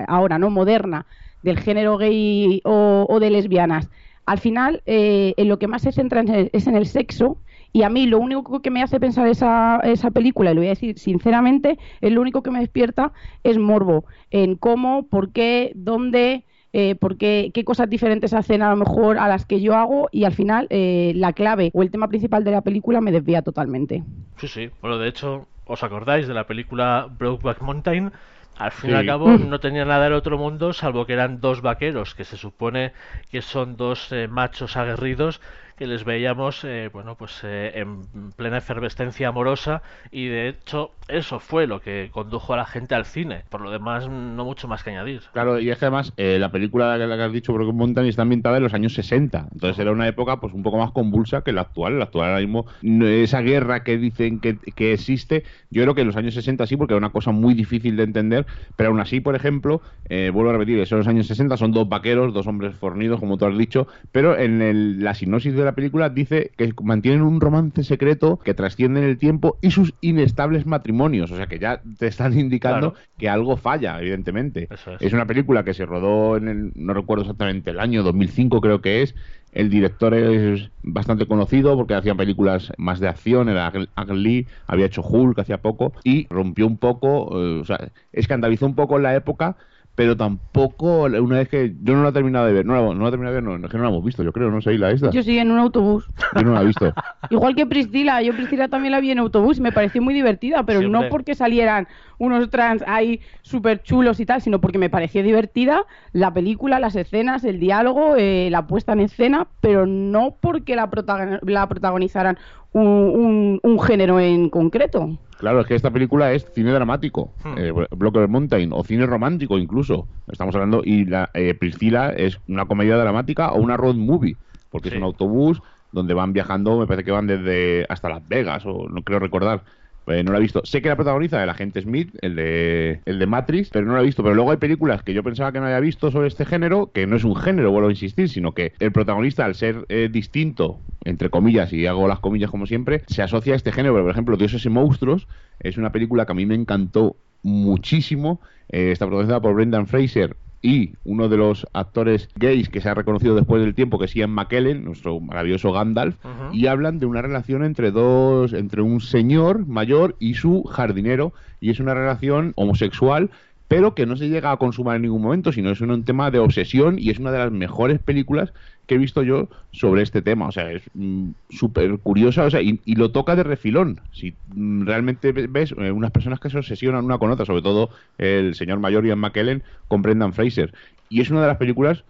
ahora, ¿no? Moderna, del género gay o, o de lesbianas, al final eh, en lo que más se centra es en el sexo Y a mí lo único que me hace pensar esa, esa película, y lo voy a decir sinceramente, es lo único que me despierta es morbo en cómo, por qué, dónde, eh, por qué, qué cosas diferentes hacen a lo mejor a las que yo hago y al final eh, la clave o el tema principal de la película me desvía totalmente. Sí, sí. Bueno, de hecho, ¿os acordáis de la película Brokeback Mountain? Al fin y al cabo no tenía nada del otro mundo salvo que eran dos vaqueros que se supone que son dos eh, machos aguerridos que les veíamos eh, bueno pues eh, en plena efervescencia amorosa y de hecho eso fue lo que condujo a la gente al cine por lo demás no mucho más que añadir Claro, y es que además eh, la película que, la que has dicho, Broken Mountain, está ambientada en los años 60. Entonces era una época pues un poco más convulsa que la actual. La actual ahora mismo, esa guerra que dicen que, que existe, yo creo que en los años 60 sí, porque era una cosa muy difícil de entender. Pero aún así, por ejemplo, eh, vuelvo a repetir, eso en los años 60 son dos vaqueros, dos hombres fornidos, como tú has dicho. Pero en el- la sinopsis de la película dice que mantienen un romance secreto que trasciende en el tiempo y sus inestables matrimonios. O sea que ya te están indicando Claro. que algo falla, evidentemente. Es. Es una película que se rodó en el, no recuerdo exactamente el año, 2005 creo que es. El director es bastante conocido porque hacía películas más de acción, era Ang Ang Lee, había hecho Hulk hacía poco y rompió un poco, eh, o sea, escandalizó un poco en la época, pero tampoco una vez que yo no la he terminado de ver, no la, no la he terminado de ver, no, es que no la hemos visto, yo creo, no sé, ¿y la esta? Yo sí en un autobús. Yo no la he visto. Igual que Priscila, yo Priscila también la vi en autobús y me pareció muy divertida, pero Siempre. no porque salieran unos trans ahí súper chulos y tal, sino porque me pareció divertida la película, las escenas, el diálogo, eh, la puesta en escena, pero no porque la, protagon- la protagonizaran un, un- un género en concreto. Claro, es que esta película es cine dramático, Hmm. eh, Blocker Mountain, o cine romántico incluso. Estamos hablando, y la eh, Priscila es una comedia dramática o una road movie, porque Sí. es un autobús donde van viajando, me parece que van desde hasta Las Vegas, o no creo recordar. Eh, no la he visto. Sé que la protagoniza el agente Smith, el de, el de Matrix, pero no la he visto. Pero luego hay películas que yo pensaba que no había visto sobre este género, que no es un género, vuelvo a insistir, sino que el protagonista, al ser eh, distinto, entre comillas, y hago las comillas como siempre, se asocia a este género. Por ejemplo, Dioses y Monstruos es una película que a mí me encantó muchísimo. Eh, está protagonizada por Brendan Fraser y uno de los actores gays que se ha reconocido después del tiempo, que es Ian McKellen, nuestro maravilloso Gandalf, y hablan de una relación entre dos, entre un señor mayor y su jardinero, y es una relación homosexual, pero que no se llega a consumar en ningún momento, sino es un, tema de obsesión y es una de las mejores películas que he visto yo sobre este tema. O sea, es mm, súper curiosa, o sea, y, y lo toca de refilón. Si mm, realmente ve- ves eh, unas personas que se obsesionan una con otra, sobre todo el señor mayor Ian McKellen con Brendan Fraser. Y es una de las películas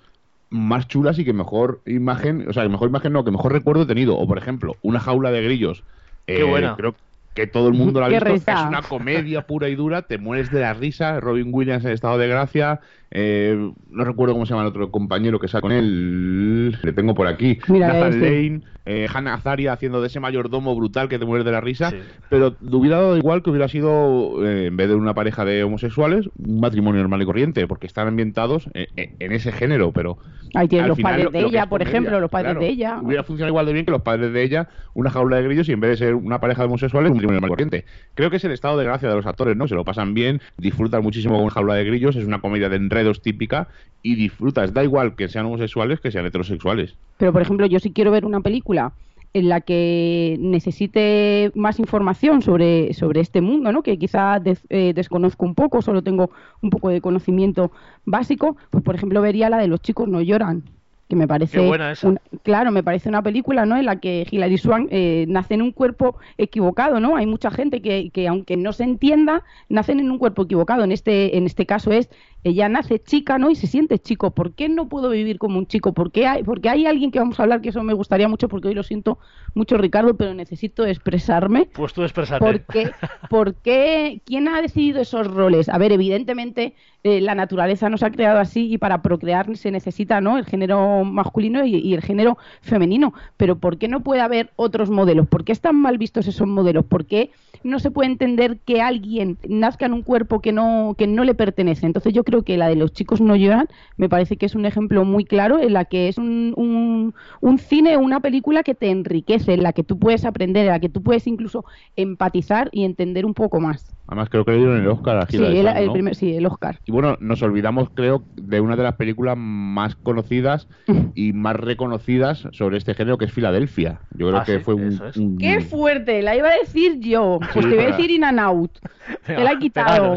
más chulas y que mejor imagen, o sea, que mejor imagen no, que mejor recuerdo he tenido. O por ejemplo, una jaula de grillos. Qué Eh, buena. Creo que todo el mundo la ha visto. Es una comedia pura y dura, te mueres de la risa. Robin Williams en estado de gracia. Eh, no recuerdo cómo se llama el otro compañero que sale con él. Le tengo por aquí. Mira, Nathan este. Lane, eh, Hannah Azaria haciendo de ese mayordomo brutal que te mueres de la risa. Sí. Pero te hubiera dado igual que hubiera sido, eh, en vez de una pareja de homosexuales, un matrimonio normal y corriente, porque están ambientados en, ese género, pero... Ahí tienen los final padres lo- de lo ella, por ejemplo, los padres claro. de ella. Hubiera funcionado igual de bien que los padres de ella, una jaula de grillos, y en vez de ser una pareja de homosexuales, un matrimonio normal y corriente. Creo que es el estado de gracia de los actores, ¿no? Se lo pasan bien, disfrutan muchísimo con jaula de grillos, es una comedia de enredos típica, y disfrutas, da igual que sean homosexuales que sean heterosexuales. Pero, por ejemplo, yo si quiero ver una película en la que necesite más información sobre, sobre este mundo, ¿no? que quizá des- eh, desconozco un poco, solo tengo un poco de conocimiento básico, pues por ejemplo vería la de Los chicos no lloran, que me parece... Qué buena esa. un- claro, me parece una película ¿no? en la que Hilary Swank eh, nace en un cuerpo equivocado, ¿no? Hay mucha gente que, que aunque no se entienda, nacen en un cuerpo equivocado. En este, en este caso es ella nace chica, ¿no? Y se siente chico. ¿Por qué no puedo vivir como un chico? ¿Por qué hay, porque hay alguien que vamos a hablar que eso me gustaría mucho, porque hoy lo siento mucho, Ricardo, pero necesito expresarme. Pues tú expresate. ¿Por qué? ¿Por qué? ¿Quién ha decidido esos roles? A ver, evidentemente eh, la naturaleza nos ha creado así y para procrear se necesita ¿no? el género masculino y, el género femenino. Pero ¿por qué no puede haber otros modelos? ¿Por qué están mal vistos esos modelos? ¿Por qué no se puede entender que alguien nazca en un cuerpo que no, que no le pertenece? Entonces yo creo que la de los chicos no lloran me parece que es un ejemplo muy claro en la que es un, un, un cine, una película que te enriquece, en la que tú puedes aprender, en la que tú puedes incluso empatizar y entender un poco más. Además creo que le dieron el Oscar a Sí, Hilary el, Swank, el ¿no? primer- sí, el Oscar. Y bueno, nos olvidamos, creo, de una de las películas más conocidas y más reconocidas sobre este género, que es Filadelfia. Yo creo Ah, que sí, fue un, eso es. un- ¡Qué fuerte! La iba a decir yo. Pues Sí, te iba a decir In and Out. Te la he quitado.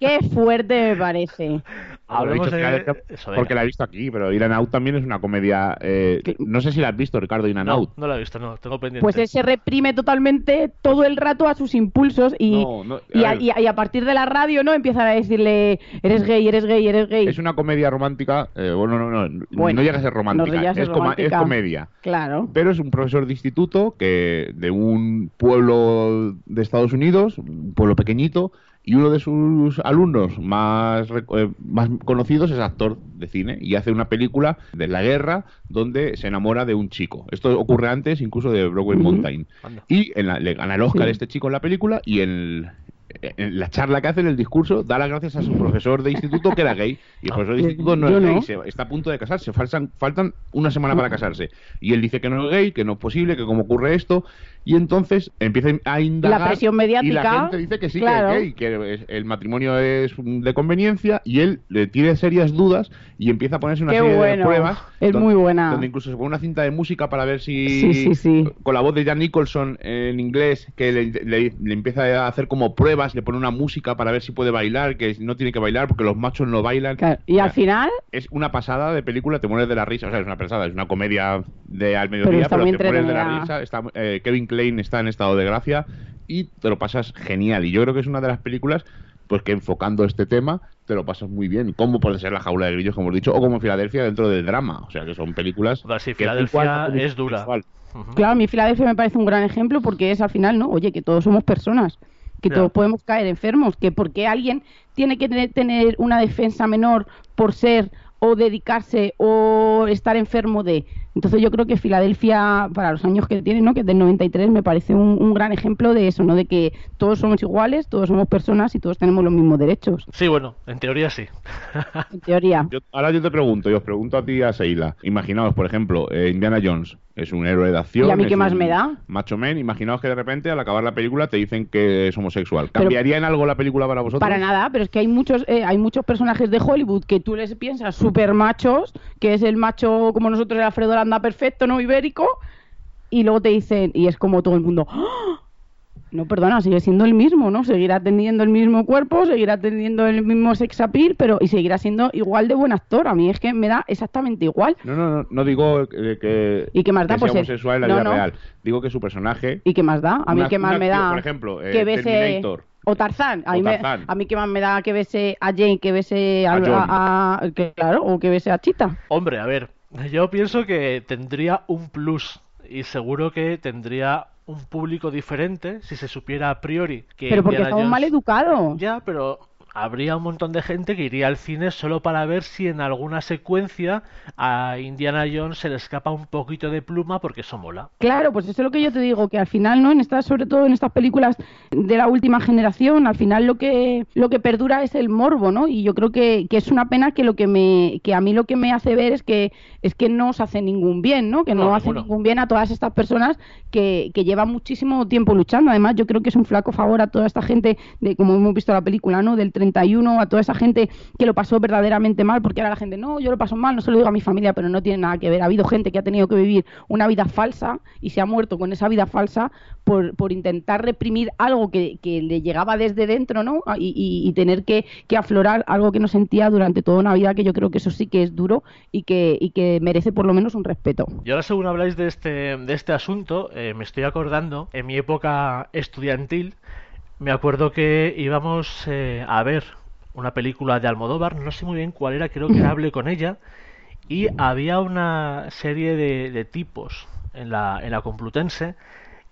¡Qué fuerte me parece! Hablemos de porque la he visto aquí, pero In and Out también es una comedia. eh, no sé si la has visto, Ricardo, In and No, Out. no la he visto, no, tengo pendiente. Pues él se reprime totalmente todo el rato a sus impulsos y, No, no, a y, a, ver. y a- y a partir de la radio no empiezan a decirle eres gay, eres gay, eres gay. Es una comedia romántica. eh, bueno, no, no, Bueno, no llega a ser romántica. no llega a ser es, coma- es romántica. comedia. Claro. Pero es un profesor de instituto que de un pueblo de Estados Unidos, un pueblo pequeñito, y uno de sus alumnos más, eh, más conocidos es actor de cine y hace una película de la guerra donde se enamora de un chico. Esto ocurre antes incluso de Broadway. Mountain. Anda. Y en la- le gana el Oscar Sí. este chico en la película y en, en la charla que hace en el discurso da las gracias a su profesor de instituto que era gay. Y el Ah. profesor de instituto no Yo es no. gay, se- está a punto de casarse, faltan, faltan una semana para casarse. Y él dice que no es gay, que no es posible, que cómo ocurre esto. Y entonces empieza a indagar. La presión Y mediática, la gente dice que sí, claro. que es gay, que el matrimonio es de conveniencia. Y él le tiene serias dudas y empieza a ponerse una Qué serie de bueno. pruebas. Es don- muy buena. Donde incluso se pone una cinta de música para ver si. Sí, sí, sí. Con la voz de Jan Nicholson en inglés, que le, le- le empieza a hacer como pruebas, le pone una música para ver si puede bailar, que no tiene que bailar porque los machos no bailan. Claro, Y al O sea, final, es una pasada de película, te mueres de la risa, o sea, es una pasada, es una comedia de al Pero mediodía, pero, muy te mueres de la risa. Está, eh, Kevin Klein está en estado de gracia y te lo pasas genial. Y yo creo que es una de las películas pues que enfocando este tema te lo pasas muy bien. Como puede ser La jaula de grillos, como hemos dicho, o como Filadelfia dentro del drama. O sea, que son películas... Sí, que es Filadelfia es dura. visual. Ujú. claro, a mí Filadelfia me parece un gran ejemplo porque es al final, ¿no? Oye, que todos somos personas, que todos podemos caer enfermos, que porque alguien tiene que tener, tener una defensa menor por ser o dedicarse o estar enfermo de. Entonces yo creo que Filadelfia, para los años que tiene, ¿no? que es del 93, me parece un, un gran ejemplo de eso, ¿no? de que todos somos iguales, todos somos personas y todos tenemos los mismos derechos, Sí, bueno, en teoría sí. en teoría. Yo- ahora yo te pregunto, y os pregunto a ti a Seila. Imaginaos, por ejemplo, eh, Indiana Jones es un héroe de acción. ¿Y a mí qué más me da? Macho men. Imaginaos que de repente al acabar la película te dicen que es homosexual. Pero- ¿Cambiaría en algo la película para vosotros? Para nada, pero es que hay muchos, eh, hay muchos personajes de Hollywood que tú les piensas súper machos, que es el macho como nosotros, el Alfredo Landa perfecto, ¿no? Ibérico, y luego te dicen, y es como todo el mundo, ¡Ah! No, perdona, sigue siendo el mismo, ¿no? Seguirá teniendo el mismo cuerpo, seguirá teniendo el mismo sex appeal, pero y seguirá siendo igual de buen actor. A mí es que me da exactamente igual. No, no, no, no digo que, ¿Y qué más da? que Pues sea el- homosexual en la no, vida no. real. Digo que su personaje... ¿Y qué más da? A mí Una- qué más una me da por ejemplo, eh, que bese Terminator. o Tarzán. A, O mí me- Tarzán. a mí qué más me da que bese a Jane, que bese a, A John. a- a- que- claro, o que bese a Chita. Hombre, a ver, yo pienso que tendría un plus y seguro que tendría un público diferente si se supiera a priori que Pero porque Indiana estamos mal educados. Ya, pero habría un montón de gente que iría al cine solo para ver si en alguna secuencia a Indiana Jones se le escapa un poquito de pluma porque eso mola. Claro, pues eso es lo que yo te digo, que al final, ¿no? En estas, sobre todo en estas películas de la última generación, al final lo que, lo que perdura es el morbo, ¿no? Y yo creo que, que es una pena que lo que me, que a mí lo que me hace ver es que, es que no os hace ningún bien, ¿no? Que no, No, hace ningún bien a todas estas personas que, que llevan muchísimo tiempo luchando. Además, yo creo que es un flaco favor a toda esta gente, de como hemos visto la película, ¿no? Del 31, a toda esa gente que lo pasó verdaderamente mal, porque ahora la gente, no, yo lo paso mal, no se lo digo a mi familia, pero no tiene nada que ver. Ha habido gente que ha tenido que vivir una vida falsa y se ha muerto con esa vida falsa por, por intentar reprimir algo que, que le llegaba desde dentro, ¿no? Ah, Y, y- y tener que, que aflorar algo que no sentía durante toda una vida, que yo creo que eso sí que es duro y que, y que merece por lo menos un respeto. Y ahora según habláis de este, de este asunto, eh, me estoy acordando, en mi época estudiantil, me acuerdo que íbamos eh, a ver una película de Almodóvar, no sé muy bien cuál era, creo que hablé con ella, y había una serie de, de tipos en la, en la Complutense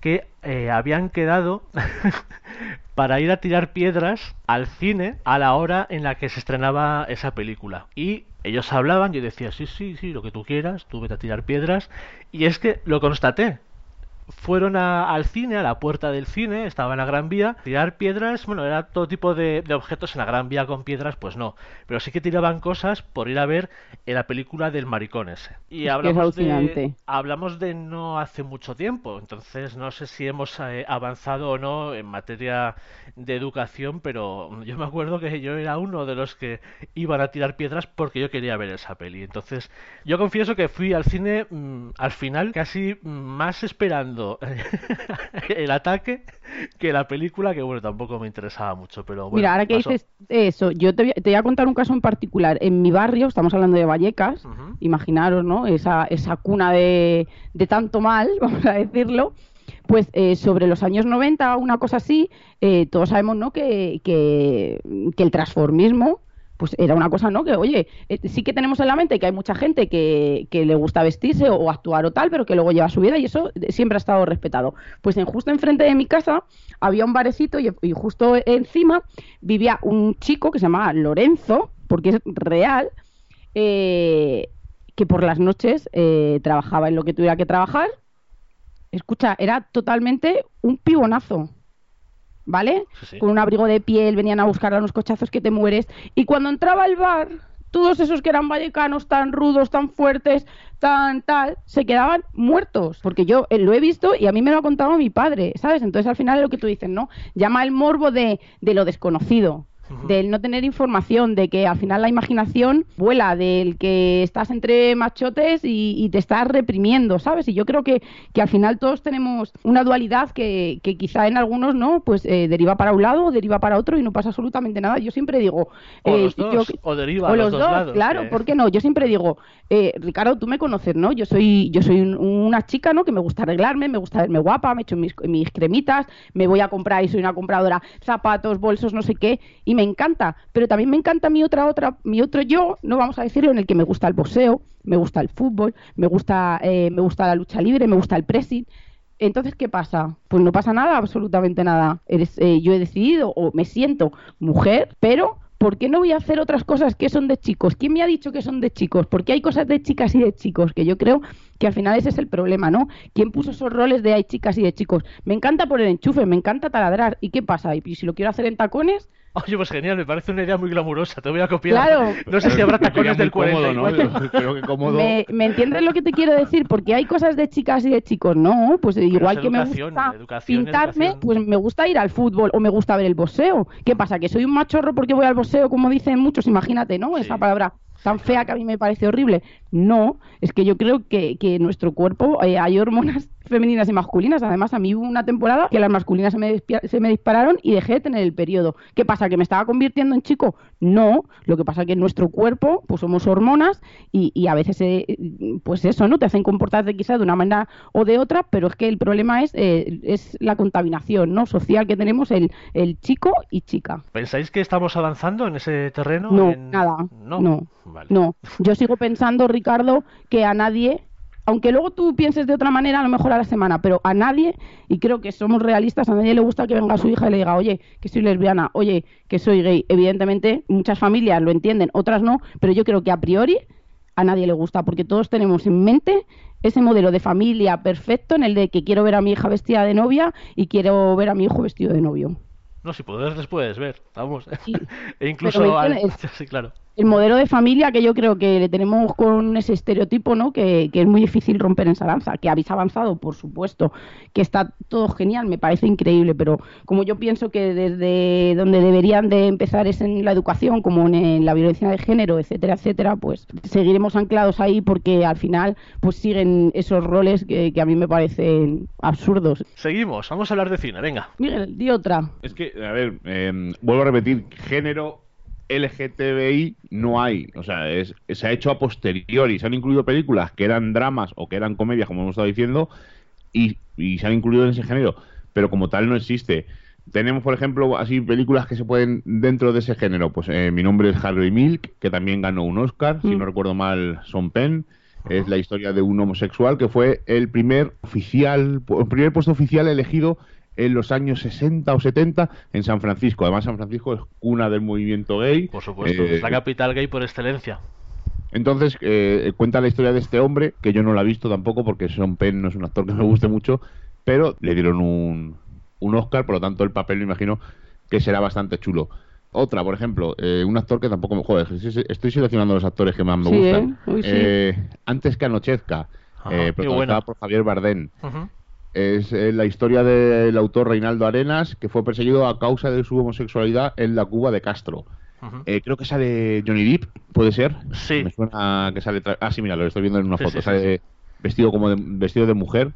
que eh, habían quedado para ir a tirar piedras al cine a la hora en la que se estrenaba esa película. Y ellos hablaban, yo decía, sí, sí, sí, lo que tú quieras, tú vete a tirar piedras. Y es que lo constaté. Fueron a- al cine, a la puerta del cine, estaba en la Gran Vía, tirar piedras, bueno, era todo tipo de, de objetos en la Gran Vía con piedras, pues no, pero sí que tiraban cosas por ir a ver en la película del maricón ese. Y Es que es hablamos de, alucinante. hablamos de no hace mucho tiempo, entonces no sé si hemos eh, avanzado o no en materia de educación, pero yo me acuerdo que yo era uno de los que iban a tirar piedras porque yo quería ver esa peli. Entonces, yo confieso que fui al cine mm, al final casi más esperando el ataque que la película, que bueno, tampoco me interesaba mucho, pero bueno, Mira, ahora que pasó. dices eso, yo te voy, a- te voy a contar un caso en particular. En mi barrio, estamos hablando de Vallecas, Ujú. imaginaros, ¿no? Esa, esa cuna de, de tanto mal, vamos a decirlo. Pues eh, sobre los años 90, una cosa así, eh, todos sabemos, ¿no? Que, que, que el transformismo, pues era una cosa, ¿no? Que, oye, eh, sí que tenemos en la mente que hay mucha gente que, que le gusta vestirse o, actuar o tal, pero que luego lleva su vida y eso eh, siempre ha estado respetado. Pues en justo enfrente de mi casa había un barecito y, justo encima vivía un chico que se llamaba Lorenzo, porque es real, que por las noches trabajaba en lo que tuviera que trabajar. Escucha, era totalmente un pibonazo. ¿Vale? Sí, sí. Con un abrigo de piel, venían a buscar a unos cochazos que te mueres. Y cuando entraba al bar, todos esos que eran vallecanos tan rudos, tan fuertes, tan tal, se quedaban muertos. Porque yo eh, lo he visto y a mí me lo ha contado mi padre, ¿sabes? Entonces al final es lo que tú dices, ¿no? Llama el morbo de, de lo desconocido. Del no tener información, de que al final la imaginación vuela, del que estás entre machotes y, y te estás reprimiendo, ¿sabes? Y yo creo que, que al final todos tenemos una dualidad que, que quizá en algunos no, pues eh, deriva para un lado o deriva para otro y no pasa absolutamente nada. Yo siempre digo, O eh, los dos, yo- o deriva o a los los dos dos, lados, claro, ¿por qué no? Yo siempre digo, eh, Ricardo, tú me conoces, ¿no? Yo soy, yo soy un- una chica, ¿no? Que me gusta arreglarme, me gusta verme guapa, me echo mis, mis cremitas, me voy a comprar y soy una compradora zapatos, bolsos, no sé qué, y me encanta. Pero también me encanta mi otra, otra, mi otro yo, no vamos a decirlo, en el que me gusta el boxeo, me gusta el fútbol, me gusta, eh, me gusta la lucha libre, me gusta el pressing. Entonces, ¿qué pasa? Pues no pasa nada, absolutamente nada. Eres, eh, yo he decidido o me siento mujer, pero ¿por qué no voy a hacer otras cosas que son de chicos? ¿Quién me ha dicho que son de chicos? Porque hay cosas de chicas y de chicos, que yo creo que al final ese es el problema, ¿no? ¿Quién puso esos roles de hay chicas y de chicos? Me encanta poner enchufe, me encanta taladrar. ¿Y qué pasa? ¿Y si lo quiero hacer en tacones? Oye, pues genial, me parece una idea muy glamurosa, te voy a copiar. Claro. No sé si habrá tacones del Sería muy cómodo, 44. ¿no? Creo que cómodo. ¿Me, me entiendes lo que te quiero decir? Porque hay cosas de chicas y de chicos, no, pues igual que me gusta educación, pintarme, educación. pues me gusta ir al fútbol o me gusta ver el boxeo. ¿Qué pasa? ¿Que soy un machorro porque voy al boxeo, como dicen muchos? Imagínate, ¿no? Esa palabra tan fea que a mí me parece horrible. No, es que yo creo que, que en nuestro cuerpo eh, hay hormonas femeninas y masculinas. Además, a mí hubo una temporada que las masculinas se me, se me dispararon y dejé de tener el periodo. ¿Qué pasa? ¿Que me estaba convirtiendo en chico? No, lo que pasa es que en nuestro cuerpo pues somos hormonas y, y a veces, eh, pues eso, ¿no? Te hacen comportarte quizás de una manera o de otra, pero es que el problema es, eh, es la contaminación, ¿no? Social que tenemos el, el chico y chica. ¿Pensáis que estamos avanzando en ese terreno? No, En- nada. No. No. Vale. No. Yo sigo pensando, Ricardo, que a nadie, aunque luego tú pienses de otra manera, a lo mejor a la semana, pero a nadie, y creo que somos realistas, a nadie le gusta que venga su hija y le diga, oye, que soy lesbiana, oye, que soy gay. Evidentemente, muchas familias lo entienden, otras no, pero yo creo que a priori a nadie le gusta, porque todos tenemos en mente ese modelo de familia perfecto en el de que quiero ver a mi hija vestida de novia y quiero ver a mi hijo vestido de novio. No, si puedes, les puedes ver, vamos. Sí. e incluso al... Sí, claro. El modelo de familia que yo creo que le tenemos con ese estereotipo, ¿no? Que, que es muy difícil romper en esa danza, que habéis avanzado, por supuesto, que está todo genial, me parece increíble, pero como yo pienso que desde donde deberían de empezar es en la educación, como en la violencia de género, etcétera, etcétera, pues seguiremos anclados ahí porque al final pues siguen esos roles que, que a mí me parecen absurdos. Seguimos, vamos a hablar de cine, venga. Miguel, di otra. Es que, a ver, eh, vuelvo a repetir, género LGTBI no hay. O sea, es, se ha hecho a posteriori. Se han incluido películas que eran dramas o que eran comedias, como hemos estado diciendo, y, y se han incluido en ese género. Pero como tal no existe. Tenemos, por ejemplo, así películas que se pueden dentro de ese género. Pues eh, mi nombre es Harry Milk, que también ganó un Oscar, si Mm. no recuerdo mal, Son Penn. Es la historia de un homosexual que fue el primer oficial, el primer puesto oficial elegido en los años 60 o 70 en San Francisco. Además, San Francisco es cuna del movimiento gay. Por supuesto, Eh, es la capital gay por excelencia. entonces, eh, cuenta la historia de este hombre, que yo no la he visto tampoco, porque Sean Penn no es un actor que me guste mucho, pero le dieron un, un Oscar, por lo tanto el papel me imagino que será bastante chulo. Otra, por ejemplo, eh, un actor que tampoco me joder, estoy seleccionando los actores que más me Sí, gustan. ¿eh? Uy, sí. Eh, antes que anochezca, eh, protagonizada bueno. por Javier Bardem. Ujú. Es eh, la historia del autor Reinaldo Arenas, que fue perseguido a causa de su homosexualidad en la Cuba de Castro. Eh, creo que sale Johnny Depp, ¿puede ser? Sí. Me suena que sale... tra- Ah, sí, mira, lo estoy viendo en una Sí, foto. sí, sí, sale vestido como de, vestido de mujer.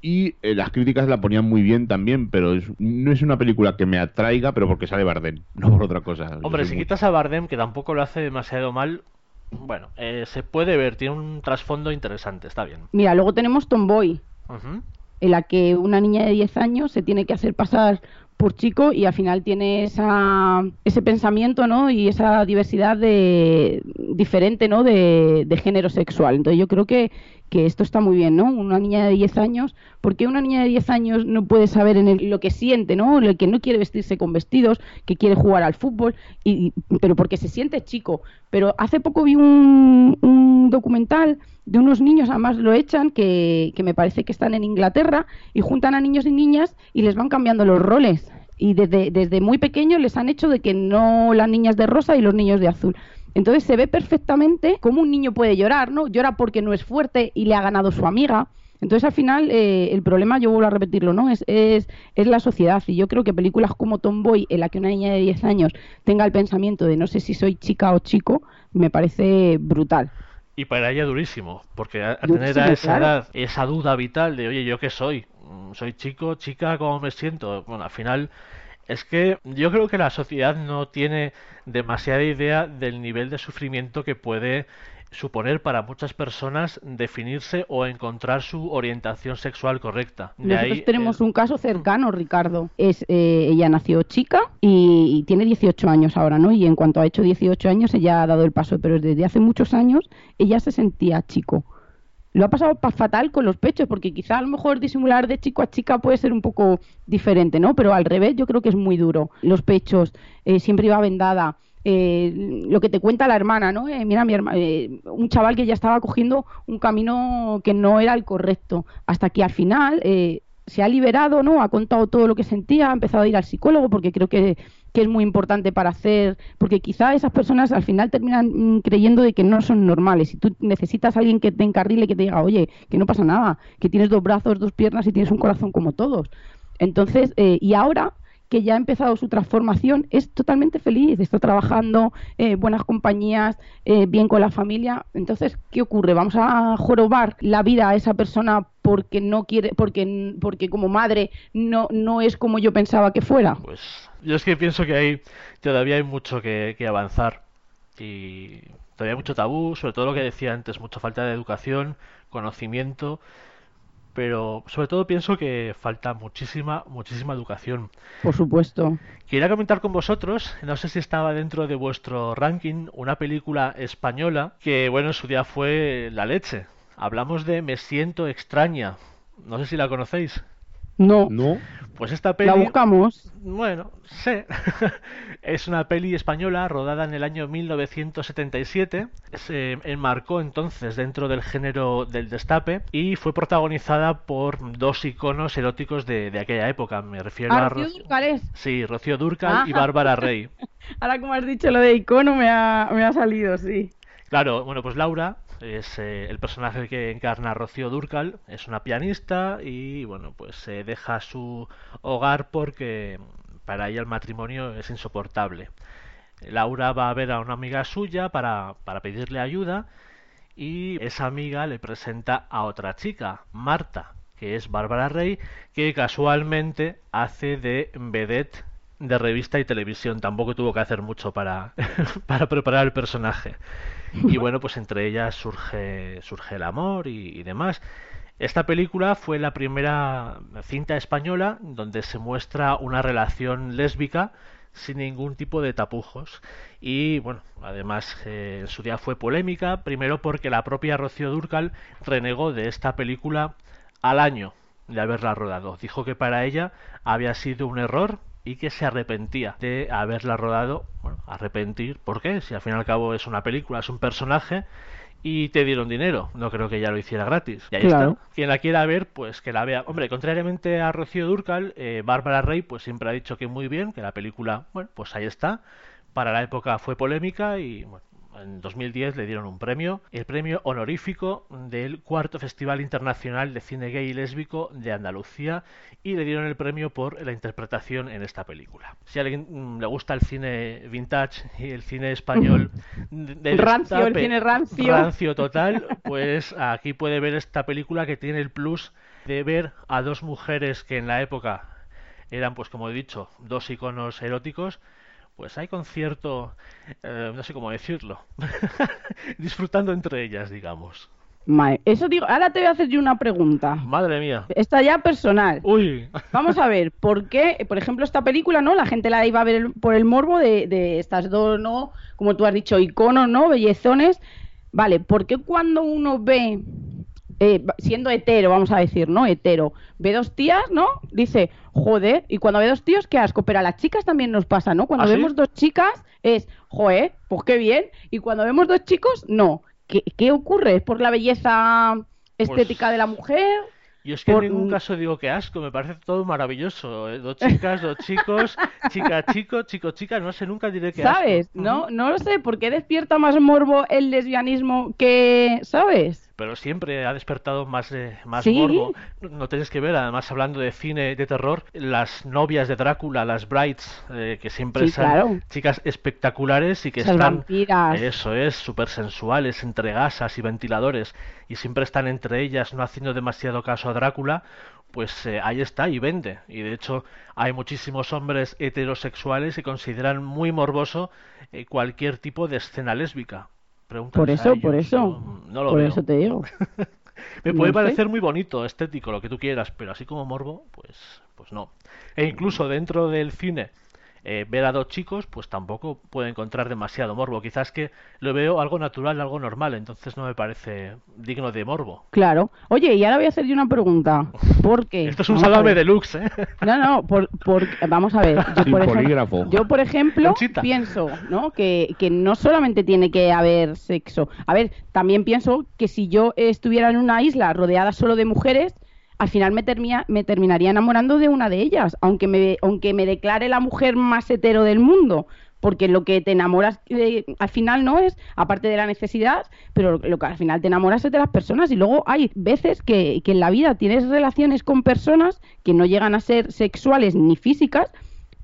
Y eh, las críticas la ponían muy bien también, pero es- no es una película que me atraiga, pero porque sale Bardem, no por otra cosa. Hombre, si muy- quitas a Bardem, que tampoco lo hace demasiado mal, bueno, eh, se puede ver, tiene un trasfondo interesante, está bien. Mira, luego tenemos Tomboy. En la que una niña de 10 años se tiene que hacer pasar por chico y al final tiene esa, ese pensamiento ¿no? y esa diversidad de, diferente ¿no? de, género sexual. Entonces yo creo que, que esto está muy bien, ¿no? Una niña de 10 años, ¿por qué una niña de 10 años no puede saber en el- lo que siente, ¿no? El que no quiere vestirse con vestidos, que quiere jugar al fútbol, y, pero porque se siente chico. Pero hace poco vi un documental de unos niños, además lo echan, que, me parece que están en Inglaterra, y juntan a niños y niñas y les van cambiando los roles. Y desde, desde muy pequeños les han hecho de que no las niñas de rosa y los niños de azul. Entonces se ve perfectamente cómo un niño puede llorar, ¿no? Llora porque no es fuerte y le ha ganado su amiga. Entonces al final eh, el problema, yo vuelvo a repetirlo, ¿no? Es, es, es la sociedad. Y yo creo que películas como Tomboy, en la que una niña de 10 años tenga el pensamiento de no sé si soy chica o chico, me parece brutal. Y para ella durísimo, porque a, tener a esa edad esa duda vital de, oye, ¿yo qué soy? Mm, ¿Soy chico, chica? ¿Cómo me siento? Bueno, al final es que yo creo que la sociedad no tiene demasiada idea del nivel de sufrimiento que puede suponer para muchas personas definirse o encontrar su orientación sexual correcta. De Nosotros ahí, tenemos eh, un caso cercano, Ricardo. Es, eh, ella nació chica y, y tiene 18 años ahora, ¿no? Y en cuanto ha hecho 18 años, ella ha dado el paso, pero desde hace muchos años ella se sentía chico. Lo ha pasado pa- fatal con los pechos, porque quizá a lo mejor disimular de chico a chica puede ser un poco diferente, ¿no? Pero al revés yo creo que es muy duro. Los pechos, eh, siempre iba vendada. Eh, lo que te cuenta la hermana, ¿no? Eh, mira, mi herma- eh, un chaval que ya estaba cogiendo un camino que no era el correcto, hasta que al final se ha liberado, ¿no? Ha contado todo lo que sentía, ha empezado a ir al psicólogo porque creo que, que es muy importante para hacer, porque quizá esas personas al final terminan mm, creyendo de que no son normales y tú necesitas a alguien que te encarrile, que te diga, oye, que no pasa nada, que tienes dos brazos, dos piernas y tienes un corazón como todos. Entonces, eh, y ahora que ya ha empezado su transformación, es totalmente feliz, está trabajando, eh, buenas compañías, eh, bien con la familia. Entonces, ¿qué ocurre? ¿Vamos a jorobar la vida a esa persona porque no quiere, porque, porque como madre no, no es como yo pensaba que fuera? Pues yo es que pienso que hay todavía hay mucho que, que avanzar y todavía hay mucho tabú, sobre todo lo que decía antes, mucha falta de educación, conocimiento, pero sobre todo pienso que falta muchísima, muchísima educación. Por supuesto. Quería comentar con vosotros, no sé si estaba dentro de vuestro ranking, una película española que, bueno, en su día fue la leche. Hablamos de Me siento extraña. No sé si la conocéis. No. No. Pues esta peli... La buscamos. Bueno, sé. es una peli española rodada en el año 1977. Se enmarcó entonces dentro del género del destape y fue protagonizada por dos iconos eróticos de, de aquella época. Me refiero Ah, a... Rocío Ro- Dúrcal es. Sí, Rocío Dúrcal y Ah. Bárbara Rey. Ahora como has dicho lo de icono me ha, me ha salido, sí. Claro, bueno, pues Laura es eh, el personaje que encarna Rocío Dúrcal, es una pianista y bueno, pues se deja su hogar porque para ella el matrimonio es insoportable. Laura va a ver a una amiga suya para, para pedirle ayuda y esa amiga le presenta a otra chica, Marta, que es Bárbara Rey, que casualmente hace de vedette de revista y televisión. Tampoco tuvo que hacer mucho para, para preparar el personaje. Y bueno, pues entre ellas surge, surge el amor y, y demás. Esta película fue la primera cinta española donde se muestra una relación lésbica sin ningún tipo de tapujos. Y bueno, además eh, en su día fue polémica, primero porque la propia Rocío Dúrcal renegó de esta película al año de haberla rodado. Dijo que para ella había sido un error y que se arrepentía de haberla rodado. Bueno, arrepentir, ¿por qué? Si al fin y al cabo es una película, es un personaje y te dieron dinero. No creo que ella lo hiciera gratis. Y ahí Claro. está. Quien la quiera ver, pues que la vea. Hombre, contrariamente a Rocío Durcal, eh, Bárbara Rey pues siempre ha dicho que muy bien, que la película, bueno, pues ahí está. Para la época fue polémica y bueno, en 2010 le dieron un premio, el premio honorífico del cuarto Festival Internacional de Cine Gay y Lésbico de Andalucía y le dieron el premio por la interpretación en esta película. Si a alguien mm, le gusta el cine vintage y el cine español de- del Rancio, el cine rancio. rancio total, pues aquí puede ver esta película que tiene el plus de ver a dos mujeres que en la época eran, pues como he dicho, dos iconos eróticos, pues hay con cierto, eh, no sé cómo decirlo, disfrutando entre ellas, digamos. Mae, Eso digo, ahora te voy a hacer yo una pregunta. Madre mía. Esta ya personal. Uy. Vamos a ver, ¿por qué, por ejemplo, esta película, ¿no? La gente la iba a ver por el morbo de, de estas dos, ¿no? Como tú has dicho, iconos, ¿no? Bellezones. Vale, ¿por qué cuando uno ve, eh, siendo hetero, vamos a decir, ¿no? Hetero, ve dos tías, ¿no? Dice, joder, y cuando ve dos tíos, qué asco. Pero a las chicas también nos pasa, ¿no? Cuando ¿Ah, sí? vemos dos chicas, es, joder, pues qué bien. Y cuando vemos dos chicos, no. ¿Qué, qué ocurre? ¿Es por la belleza estética de la mujer? Yo es que Por- en ningún caso digo que asco, me parece todo maravilloso. ¿eh? Dos chicas, dos chicos, chica, chico, chico, chica, no sé, nunca diré que asco. ¿Sabes? No, no lo sé, ¿por qué despierta más morbo el lesbianismo que, ¿sabes? Pero siempre ha despertado más, eh, más Sí. morbo. No, tienes que ver, además hablando de cine de terror, las novias de Drácula, las brides, eh, que siempre Sí, son claro. chicas espectaculares y que están... vampiras. Eso es, súper sensuales, entre gasas y ventiladores, y siempre están entre ellas, no haciendo demasiado caso a Drácula, pues eh, ahí está y vende. Y de hecho hay muchísimos hombres heterosexuales que consideran muy morboso eh, cualquier tipo de escena lésbica. Pregúntales Por eso, por eso. no lo por veo. eso te digo. Me puede sé. parecer muy bonito, estético, lo que tú quieras, pero así como morbo, pues, pues no. E incluso dentro del cine, eh, ver a dos chicos, pues tampoco puedo encontrar demasiado morbo. Quizás que lo veo algo natural, algo normal, entonces no me parece digno de morbo. Claro. Oye, y ahora voy a hacer yo una pregunta. ¿Por qué? Esto es un salame deluxe, ¿eh? No, no, por, por- vamos a ver. Yo, Sin por polígrafo. yo, por ejemplo, Conchita. pienso ¿no? que, que no solamente tiene que haber sexo. A ver, también pienso que si yo estuviera en una isla rodeada solo de mujeres, al final me, me terminaría enamorando de una de ellas, aunque me, aunque me declare la mujer más hetero del mundo. Porque lo que te enamoras eh, al final no es, aparte de la necesidad, pero lo que al final te enamoras es de las personas. Y luego hay veces que, que en la vida tienes relaciones con personas que no llegan a ser sexuales ni físicas,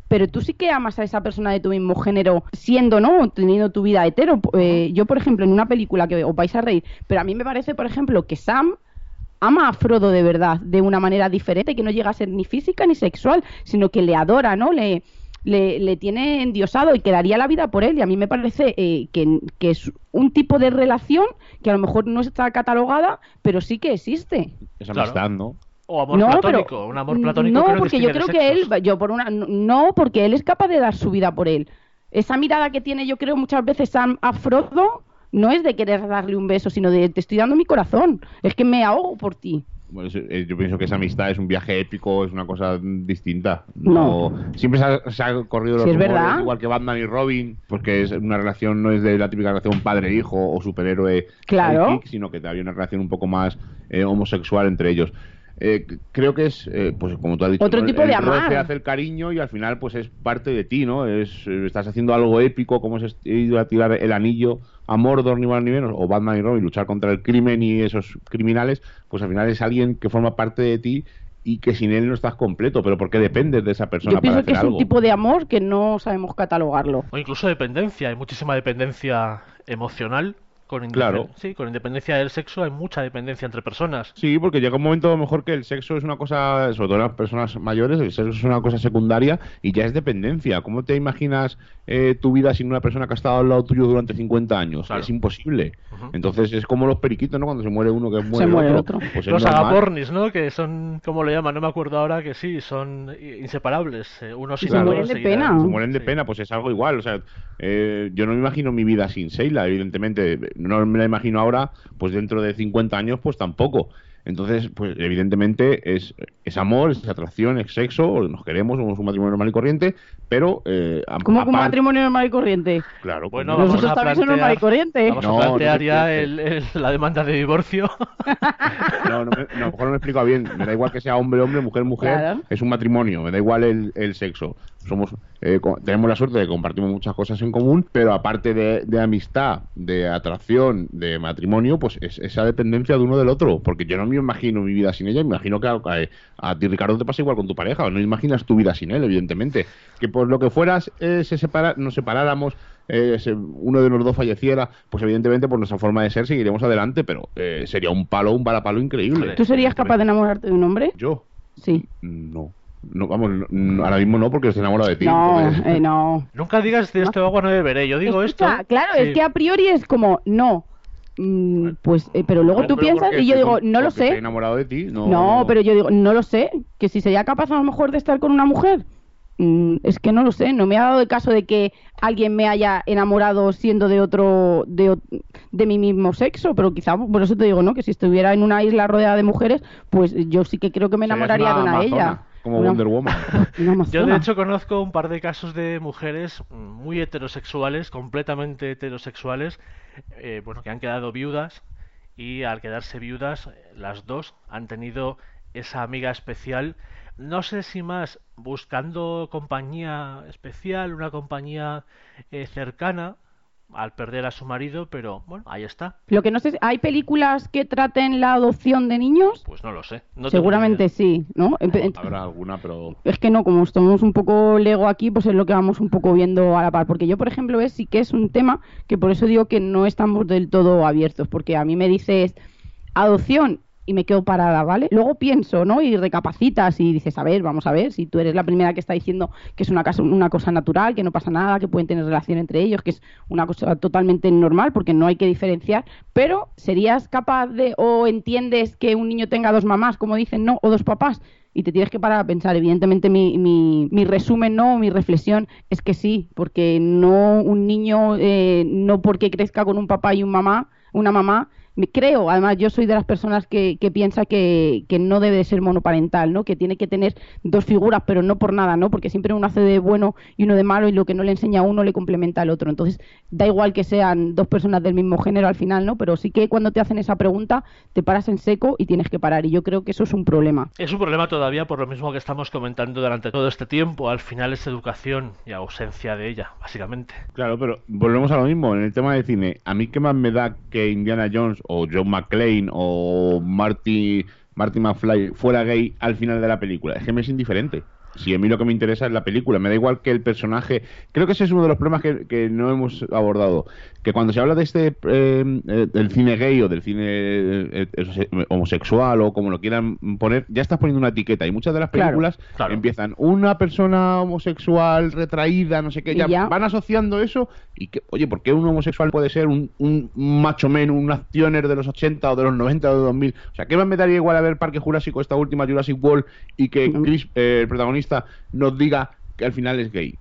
pero tú sí que amas a esa persona de tu mismo género siendo, ¿no? Teniendo tu vida hetero. Eh, yo, por ejemplo, en una película que os vais a reír, pero a mí me parece, por ejemplo, que Sam ama a Frodo de verdad, de una manera diferente, que no llega a ser ni física ni sexual, sino que le adora, ¿no? Le, le, le tiene endiosado y que daría la vida por él. Y a mí me parece eh, que, que es un tipo de relación que a lo mejor no está catalogada, pero sí que existe. Es Claro. amistad, ¿no? O amor No, platónico, pero- un amor platónico no, que no porque yo creo que él, yo por una, no, porque él es capaz de dar su vida por él. Esa mirada que tiene, yo creo muchas veces Sam a Frodo no es de querer darle un beso, sino de te estoy dando mi corazón. Es que me ahogo por ti. Bueno, eh, yo pienso que esa amistad es un viaje épico, es una cosa distinta. No, siempre se ha, se ha corrido los Sí, rumores, verdad. igual que Batman y Robin, porque es una relación no es de la típica relación padre-hijo o superhéroe Claro. sino que había una relación un poco más eh, homosexual entre ellos. Eh, creo que es, eh, pues como tú has dicho, Otro ¿no? tipo el de amar. roce hace el cariño y al final pues es parte de ti, ¿no? Es, estás haciendo algo épico, como es ir a tirar el anillo a Mordor, ni más ni menos, o Batman y Robin, luchar contra el crimen y esos criminales, pues al final es alguien que forma parte de ti y que sin él no estás completo, pero porque dependes de esa persona Yo pienso para que hacer es un algo. tipo de amor que no sabemos catalogarlo. O incluso dependencia, hay muchísima dependencia emocional. Con Claro. Sí, con independencia del sexo hay mucha dependencia entre personas. Sí, porque llega un momento a lo mejor que el sexo es una cosa, sobre todo en las personas mayores, el sexo es una cosa secundaria y ya es dependencia. ¿Cómo te imaginas eh, tu vida sin una persona que ha estado al lado tuyo durante 50 años? Claro. Es imposible. Entonces es como los periquitos, ¿no? Cuando se muere uno que muere, muere el el otro. otro. Pues es Los agapornis, ¿no? Que son, ¿cómo lo llaman? No me acuerdo ahora, que sí, son i- inseparables. eh, uno sin se mueren de pena. Se mueren de Sí. pena, pues es algo igual. O sea, eh, yo no me imagino mi vida sin Sheila, evidentemente. No me la imagino ahora, pues dentro de 50 años, pues tampoco. Entonces, pues evidentemente es, es amor, es atracción, es sexo, nos queremos, somos un matrimonio normal y corriente, pero... Eh, a- ¿Cómo que un matrimonio normal y corriente? Claro, Bueno, pues, Nosotros a también somos plantear- normal y corriente. Vamos No, a plantear no, ya no, el- el- la demanda de divorcio. No, no, me- no, a lo mejor no me explico bien. Me da igual que sea hombre, hombre, mujer, mujer. Claro. Es un matrimonio. Me da igual el, el sexo. Somos, eh, tenemos la suerte de que compartimos muchas cosas en común, pero aparte de, de amistad, de atracción, de matrimonio, pues es esa dependencia de uno del otro. Porque yo no me imagino mi vida sin ella. Me imagino que a, a- a ti, Ricardo, te pasa igual con tu pareja. No imaginas tu vida sin él, evidentemente. Que por lo que fueras, eh, se separa, nos separáramos. eh, se- uno de los dos falleciera, pues evidentemente por nuestra forma de ser seguiremos adelante, pero eh, sería un palo, un balapalo increíble. ¿Tú serías capaz de enamorarte de un hombre? ¿Yo? Sí. No. No, vamos, no- ahora mismo no, porque estoy enamorado de ti. No, entonces- eh, no. Nunca digas de esto agua no beberé. Yo digo Escucha, esto. Claro, sí. es que a priori es como, no. Mm, pues, eh, pero luego No, tú pero piensas y yo digo, con- no lo Estoy sé. enamorado de ti, no. No, pero yo digo, no lo sé. Que si sería capaz a lo mejor de estar con una mujer. Mm, es que no lo sé. No me ha dado el caso de que alguien me haya enamorado siendo de otro, de, de mi mismo sexo. Pero quizá, por eso te digo, ¿no? Que si estuviera en una isla rodeada de mujeres, pues yo sí que creo que me enamoraría de una de ellas. Como Una- Wonder Woman. una Yo de hecho conozco un par de casos de mujeres muy heterosexuales, completamente heterosexuales, eh, bueno, que han quedado viudas y al quedarse viudas, las dos han tenido esa amiga especial. No sé si más buscando compañía especial, una compañía eh, cercana al perder a su marido, pero bueno, ahí está. Lo que no sé, es- ¿hay películas que traten la adopción de niños? Pues no lo sé. no Seguramente sí, ¿no? Habrá alguna, pero. Es que no, como estamos un poco lego aquí, pues es lo que vamos un poco viendo a la par. Porque yo, por ejemplo, es, sí que es un tema que por eso digo que no estamos del todo abiertos. Porque a mí me dices adopción y me quedo parada, ¿vale? Luego pienso, ¿no? Y recapacitas y dices, a ver, vamos a ver, si tú eres la primera que está diciendo que es una, una cosa natural, que no pasa nada, que pueden tener relación entre ellos, que es una cosa totalmente normal, porque no hay que diferenciar, pero ¿serías capaz de, o entiendes que un niño tenga dos mamás, como dicen, no, o dos papás? y te tienes que parar a pensar. Evidentemente, mi, mi, mi resumen, no, mi reflexión es que sí, porque no un niño, eh, no porque crezca con un papá y un mamá, una mamá, creo, además yo soy de las personas que, que piensa que, que no debe de ser monoparental, ¿no? Que tiene que tener dos figuras, pero no por nada, ¿no? Porque siempre uno hace de bueno y uno de malo y lo que no le enseña a uno le complementa al otro. Entonces, da igual que sean dos personas del mismo género al final, ¿no? Pero sí que cuando te hacen esa pregunta, te paras en seco y tienes que parar. Y yo creo que eso es un problema. Es un problema todavía por lo mismo que estamos comentando durante todo este tiempo. Al final es educación y ausencia de ella, básicamente. Claro, pero volvemos a lo mismo. En el tema de cine, ¿a mí qué más me da que Indiana Jones o John McClane o Marty, Marty McFly fuera gay al final de la película? Es que me es indiferente. Si a mí lo que me interesa es la película, me da igual que el personaje. Creo que ese es uno de los problemas que, que no hemos abordado. Que cuando se habla de este eh, eh, del cine gay o del cine eh, eh, homosexual o como lo quieran poner, ya estás poniendo una etiqueta. Y muchas de las películas Claro. empiezan una persona homosexual retraída, no sé qué, ya, ya. van asociando eso. Y que, oye, ¿por qué un homosexual puede ser un, un macho men, un actioner de los 80 o de los 90 o de 2000? O sea, ¿qué más me daría igual a ver Parque Jurásico, esta última Jurassic World, y que. Chris, eh, el protagonista, nos diga que al final es gay?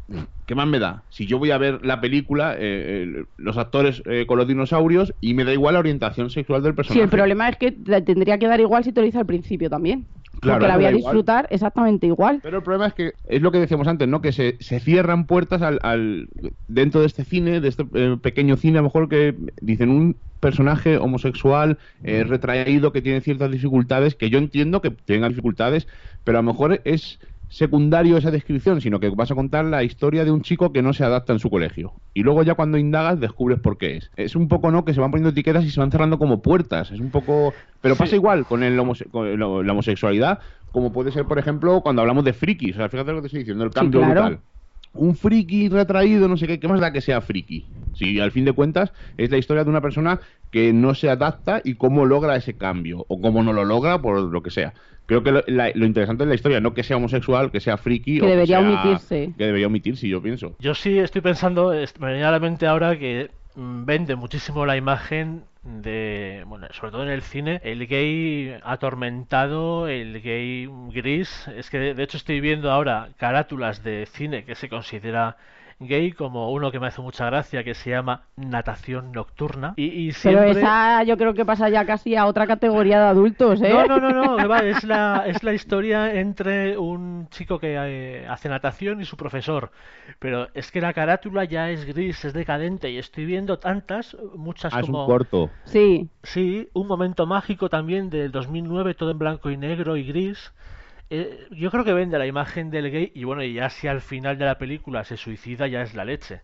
¿Qué más me da? Si yo voy a ver la película, eh, eh, los actores eh, con los dinosaurios, y me da igual la orientación sexual del Sí, personaje. el problema es que te tendría que dar igual si te lo dice al principio también. Claro, porque la voy a igual. disfrutar exactamente igual. Pero el problema es que es lo que decíamos antes, ¿no? Que se, se cierran puertas al, al- dentro de este cine, de este eh, pequeño cine, a lo mejor que dicen un personaje homosexual eh, retraído que tiene ciertas dificultades, que yo entiendo que tenga dificultades, pero a lo mejor es secundario esa descripción, sino que vas a contar la historia de un chico que no se adapta en su colegio. Y luego ya cuando indagas descubres por qué es. Es un poco, ¿no? Que se van poniendo etiquetas y se van cerrando como puertas. Es un poco... Pero pasa igual con, el homose- con lo- la homosexualidad, como puede ser, por ejemplo, cuando hablamos de frikis. O sea, fíjate lo que te estoy diciendo, el Sí, cambio claro. brutal. Un friki retraído, no sé qué, ¿qué más da que sea friki? Si al fin de cuentas es la historia de una persona que no se adapta y cómo logra ese cambio, o cómo no lo logra por lo que sea. Creo que lo, la- lo interesante es la historia, no que sea homosexual, que sea friki Que o debería sea- omitirse. Que debería omitirse, yo pienso. Yo sí estoy pensando, me viene a la mente ahora que mm, vende muchísimo la imagen de, bueno, sobre todo en el cine, el gay atormentado, el gay gris. Es que de, de hecho estoy viendo ahora carátulas de cine que se considera gay, como uno que me hace mucha gracia, que se llama Natación Nocturna. Y, y Pero siempre... esa yo creo que pasa ya casi a otra categoría de adultos, ¿eh? No, no, no, no, va, es la, es la historia entre un chico que eh, hace natación y su profesor. Pero es que la carátula ya es gris, es decadente y estoy viendo tantas, muchas Ah, es como... un corto. Sí. Sí, un momento mágico también del 2009, todo en blanco y negro y gris. Eh, yo creo que vende la imagen del gay y bueno, y ya si al final de la película se suicida ya es la leche.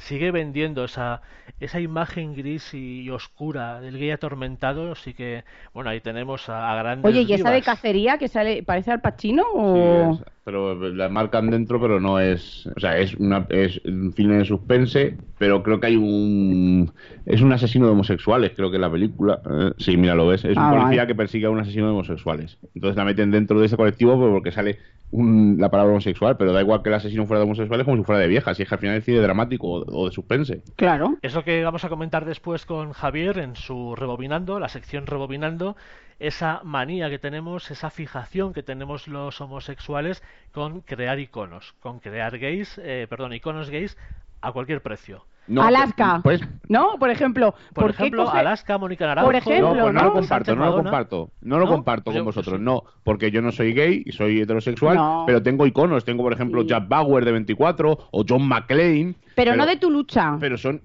Sigue vendiendo esa, esa imagen gris y, oscura del gay atormentado, así que bueno, ahí tenemos a, a grandes Oye, ¿y esa de cacería que sale, parece al Pacino Sí, o...? es- pero la marcan dentro, pero no es. O sea, es, una, es un film de suspense, pero creo que hay un. Es un asesino de homosexuales, creo que en la película. Eh, sí, mira, lo ves. Es Ah, un policía vale. que persigue a un asesino de homosexuales. Entonces la meten dentro de ese colectivo porque sale un- la palabra homosexual, pero da igual que el asesino fuera de homosexuales como si fuera de viejas. Y es que al final es cine dramático o, de suspense. Claro. Es lo que vamos a comentar después con Javier en su Rebobinando, la sección Rebobinando, esa manía que tenemos, esa fijación que tenemos los homosexuales con crear iconos, con crear gays, eh, perdón, iconos gays a cualquier precio. No, Alaska. Pues, ¿No? Por ejemplo, Por, ¿por qué ejemplo, coge- Alaska, Mónica Naranjo, Por ejemplo, no, pues no, ¿no? lo comparto, no lo comparto. No lo ¿No? comparto Pues con yo- vosotros, sí. no, porque yo no soy gay y soy heterosexual, No. pero tengo iconos. Tengo, por ejemplo, Sí. Jack Bauer de 24 o John McClane. Pero, no de tu lucha. Pero son.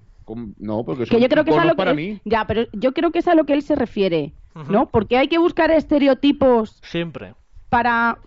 No, porque son que yo creo que es a lo que para él- mí. ya pero yo creo que es a lo que él se refiere no porque hay que buscar estereotipos Siempre. para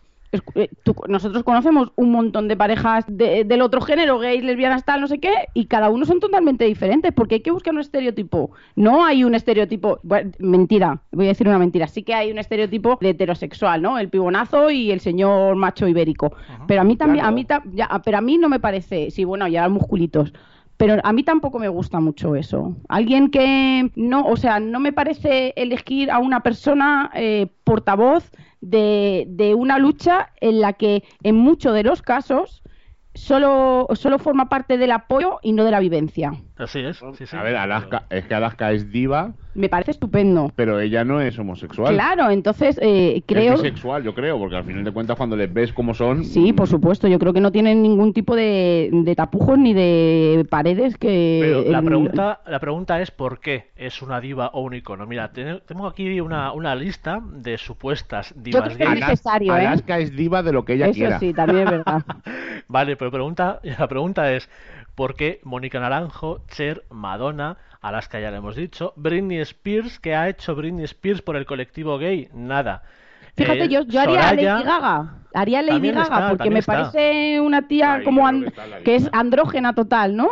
tú- nosotros conocemos un montón de parejas de- del otro género gays lesbianas tal no sé qué y cada uno son totalmente diferentes porque hay que buscar un estereotipo. No hay un estereotipo bueno, mentira voy a decir una mentira sí que hay un estereotipo de heterosexual no el pibonazo y el señor macho ibérico. Pero a mí también a mí ta- ya, pero a mí no me parece sí bueno ya musculitos pero a mí tampoco me gusta mucho eso. Alguien que no, o sea, no me parece elegir a una persona eh, portavoz de, de una lucha en la que en muchos de los casos solo, solo forma parte del apoyo y no de la vivencia. Así es. sí, sí. A ver, Alaska, es que Alaska es diva, Me parece estupendo. pero ella no es homosexual. Claro, entonces eh, creo... Es bisexual, yo creo, porque al final de cuentas cuando les ves cómo son... Sí, por supuesto. Yo creo que no tienen ningún tipo de, de tapujos ni de paredes que... Pero la pregunta, la pregunta es por qué es una diva o un icono. Mira, ten- tengo aquí una, una lista de supuestas Yo divas creo que es gays. Alas- necesario, ¿eh? Alaska es diva de lo que ella Eso quiera. sí, también es verdad. Vale, pero pregunta, la pregunta es ¿por qué Mónica Naranjo, Cher, Madonna, Alaska ya lo hemos dicho, Britney Spears, ¿qué ha hecho Britney Spears por el colectivo gay? Nada. Fíjate, Eh, yo, yo haría a Soraya- Lady Gaga. Haría a Lady Gaga está, porque me está. parece una tía Ahí, como que que es andrógena total, ¿no?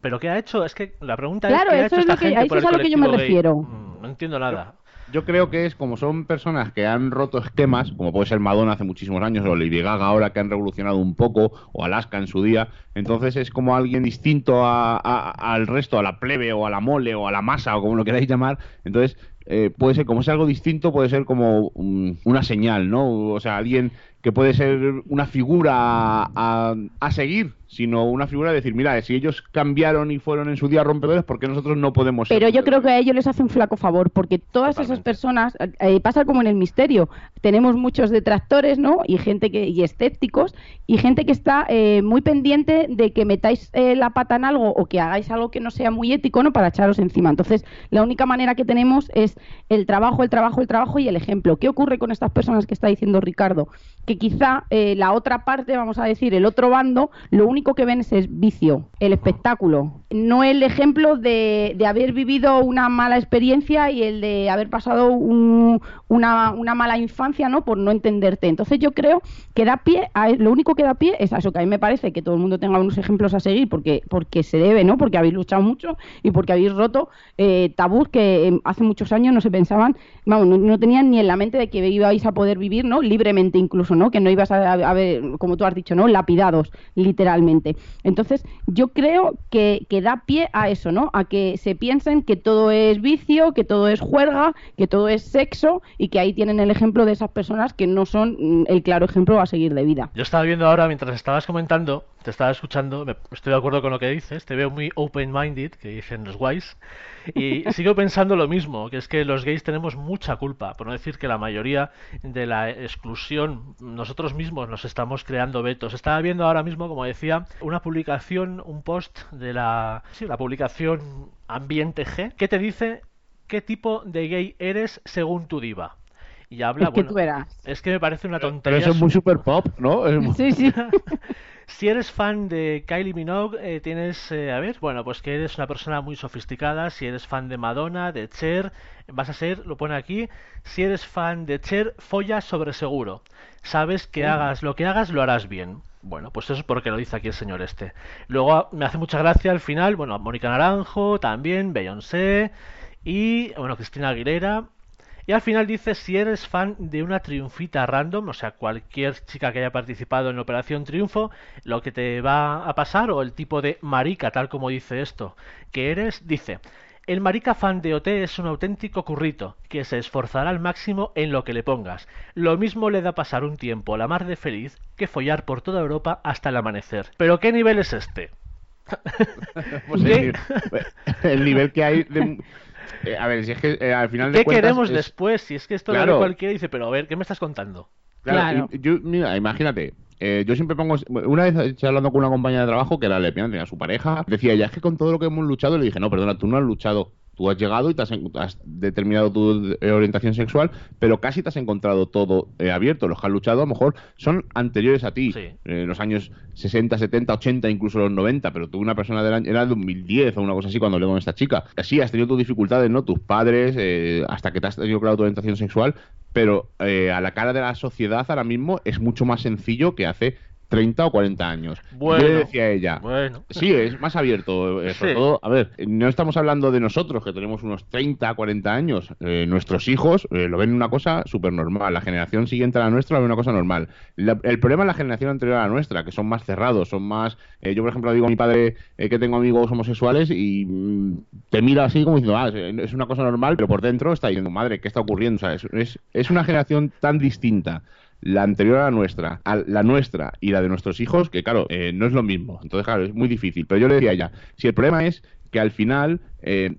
¿Pero qué ha hecho? Es que la pregunta Claro, es ¿qué ha eso hecho es lo esta que- gente a por eso el es a lo que yo me colectivo gay? refiero. Mm, No entiendo nada. Yo creo que es como son personas que han roto esquemas, como puede ser Madonna hace muchísimos años, o Lady Gaga ahora que han revolucionado un poco, o Alaska en su día. Entonces es como alguien distinto a- al resto, a la plebe, o a la mole, o a la masa, o como lo queráis llamar. Entonces eh, puede ser, como es algo distinto, puede ser como una señal, ¿no? O sea, alguien que puede ser una figura a- a seguir, sino una figura de decir, mira, si ellos cambiaron y fueron en su día rompedores, ¿por qué nosotros no podemos ser Pero yo creo que a ellos les hace un flaco favor, porque todas esas personas, eh, pasa como en el misterio, tenemos muchos detractores, ¿no? Y gente que, y escépticos, y gente que está eh, muy pendiente de que metáis eh, la pata en algo o que hagáis algo que no sea muy ético, ¿no? Para echaros encima. Entonces, la única manera que tenemos es el trabajo, el trabajo, el trabajo y el ejemplo. ¿Qué ocurre con estas personas que está diciendo Ricardo? Que quizá eh, la otra parte, vamos a decir, el otro bando, lo único que ven es el vicio, el espectáculo, no el ejemplo de, de haber vivido una mala experiencia y el de haber pasado un- una, una mala infancia, ¿no? Por no entenderte. Entonces yo creo que da pie, a, lo único que da pie es a eso, que a mí me parece que todo el mundo tenga unos ejemplos a seguir porque, porque se debe, ¿no? Porque habéis luchado mucho y porque habéis roto eh, tabús que eh, hace muchos años no se pensaban, vamos, no, no tenían ni en la mente de que ibais a poder vivir, ¿no? Libremente incluso, ¿no? Que no ibas a, a ver, como tú has dicho, ¿no? Lapidados, literalmente. Entonces, yo creo que, que da pie a eso, ¿no? A que se piensen que todo es vicio, que todo es juerga, que todo es sexo y que ahí tienen el ejemplo de esas personas que no son mm, el claro ejemplo a seguir de vida. Yo estaba viendo ahora, mientras estabas comentando, te estaba escuchando, estoy de acuerdo con lo que dices, te veo muy open-minded, que dicen los guays, y sigo pensando lo mismo, que es que los gays tenemos mucha culpa, por no decir que la mayoría de la exclusión, nosotros mismos nos estamos creando vetos. Estaba viendo ahora mismo, como decía, una publicación, un post de la, sí, la publicación Ambiente G, que te dice qué tipo de gay eres según tu diva. Y habla, Es que bueno, tú es que me parece una Pero tontería. eso es muy super pop, ¿no? Es muy- Sí, sí. Si eres fan de Kylie Minogue, eh, tienes, eh, a ver, bueno, pues que eres una persona muy sofisticada. Si eres fan de Madonna, de Cher, vas a ser, lo pone aquí, si eres fan de Cher, folla sobre seguro. Sabes que hagas lo que hagas, lo harás bien. Bueno, pues eso es porque lo dice aquí el señor este. Luego ah, me hace mucha gracia al final, bueno, Mónica Naranjo, también, Beyoncé y, bueno, Cristina Aguilera. Y al final dice si eres fan de una triunfita random, o sea, cualquier chica que haya participado en Operación Triunfo, lo que te va a pasar, o el tipo de marica, tal como dice esto, que eres, dice, el marica fan de OT es un auténtico currito, que se esforzará al máximo en lo que le pongas. Lo mismo le da pasar un tiempo la mar de feliz que follar por toda Europa hasta el amanecer. ¿Pero qué nivel es este? Pues el, ¿Qué? nivel, el nivel que hay de... eh, a ver, si es que eh, al final de ¿Qué cuentas queremos es- después? Si es que esto lo Claro. ve cualquiera y dice, pero a ver, ¿qué me estás contando? Claro, Claro. y yo, mira, imagínate, eh, yo siempre pongo. Una vez hablando con una compañera de trabajo que era lesbiana, tenía su pareja, decía ella, es que con todo lo que hemos luchado, le dije, no, perdona, tú no has luchado. Tú has llegado y te has, determinado tu eh, orientación sexual, pero casi te has encontrado todo eh, abierto. Los que han luchado a lo mejor son anteriores a ti, Sí. eh, los años 60, 70, 80, incluso los 90, pero tú una persona del año, era 2010 o una cosa así cuando hablé con esta chica. Sí, has tenido tus dificultades, ¿no? Tus padres, eh, hasta que te has tenido claro tu orientación sexual, pero a la cara de la sociedad ahora mismo es mucho más sencillo que hace 30 o 40 años. Bueno, Yo le decía a ella, Bueno. Sí, es más abierto. eh, sobre Sí. todo, a ver, no estamos hablando de nosotros, que tenemos unos 30, 40 años. Eh, nuestros hijos eh, lo ven una cosa súper normal. La generación siguiente a la nuestra lo ve una cosa normal. La- el problema es la generación anterior a la nuestra, que son más cerrados, son más... eh, yo, por ejemplo, digo a mi padre eh, que tengo amigos homosexuales y mm, te mira así como diciendo, ah, es, es una cosa normal, pero por dentro está diciendo, madre, ¿qué está ocurriendo? O sea, es, es, es una generación tan distinta la anterior a la nuestra, a la nuestra y la de nuestros hijos, que claro, eh, no es lo mismo. Entonces, claro, es muy difícil. Pero yo le decía a ella, si el problema es que al final eh,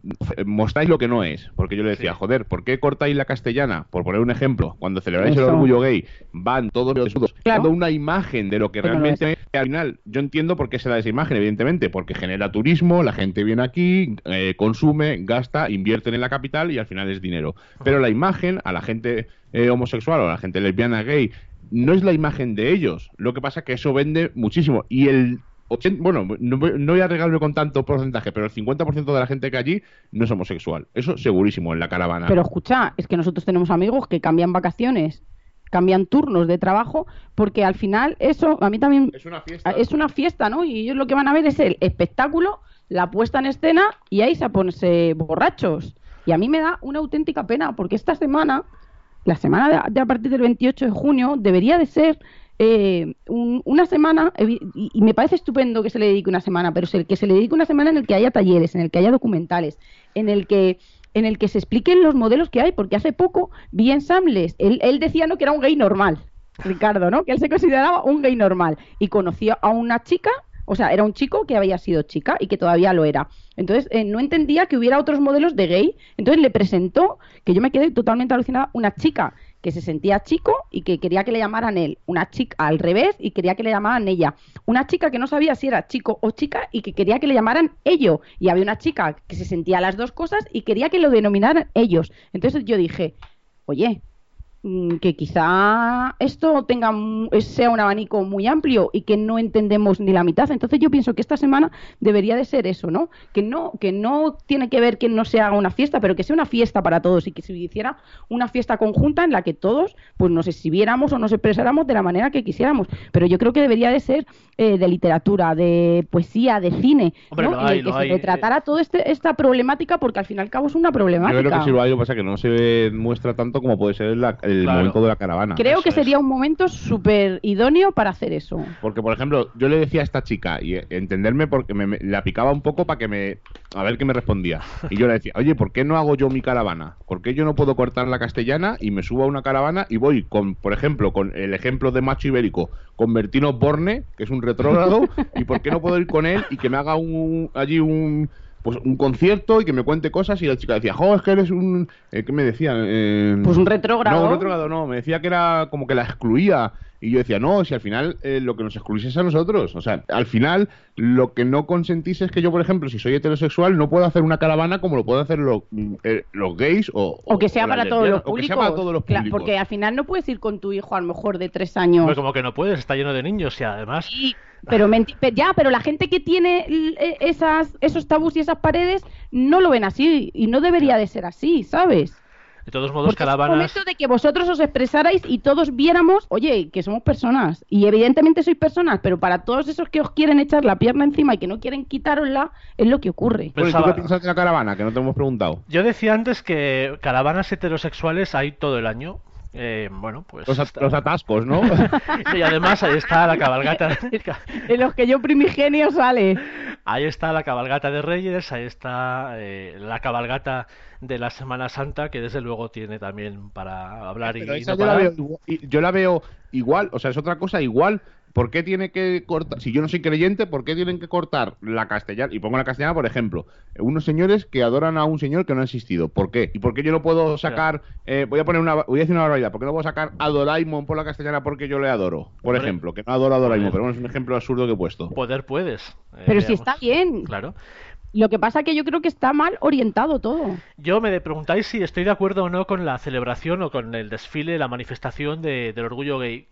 mostráis lo que no es, porque yo le decía, Sí. joder, ¿por qué cortáis la castellana? Por poner un ejemplo, cuando celebráis el orgullo gay, van todos los desnudos, Claro. dando una imagen de lo que Pero no realmente es. Al final, yo entiendo por qué se da esa imagen, evidentemente, porque genera turismo, la gente viene aquí, eh, consume, gasta, invierten en la capital y al final es dinero. Pero la imagen a la gente eh, homosexual o a la gente lesbiana, gay, no es la imagen de ellos. Lo que pasa es que eso vende muchísimo. Y el 80 bueno, no, voy- no voy a regarme con tanto porcentaje, pero el 50% de la gente que allí no es homosexual. Eso segurísimo en la caravana. Pero escucha, es que nosotros tenemos amigos que cambian vacaciones, cambian turnos de trabajo, porque al final eso, a mí también es una fiesta. es una fiesta, ¿no? Y ellos lo que van a ver es el espectáculo, la puesta en escena y ahí se ponerse borrachos. Y a mí me da una auténtica pena, porque esta semana, la semana de, de a partir del 28 de junio, debería de ser eh, un- una semana, y, me parece estupendo que se le dedique una semana, pero es el que se le dedique una semana en el que haya talleres, en el que haya documentales, en el que en el que se expliquen los modelos que hay, porque hace poco vi en Samles, él, él decía no que era un gay normal, Ricardo, ¿no? Que él se consideraba un gay normal y conocía a una chica, o sea, era un chico que había sido chica y que todavía lo era. Entonces, eh, no entendía que hubiera otros modelos de gay. Entonces le presentó, que yo me quedé totalmente alucinada, una chica que se sentía chico y que quería que le llamaran él. Una chica al revés y quería que le llamaran ella. Una chica que no sabía si era chico o chica y que quería que le llamaran ello. Y había una chica que se sentía las dos cosas y quería que lo denominaran ellos. Entonces yo dije, oye, que quizá esto tenga sea un abanico muy amplio y que no entendemos ni la mitad. Entonces yo pienso que esta semana debería de ser eso, ¿no? Que no que no tiene que ver que no se haga una fiesta, pero que sea una fiesta para todos y que se hiciera una fiesta conjunta en la que todos pues nos exhibiéramos o nos expresáramos de la manera que quisiéramos. Pero yo creo que debería de ser eh, de literatura, de poesía, de cine, Hombre, ¿no? lo en el que se hay, retratara toda este, esta problemática porque al fin y al cabo es una problemática. Yo creo que sí lo hay, lo que pasa es que no se muestra tanto como puede ser la- el el Claro. momento de la caravana. Creo Eso que es. sería un momento súper idóneo para hacer eso. Porque, por ejemplo, yo le decía a esta chica, y entenderme porque me, me- la picaba un poco para que me. a ver qué me respondía. Y yo le decía, oye, ¿por qué no hago yo mi caravana? ¿Por qué yo no puedo cortar la castellana y me subo a una caravana y voy con, por ejemplo, con el ejemplo de macho ibérico, con Bertino Borne, que es un retrógrado, y por qué no puedo ir con él y que me haga un, allí un. Pues un concierto y que me cuente cosas y la chica decía, jo, es que eres un... eh, ¿Qué me decía? Eh, Pues un retrógrado. No, un retrógrado no, me decía que era como que la excluía. Y yo decía, no, si al final eh, lo que nos excluís es a nosotros. O sea, al final lo que no consentís es que yo, por ejemplo, si soy heterosexual, no puedo hacer una caravana como lo pueden hacer los, eh, los gays o... O que sea para todos los lesbianas, o que sea públicos. para todos los públicos. porque al final no puedes ir con tu hijo a lo mejor de tres años. Hombre, como que no puedes, está lleno de niños y además... Y- pero, ya, pero la gente que tiene e- esas, esos tabús y esas paredes no lo ven así y no debería de ser así, ¿sabes? De todos modos, Porque es el caravanas... momento de que vosotros os expresarais y todos viéramos, oye, que somos personas. Y evidentemente sois personas, pero para todos esos que os quieren echar la pierna encima y que no quieren quitárosla, es lo que ocurre. ¿y tú Pensaba- qué piensas de la caravana? Que no te hemos preguntado. Yo decía antes que caravanas heterosexuales hay todo el año. Eh, bueno, pues... Los, está- los atascos, ¿no? Y además ahí está la cabalgata... En los que yo primigenio sale. Ahí está la cabalgata de Reyes, ahí está eh, la cabalgata de la Semana Santa, que desde luego tiene también para hablar y, Pero y esa no yo, la parar. veo, yo la veo igual, o sea, es otra cosa igual. ¿Por qué tiene que cortar? Si yo no soy creyente, ¿por qué tienen que cortar la castellana? Y pongo la castellana, por ejemplo, unos señores que adoran a un señor que no ha existido. ¿Por qué? ¿Y por qué yo no puedo sacar, eh, voy a poner una, voy a decir una barbaridad, ¿por qué no puedo sacar a Doraemon por la castellana porque yo le adoro? Por ejemplo, que no adoro a Doraemon, pero bueno, es un ejemplo absurdo que he puesto. Poder puedes. eh, Pero si está bien. Claro. Lo que pasa que yo creo que está mal orientado todo. Yo me preguntáis si estoy de acuerdo o no con la celebración o con el desfile, la manifestación de- del orgullo gay.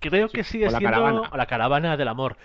Creo que sigue o la siendo caravana. o la caravana del amor.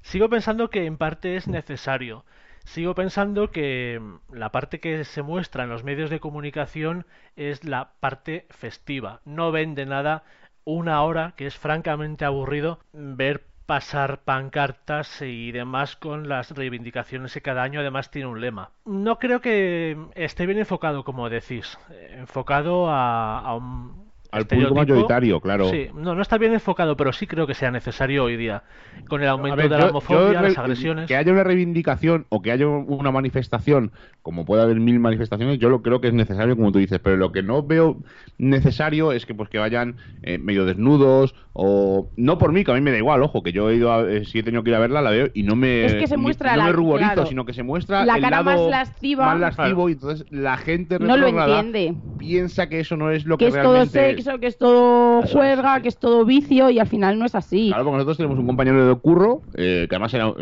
Sigo pensando que en parte es necesario. Sigo pensando que mm, la parte que se muestra en los medios de comunicación es la parte festiva. No vende nada una hora que es francamente aburrido ver pasar pancartas y demás con las reivindicaciones que cada año además tiene un lema. No creo que esté bien enfocado, como decís, eh, enfocado a, a un Al público mayoritario, claro. Sí, no, no está bien enfocado, pero sí creo que sea necesario hoy día. Con el aumento ver, de yo- la homofobia, yo las re- agresiones. Que haya una reivindicación o que haya una manifestación, como puede haber mil manifestaciones, yo lo creo que es necesario, como tú dices, pero lo que no veo necesario es que pues que vayan eh, medio desnudos o no por mí, que a mí me da igual, ojo, que yo he ido a, eh, si he tenido que ir a verla, la veo y no me Es que se ni- muestra no la- me ruborizo, claro. sino que se muestra La el cara lado más lasciva. más lascivo y entonces la gente No lo entiende. piensa que eso no es lo que, Que es todo realmente sexo, que es todo Eso es, juerga, sí. que es todo vicio y al final no es así. Claro, porque nosotros tenemos un compañero de curro eh, que además era,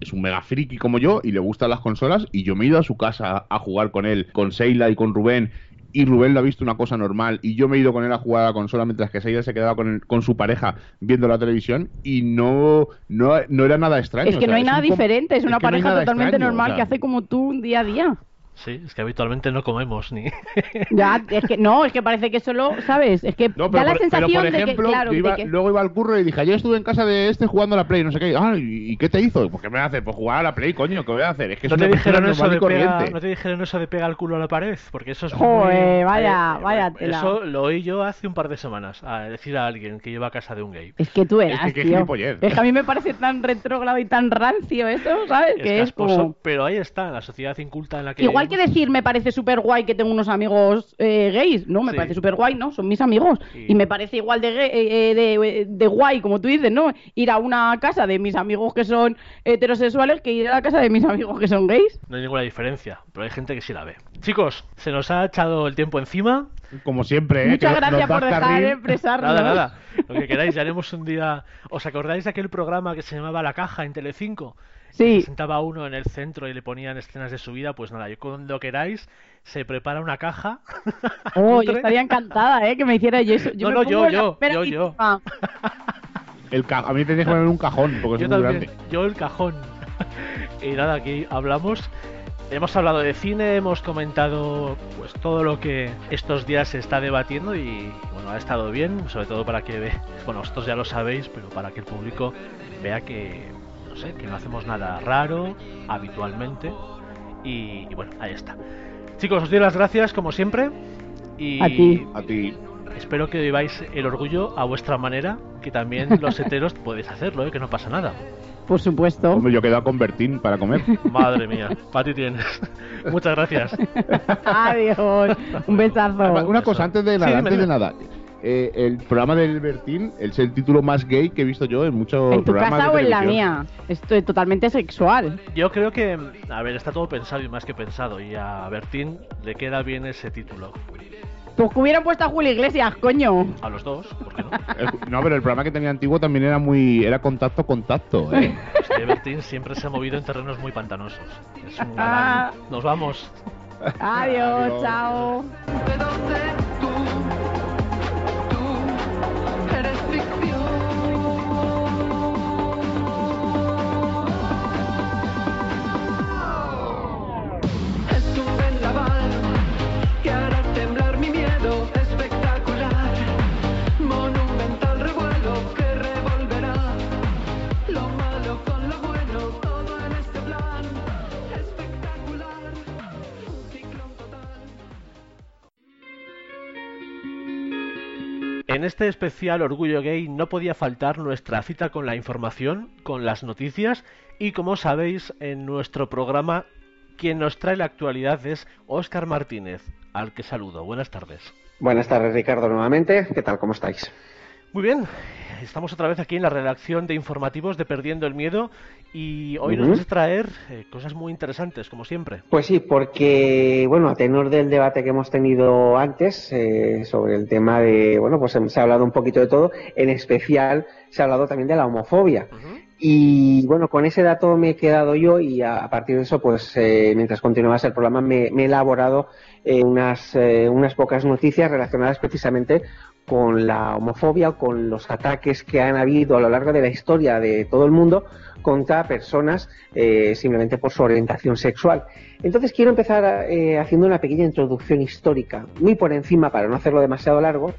es un mega friki como yo y le gustan las consolas y yo me he ido a su casa a jugar con él, con Seila y con Rubén y Rubén lo ha visto una cosa normal y yo me he ido con él a jugar a la consola mientras que Seila se quedaba con, el- con su pareja viendo la televisión y no, no, no era nada extraño. es o que sea, no hay nada diferente, es una no pareja totalmente extraño, normal o sea, que hace como tú un día a día. Sí, es que habitualmente no comemos ni. Ya, es que no, es que parece que solo, ¿sabes? Es que No, da la por, pero, sensación por de que, ejemplo, claro, yo de iba- que- luego iba al curro y dije, ayer estuve en casa de este jugando a la Play, no sé qué. Ah, ¿y, qué te hizo? Pues qué me hace? Pues jugar a la Play, coño, ¿qué voy a hacer? Es que es ¿No te, dijeron eso de pega, ¿No te dijeron eso de pega el culo a la pared? Porque eso es. Joder, muy- vaya- eh, vaya bueno, tela. Eso lo oí yo hace un par de semanas. A decir a alguien que iba a casa de un gay. Es que tú Es eras, que qué tío. Es que a mí me parece tan retrógrado y tan rancio eso, ¿sabes? Es que es casposo, como... pero ahí está, la sociedad inculta en la que. Igual que vivimos. decir me parece súper guay que tengo unos amigos eh, gays, no, me Sí. parece súper guay, ¿no? Son mis amigos. Y- Y me parece igual de, gay- eh, eh, de, de guay, como tú dices, ¿no? Ir a una casa de mis amigos que son heterosexuales que ir a la casa de mis amigos que son gays. No hay ninguna diferencia, pero hay gente que sí la ve. Chicos, se nos ha echado el tiempo encima. Como siempre, ¿eh? Muchas Que gracias por dejar carril. de expresarnos. Nada, nada. Lo que queráis, ya haremos un día. ¿Os acordáis de aquel programa que se llamaba La Caja en Telecinco? Sí. Se sentaba uno en el centro y le ponían escenas de su vida. Pues nada, yo cuando queráis, se prepara una caja. Oh, yo estaría encantada, ¿eh? Que me hiciera yo eso. Yo No, no, yo, yo, yo, yo. El ca- a mí tenéis que poner un cajón, porque Yo es muy también, grande. yo el cajón. y nada, aquí hablamos. Hemos hablado de cine, hemos comentado pues todo lo que estos días se está debatiendo y bueno, ha estado bien, sobre todo para que ve, bueno, vosotros ya lo sabéis, pero para que el público vea que no sé, que no hacemos nada raro habitualmente y, y bueno, ahí está. Chicos, os doy las gracias como siempre y A ti. A ti. Espero que viváis el orgullo a vuestra manera, que también los heteros podéis hacerlo, ¿eh? que no pasa nada. Por supuesto. Hombre, yo he quedado con Bertín para comer. Madre mía, para ti tienes. Muchas gracias. Adiós. Un besazo. Una cosa, antes de nada, Sí, antes de nada. Eh, el programa del Bertín es el título más gay que he visto yo en muchos ¿En tu programas casa de o en la mía? Esto es totalmente sexual. Yo creo que, a ver, está todo pensado y más que pensado, y a Bertín le queda bien ese título. Pues que hubieran puesto a Julio Iglesias, coño. A los dos, ¿por qué no? No, pero el programa que tenía antiguo también era muy. Era contacto, contacto. ¿eh? Es que Bertín siempre se ha movido en terrenos muy pantanosos. Es un Ah. galán. Nos vamos. Adiós, Adiós. chao. En este especial Orgullo Gay no podía faltar nuestra cita con la información, con las noticias y como sabéis en nuestro programa quien nos trae la actualidad es Óscar Martínez, al que saludo. Buenas tardes. Buenas tardes, Ricardo, nuevamente. ¿Qué tal? ¿Cómo estáis? Muy bien, estamos otra vez aquí en la redacción de informativos de Perdiendo el Miedo y hoy nos vas a traer eh, cosas muy interesantes, como siempre. Pues sí, porque, bueno, a tenor del debate que hemos tenido antes eh, sobre el tema de, bueno, pues se ha hablado un poquito de todo, en especial se ha hablado también de la homofobia. Y bueno, con ese dato me he quedado yo y a, a partir de eso, pues eh, mientras continuabas el programa, me, me he elaborado eh, unas, eh, unas pocas noticias relacionadas precisamente con la homofobia, con los ataques que han habido a lo largo de la historia de todo el mundo contra personas eh, simplemente por su orientación sexual. Entonces quiero empezar eh, haciendo una pequeña introducción histórica, muy por encima para no hacerlo demasiado largo,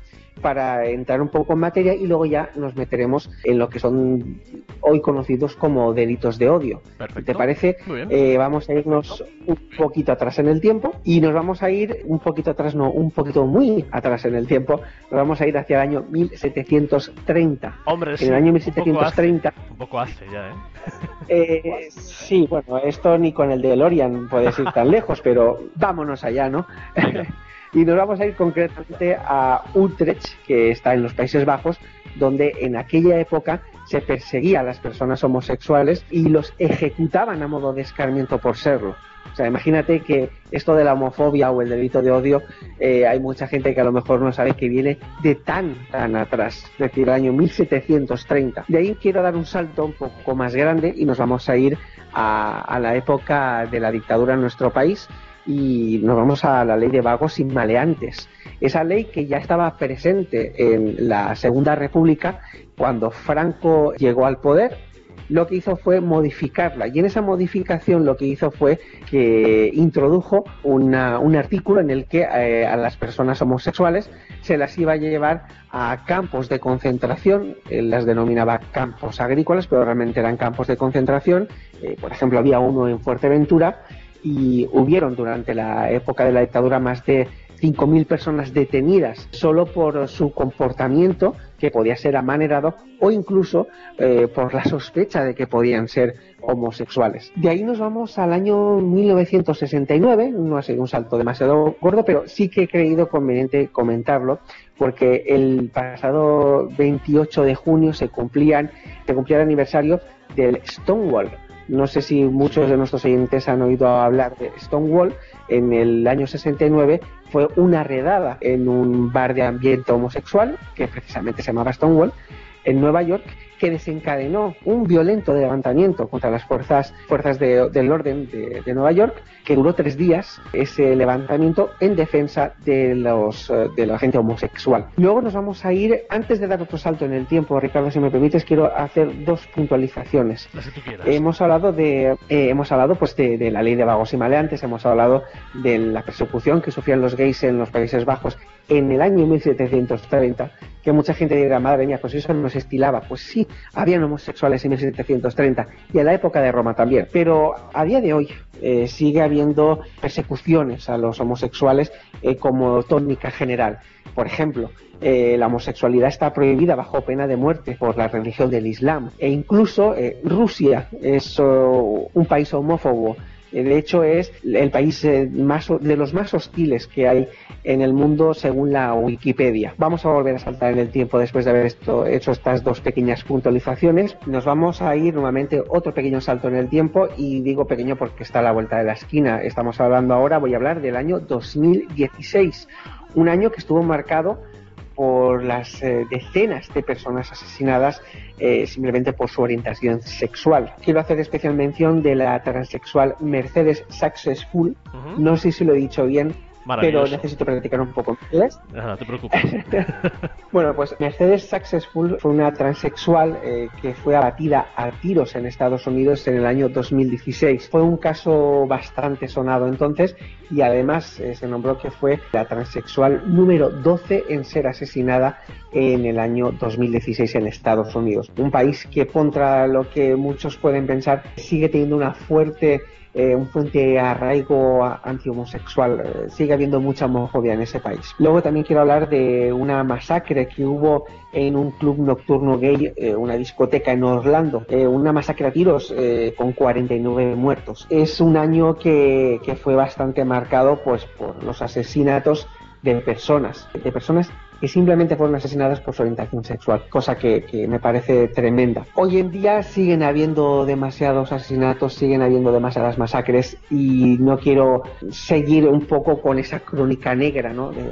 para entrar un poco en materia y luego ya nos meteremos en lo que son hoy conocidos como delitos de odio. Perfecto. ¿Te parece? Eh, vamos a irnos un poquito atrás en el tiempo y nos vamos a ir un poquito atrás, no, un poquito muy atrás en el tiempo. Nos vamos a ir hacia el año 1730. Hombre, en el año un poco hace, 1730 un poco hace ya, ¿eh? eh, sí, bueno, esto ni con el de Lorian puedes ir tan lejos, pero vámonos allá, ¿no? Y nos vamos a ir concretamente a Utrecht, que está en los Países Bajos, donde en aquella época se perseguía a las personas homosexuales y los ejecutaban a modo de escarmiento por serlo. O sea, imagínate que esto de la homofobia o el delito de odio, eh, hay mucha gente que a lo mejor no sabe que viene de tan, tan atrás, es decir, el año 1730. De ahí quiero dar un salto un poco más grande y nos vamos a ir a, a la época de la dictadura en nuestro país y nos vamos a la ley de vagos y maleantes. Esa ley que ya estaba presente en la Segunda República cuando Franco llegó al poder lo que hizo fue modificarla. Y en esa modificación lo que hizo fue que introdujo una- un artículo en el que eh, a las personas homosexuales se las iba a llevar a campos de concentración, él las denominaba campos agrícolas, pero realmente eran campos de concentración, Eh, por ejemplo había uno en Fuerteventura y hubieron durante la época de la dictadura más de 5.000 personas detenidas solo por su comportamiento, que podía ser amanerado, o incluso eh, por la sospecha de que podían ser homosexuales. De ahí nos vamos al año 1969, no ha sido un salto demasiado gordo, pero sí que he creído conveniente comentarlo, porque el pasado 28 de junio se cumplían, se cumplía el aniversario del Stonewall. No sé si muchos de nuestros oyentes han oído hablar de Stonewall. En el año 69 fue una redada en un bar de ambiente homosexual, que precisamente se llamaba Stonewall, en Nueva York, que desencadenó un violento levantamiento contra las fuerzas, fuerzas de- del orden de, de Nueva York, que duró tres días, ese levantamiento en defensa de, los, eh, de la gente homosexual. Luego nos vamos a ir, antes de dar otro salto en el tiempo, Ricardo, si me permites, quiero hacer dos puntualizaciones. Hemos hablado de eh, hemos hablado pues de, de la ley de vagos y maleantes, hemos hablado de la persecución que sufrían los gays en los Países Bajos en el año 1730, que mucha gente dirá, madre mía, pues eso no se estilaba. Pues sí, habían homosexuales en 1730 y en la época de Roma también. Pero a día de hoy eh, sigue habiendo persecuciones a los homosexuales eh, como tónica general. Por ejemplo, eh, la homosexualidad está prohibida bajo pena de muerte por la religión del Islam. E incluso Rusia es oh, un país homófobo. De hecho, es el país eh, más, de los más hostiles que hay en el mundo según la Wikipedia. Vamos a volver a saltar en el tiempo después de haber esto- hecho estas dos pequeñas puntualizaciones. Nos vamos a ir nuevamente otro pequeño salto en el tiempo y digo pequeño porque está a la vuelta de la esquina. Estamos hablando ahora, voy a hablar del año 2016, un año que estuvo marcado por las eh, decenas de personas asesinadas eh, simplemente por su orientación sexual. Quiero hacer especial mención de la transexual Mercedes Successful. Ujú. No sé si lo he dicho bien, pero necesito practicar un poco inglés. Ah, No te preocupes. Bueno, pues Mercedes Successful fue una transexual eh, que fue abatida a tiros en Estados Unidos en el año 2016. Fue un caso bastante sonado entonces y además eh, se nombró que fue la transexual número 12 en ser asesinada en el año 2016 en Estados Unidos. Un país que contra lo que muchos pueden pensar sigue teniendo una fuerte eh, un fuerte arraigo antihomosexual. Eh, sigue habiendo mucha homofobia en ese país. Luego también quiero hablar de una masacre que hubo en un club nocturno gay, eh, una discoteca en Orlando. Eh, una masacre a tiros eh, con 49 muertos. Es un año que, que fue bastante marcado pues, por los asesinatos de personas, de personas que simplemente fueron asesinadas por su orientación sexual, cosa que, me parece tremenda. Hoy en día siguen habiendo demasiados asesinatos, siguen habiendo demasiadas masacres y no quiero seguir un poco con esa crónica negra ¿no? de,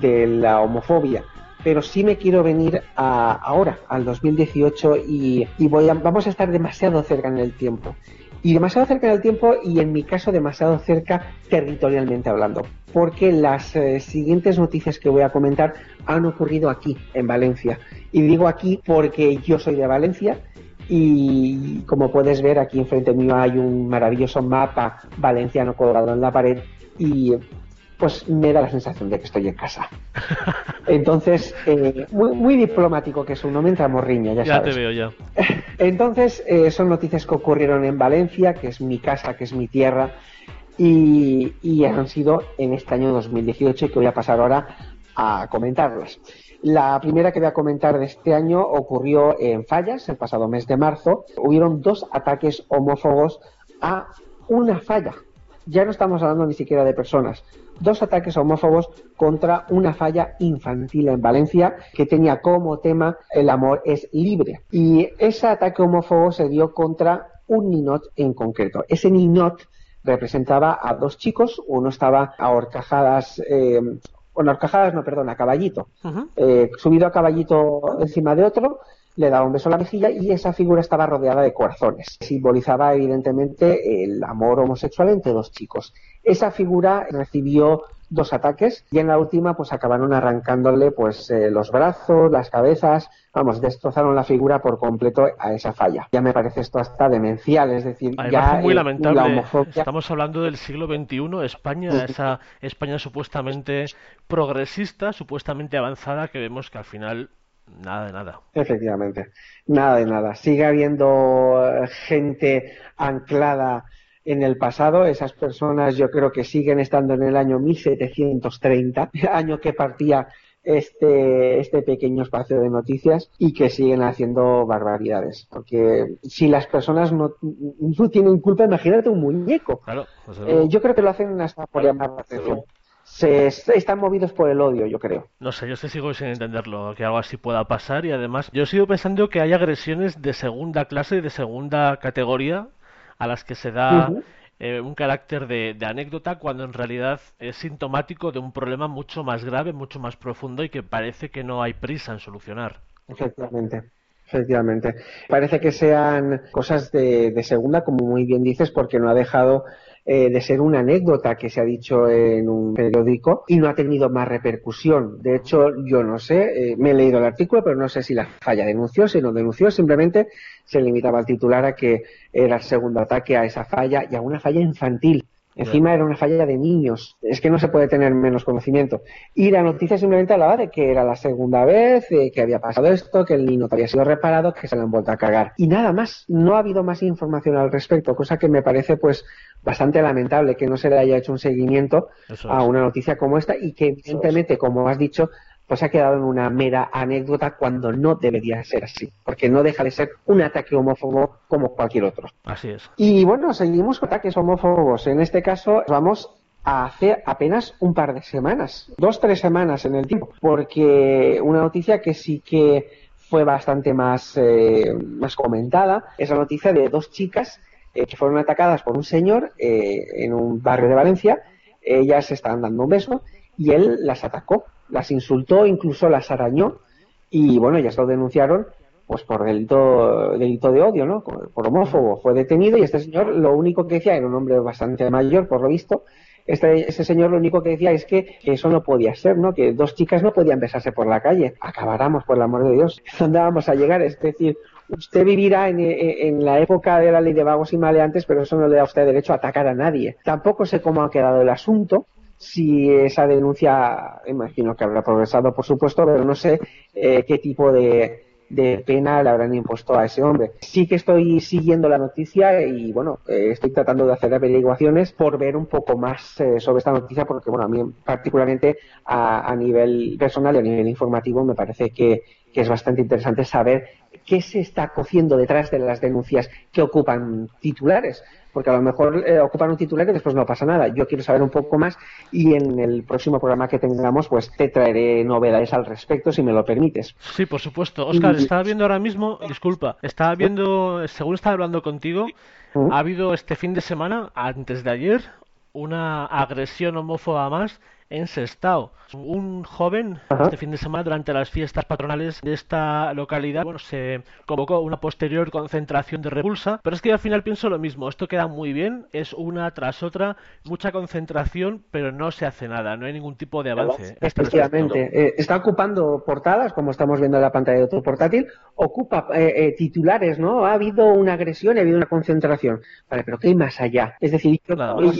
de la homofobia. Pero sí me quiero venir a ahora, al 2018, y, y voy a- vamos a estar demasiado cerca en el tiempo. Y demasiado cerca en el tiempo y en mi caso demasiado cerca territorialmente hablando. Porque las eh, siguientes noticias que voy a comentar han ocurrido aquí, en Valencia. Y digo aquí porque yo soy de Valencia y como puedes ver aquí enfrente mío hay un maravilloso mapa valenciano colgado en la pared y pues me da la sensación de que estoy en casa. Entonces, eh, muy, muy diplomático que es uno, me entra morriña, ya, Ya sabes. te veo ya. Entonces, eh, son noticias que ocurrieron en Valencia, que es mi casa, que es mi tierra, y, y han sido en este año 2018 y que voy a pasar ahora a comentarlas. La primera que voy a comentar de este año ocurrió en Fallas, el pasado mes de marzo. Hubieron dos ataques homófobos a una falla. Ya no estamos hablando ni siquiera de personas. Dos ataques homófobos contra una falla infantil en Valencia que tenía como tema el amor es libre. Y ese ataque homófobo se dio contra un ninot en concreto. Ese ninot representaba a dos chicos, uno estaba a horcajadas, eh, bueno, a horcajadas no, perdón, a caballito, eh, subido a caballito encima de otro, le daba un beso en la mejilla y esa figura estaba rodeada de corazones. Simbolizaba evidentemente el amor homosexual entre dos chicos. Esa figura recibió dos ataques y en la última pues acabaron arrancándole pues eh, los brazos, las cabezas, vamos, destrozaron la figura por completo a esa falla. Ya me parece esto hasta demencial, es decir, Además ya muy lamentable. la homofobia Estamos hablando del siglo XXI, España, esa España supuestamente progresista, supuestamente avanzada, que vemos que al final nada de nada. Efectivamente, nada de nada. Sigue habiendo eh, gente anclada en el pasado. Esas personas yo creo que siguen estando en el año 1730, año que partía este, este pequeño espacio de noticias y que siguen haciendo barbaridades. Porque si las personas no, no tienen culpa, imagínate un muñeco. Claro, desde Eh, yo creo que lo hacen hasta por llamar la atención. Se, están movidos por el odio, yo creo. No sé, yo sí sigo sin entenderlo, que algo así pueda pasar y además yo sigo pensando que hay agresiones de segunda clase, de segunda categoría, a las que se da eh, un carácter de, de anécdota cuando en realidad es sintomático de un problema mucho más grave, mucho más profundo y que parece que no hay prisa en solucionar. Efectivamente, efectivamente. Parece que sean cosas de, de segunda, como muy bien dices, porque no ha dejado eh, de ser una anécdota que se ha dicho en un periódico y no ha tenido más repercusión. De hecho, yo no sé, eh, me he leído el artículo, pero no sé si la falla denunció, si no denunció, simplemente se limitaba al titular a que era el segundo ataque a esa falla y a una falla infantil. Encima era una falla de niños. Es que no se puede tener menos conocimiento. Y la noticia simplemente hablaba de que era la segunda vez, de que había pasado esto, que el niño había sido reparado, que se le han vuelto a cagar. Y nada más. No ha habido más información al respecto, cosa que me parece pues bastante lamentable que no se le haya hecho un seguimiento a una noticia como esta y que evidentemente, como has dicho, pues ha quedado en una mera anécdota cuando no debería ser así, porque no deja de ser un ataque homófobo como cualquier otro. Así es. Y bueno, seguimos con ataques homófobos. En este caso, vamos a hace apenas un par de semanas, dos, tres semanas en el tiempo, porque una noticia que sí que fue bastante más, eh, más comentada es la noticia de dos chicas eh, que fueron atacadas por un señor eh, en un barrio de Valencia. Ellas se estaban dando un beso y él las atacó, las insultó, incluso las arañó y bueno, ellas lo denunciaron pues por delito, delito de odio, ¿no? Por homófobo. Fue detenido y este señor lo único que decía, era un hombre bastante mayor, por lo visto, este, ese señor lo único que decía es que, eso no podía ser, ¿no? Que dos chicas no podían besarse por la calle. Acabáramos, por el amor de Dios. ¿Dónde vamos a llegar? Es decir, usted vivirá en, en- en la época de la ley de vagos y maleantes, pero eso no le da a usted derecho a atacar a nadie. Tampoco sé cómo ha quedado el asunto. Si esa denuncia, imagino que habrá progresado, por supuesto, pero no sé eh, qué tipo de, pena le habrán impuesto a ese hombre. Sí que estoy siguiendo la noticia y bueno, eh, estoy tratando de hacer averiguaciones por ver un poco más eh, sobre esta noticia porque bueno, a mí particularmente a, nivel personal y a nivel informativo me parece que es bastante interesante saber qué se está cociendo detrás de las denuncias que ocupan titulares. Porque a lo mejor eh, ocupan un titular y después no pasa nada. Yo quiero saber un poco más y en el próximo programa que tengamos pues te traeré novedades al respecto si me lo permites. Sí, por supuesto. Oscar, Y- estaba viendo ahora mismo, disculpa, estaba viendo, según estaba hablando contigo, ha habido este fin de semana, antes de ayer, una agresión homófoba más en Sestao. Un joven, este fin de semana, durante las fiestas patronales de esta localidad, bueno, se convocó una posterior concentración de repulsa, pero es que al final pienso lo mismo, esto queda muy bien, es una tras otra, mucha concentración, pero no se hace nada, no hay ningún tipo de avance. este. Efectivamente, eh, está ocupando portadas, como estamos viendo en la pantalla de tu portátil, ocupa eh, eh, titulares, ¿no? Ha habido una agresión y ha habido una concentración. Vale, pero ¿qué hay más allá? Es decir,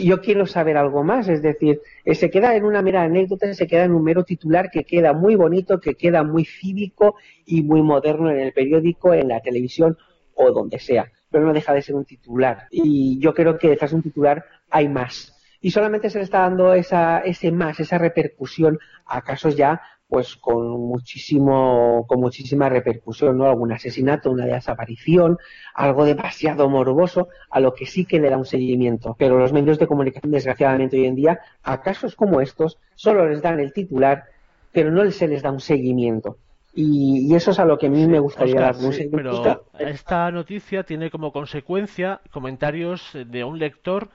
yo, quiero saber algo más, es decir, se queda en una mera anécdota, se queda en un mero titular que queda muy bonito, que queda muy cívico y muy moderno en el periódico, en la televisión o donde sea, pero no deja de ser un titular. Y yo creo que detrás de un titular hay más. Y solamente se le está dando esa, ese más, esa repercusión a casos ya pues con muchísimo, con muchísima repercusión, ¿no? Algún asesinato, una desaparición, algo demasiado morboso, a lo que sí que le da un seguimiento. Pero los medios de comunicación, desgraciadamente hoy en día, a casos como estos, solo les dan el titular, pero no se les da un seguimiento. Y, y eso es a lo que a mí me gustaría Oscar, dar un sí, seguimiento. pero esta noticia tiene como consecuencia comentarios de un lector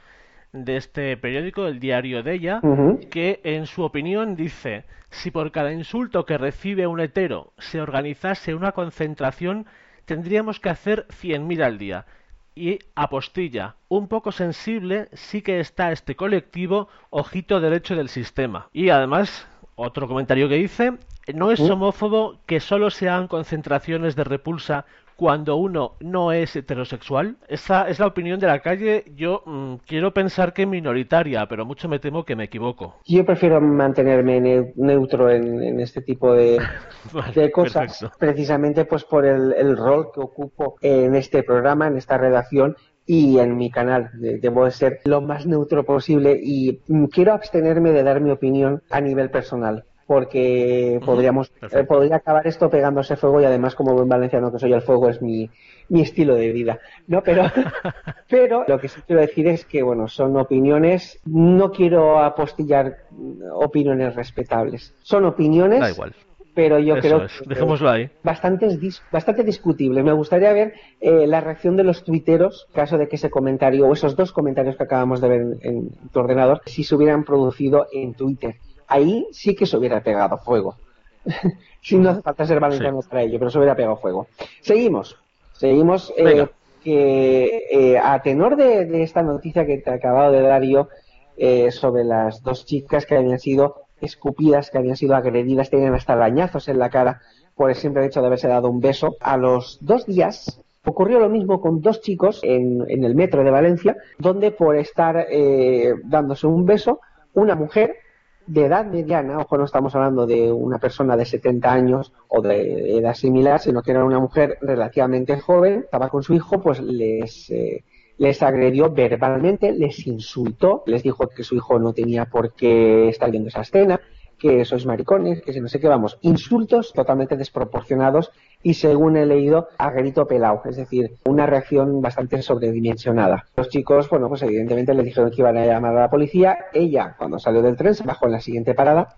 de este periódico, el diario de ella, que en su opinión dice, si por cada insulto que recibe un hetero se organizase una concentración, tendríamos que hacer 100.000 al día. Y apostilla, un poco sensible sí que está este colectivo, ojito derecho del sistema. Y además, otro comentario que dice, no es homófobo que solo se hagan concentraciones de repulsa cuando uno no es heterosexual. Esa es la opinión de la calle. Yo mm, quiero pensar que minoritaria, pero mucho me temo que me equivoco. Yo prefiero mantenerme neu- neutro en, en este tipo de, Vale, de cosas, perfecto. precisamente pues por el, el rol que ocupo en este programa, en esta redacción y en mi canal. De- Debo de ser lo más neutro posible y mm, quiero abstenerme de dar mi opinión a nivel personal. Porque podríamos, eh, podría acabar esto pegándose fuego y además como buen valenciano que soy el fuego es mi, mi estilo de vida, ¿no? Pero, pero lo que sí quiero decir es que, bueno, son opiniones, no quiero apostillar opiniones respetables. Son opiniones, Da igual. pero yo Eso creo es, que dejémoslo ahí. bastante, dis- bastante discutible. Me gustaría ver eh, la reacción de los tuiteros, en caso de que ese comentario o esos dos comentarios que acabamos de ver en, en tu ordenador, si se hubieran producido en Twitter. Ahí sí que se hubiera pegado fuego. si no hace falta ser valenciano para ello, pero se hubiera pegado fuego. Seguimos. Seguimos. eh, que eh, a tenor de, de esta noticia que te he acabado de dar yo eh, sobre las dos chicas que habían sido escupidas, que habían sido agredidas, tenían hasta arañazos en la cara por el simple hecho de haberse dado un beso. A los dos días, Ocurrió lo mismo con dos chicos en, en el metro de Valencia, donde por estar eh, dándose un beso, una mujer de edad mediana, ojo, no estamos hablando de una persona de 70 años o de edad similar, sino que era una mujer relativamente joven, estaba con su hijo, pues les, eh, les agredió verbalmente, les insultó, les dijo que su hijo no tenía por qué estar viendo esa escena, que sois maricones, que si no sé qué, vamos, insultos totalmente desproporcionados y según he leído, a grito pelado, es decir, una reacción bastante sobredimensionada. Los chicos, bueno, pues evidentemente le dijeron que iban a llamar a la policía, ella cuando salió del tren se bajó en la siguiente parada,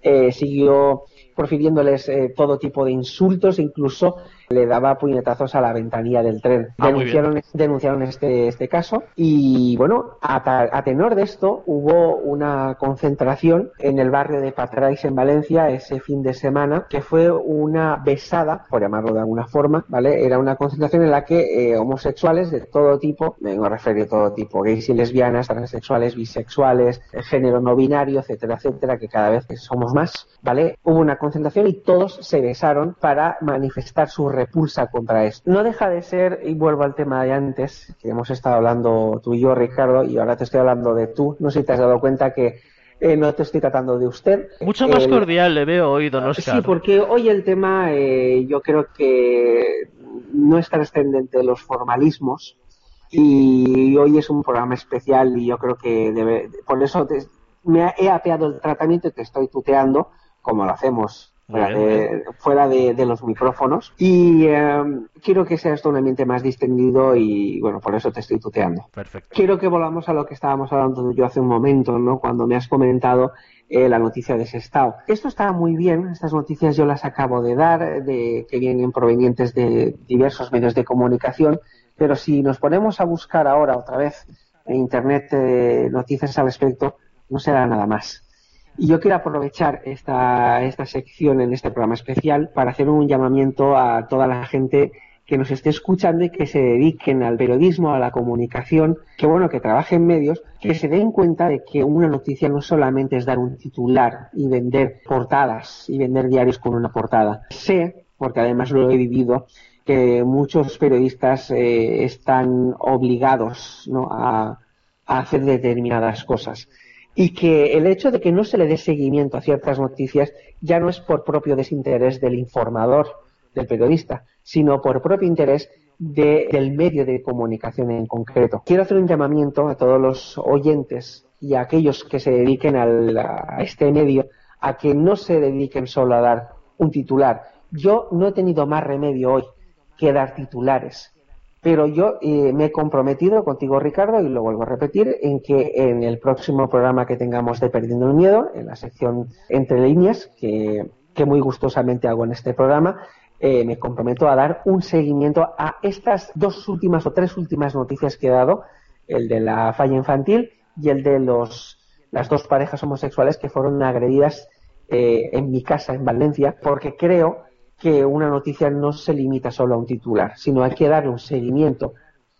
eh, siguió profiriéndoles eh, todo tipo de insultos, incluso le daba puñetazos a la ventanilla del tren. Ah, denunciaron denunciaron este, este caso y bueno, a, a tenor de esto hubo una concentración en el barrio de Patrais en Valencia ese fin de semana que fue una besada, por llamarlo de alguna forma, ¿vale? Era una concentración en la que eh, homosexuales de todo tipo, me vengo a todo tipo, gays y lesbianas, transexuales, bisexuales, género no binario, etcétera, etcétera, que cada vez somos más, ¿vale? Hubo una concentración y todos se besaron para manifestar su repulsa contra esto. No deja de ser, y vuelvo al tema de antes, que hemos estado hablando tú y yo, Ricardo, y ahora te estoy hablando de tú. No sé si te has dado cuenta que eh, no te estoy tratando de usted. Mucho más El- cordial le veo hoy, don Oscar. Sí, porque hoy el tema eh, yo creo que no es trascendente de los formalismos y hoy es un programa especial y yo creo que debe, por eso te- me he apeado el tratamiento y te estoy tuteando como lo hacemos fuera, bien, de, fuera de, de los micrófonos y eh, quiero que sea esto un ambiente más distendido y bueno, por eso te estoy tuteando. Perfecto. Quiero que volvamos a lo que estábamos hablando yo hace un momento, ¿no? Cuando me has comentado eh, la noticia de Sestao. Esto está muy bien, estas noticias yo las acabo de dar, de, que vienen provenientes de diversos medios de comunicación, pero si nos ponemos a buscar ahora otra vez en Internet eh, noticias al respecto, no será nada más. Y yo quiero aprovechar esta, esta sección en este programa especial para hacer un llamamiento a toda la gente que nos esté escuchando y que se dediquen al periodismo, a la comunicación, que bueno, que trabajen en medios, que se den cuenta de que una noticia no solamente es dar un titular y vender portadas y vender diarios con una portada. Sé, porque además lo he vivido, que muchos periodistas eh, están obligados ¿no? a, a hacer determinadas cosas y que el hecho de que no se le dé seguimiento a ciertas noticias ya no es por propio desinterés del informador, del periodista, sino por propio interés de- del medio de comunicación en concreto. Quiero hacer un llamamiento a todos los oyentes y a aquellos que se dediquen al- a este medio a que no se dediquen solo a dar un titular. Yo no he tenido más remedio hoy que dar titulares. Pero yo eh, me he comprometido contigo, Ricardo, y lo vuelvo a repetir, en que en el próximo programa que tengamos de Perdiendo el Miedo, en la sección Entre líneas, que, muy gustosamente hago en este programa, eh, me comprometo a dar un seguimiento a estas dos últimas o tres últimas noticias que he dado, el de la falla infantil y el de los, las dos parejas homosexuales que fueron agredidas eh, en mi casa en Valencia, porque creo que una noticia no se limita solo a un titular, sino hay que darle un seguimiento.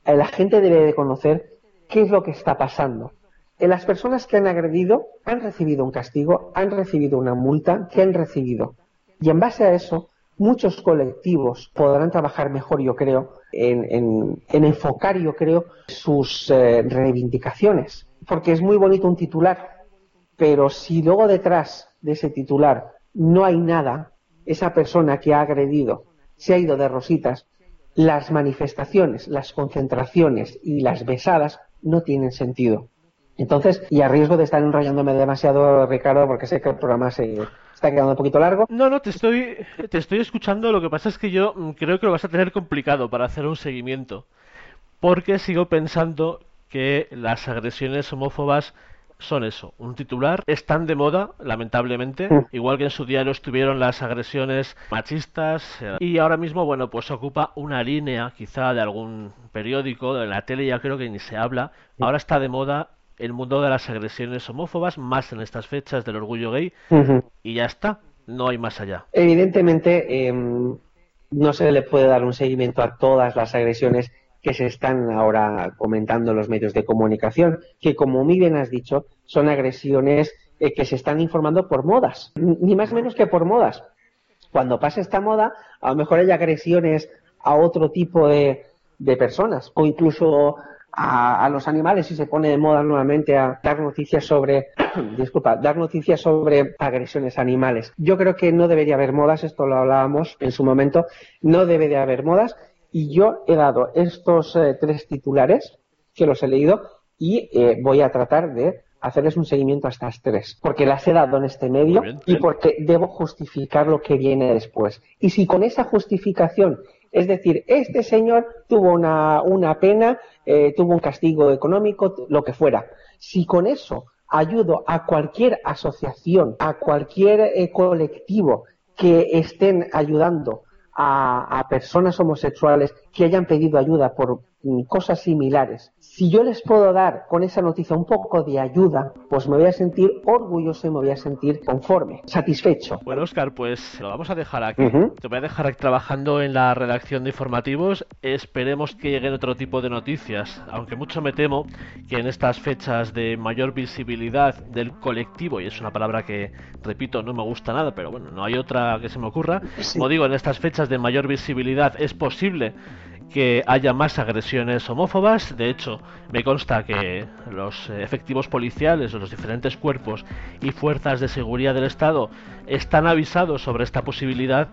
Eh, La gente debe de conocer qué es lo que está pasando. Eh, Las personas que han agredido han recibido un castigo, han recibido una multa, ¿qué han recibido? Y en base a eso, muchos colectivos podrán trabajar mejor, yo creo, en enfocar, yo creo, sus eh, reivindicaciones. Porque es muy bonito un titular, pero si luego detrás de ese titular no hay nada, esa persona que ha agredido se ha ido de rositas, las manifestaciones, las concentraciones y las besadas no tienen sentido. Entonces, y a riesgo de estar enrollándome demasiado, Ricardo, porque sé que el programa se está quedando un poquito largo. No, no, te estoy, te estoy escuchando. Lo que pasa es que yo mm, creo que lo vas a tener complicado para hacer un seguimiento. Porque sigo pensando que las agresiones homófobas son eso, un titular. Están de moda, lamentablemente. Igual que en su día lo estuvieron las agresiones machistas. eh, Y ahora mismo, bueno, pues ocupa una línea quizá de algún periódico. En la tele ya creo que ni se habla. Ahora está de moda el mundo de las agresiones homófobas, más en estas fechas del orgullo gay. Y ya está, no hay más allá. Evidentemente, em, no se le puede dar un seguimiento a todas las agresiones que se están ahora comentando en los medios de comunicación, que como muy bien has dicho, son agresiones eh, que se están informando por modas, ni más menos que por modas. Cuando pase esta moda, a lo mejor hay agresiones a otro tipo de, de personas o incluso a, a los animales si se pone de moda nuevamente a dar noticias sobre, disculpa, dar noticias sobre agresiones animales. Yo creo que no debería haber modas, esto lo hablábamos en su momento, no debe de haber modas y yo he dado estos eh, tres titulares que los he leído y eh, voy a tratar de hacerles un seguimiento a estas tres, porque las he dado en este medio y porque debo justificar lo que viene después. Y si con esa justificación, es decir, este señor tuvo una, una pena, eh, tuvo un castigo económico, lo que fuera, si con eso ayudo a cualquier asociación, a cualquier eh, colectivo que estén ayudando a, a personas homosexuales que hayan pedido ayuda por cosas similares, si yo les puedo dar con esa noticia un poco de ayuda, pues me voy a sentir orgulloso y me voy a sentir conforme, satisfecho. Bueno, Oscar, pues lo vamos a dejar aquí. Ujú. Te voy a dejar aquí trabajando en la redacción de informativos. Esperemos que lleguen otro tipo de noticias, aunque mucho me temo que en estas fechas de mayor visibilidad del colectivo, y es una palabra que, repito, no me gusta nada, pero bueno, no hay otra que se me ocurra. Sí. Como digo, en estas fechas de mayor visibilidad es posible que haya más agresiones homófobas. De hecho, me consta que los efectivos policiales los diferentes cuerpos y fuerzas de seguridad del Estado están avisados sobre esta posibilidad.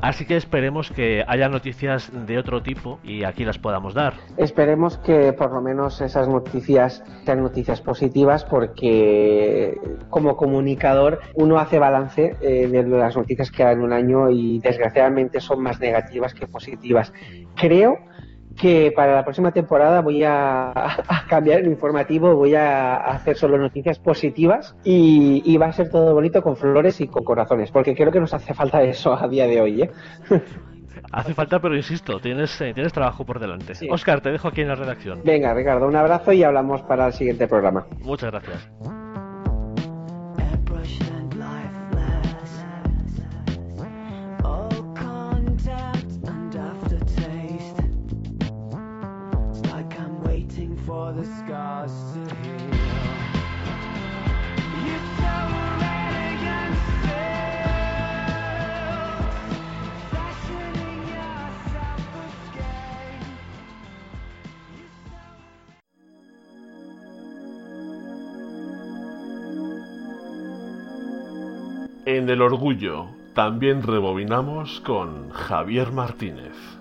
Así que esperemos que haya noticias de otro tipo y aquí las podamos dar. Esperemos que por lo menos esas noticias sean noticias positivas porque como comunicador uno hace balance eh, de las noticias que hay en un año y desgraciadamente son más negativas que positivas. Creo que para la próxima temporada voy a, a cambiar el informativo, voy a hacer solo noticias positivas y, y va a ser todo bonito con flores y con corazones, porque creo que nos hace falta eso a día de hoy. ¿eh? Hace falta, pero insisto, tienes, eh, tienes trabajo por delante. Sí. Oscar, te dejo aquí en la redacción. Venga, Ricardo, un abrazo y hablamos para el siguiente programa. Muchas gracias. En el orgullo también rebobinamos con Javier Martínez.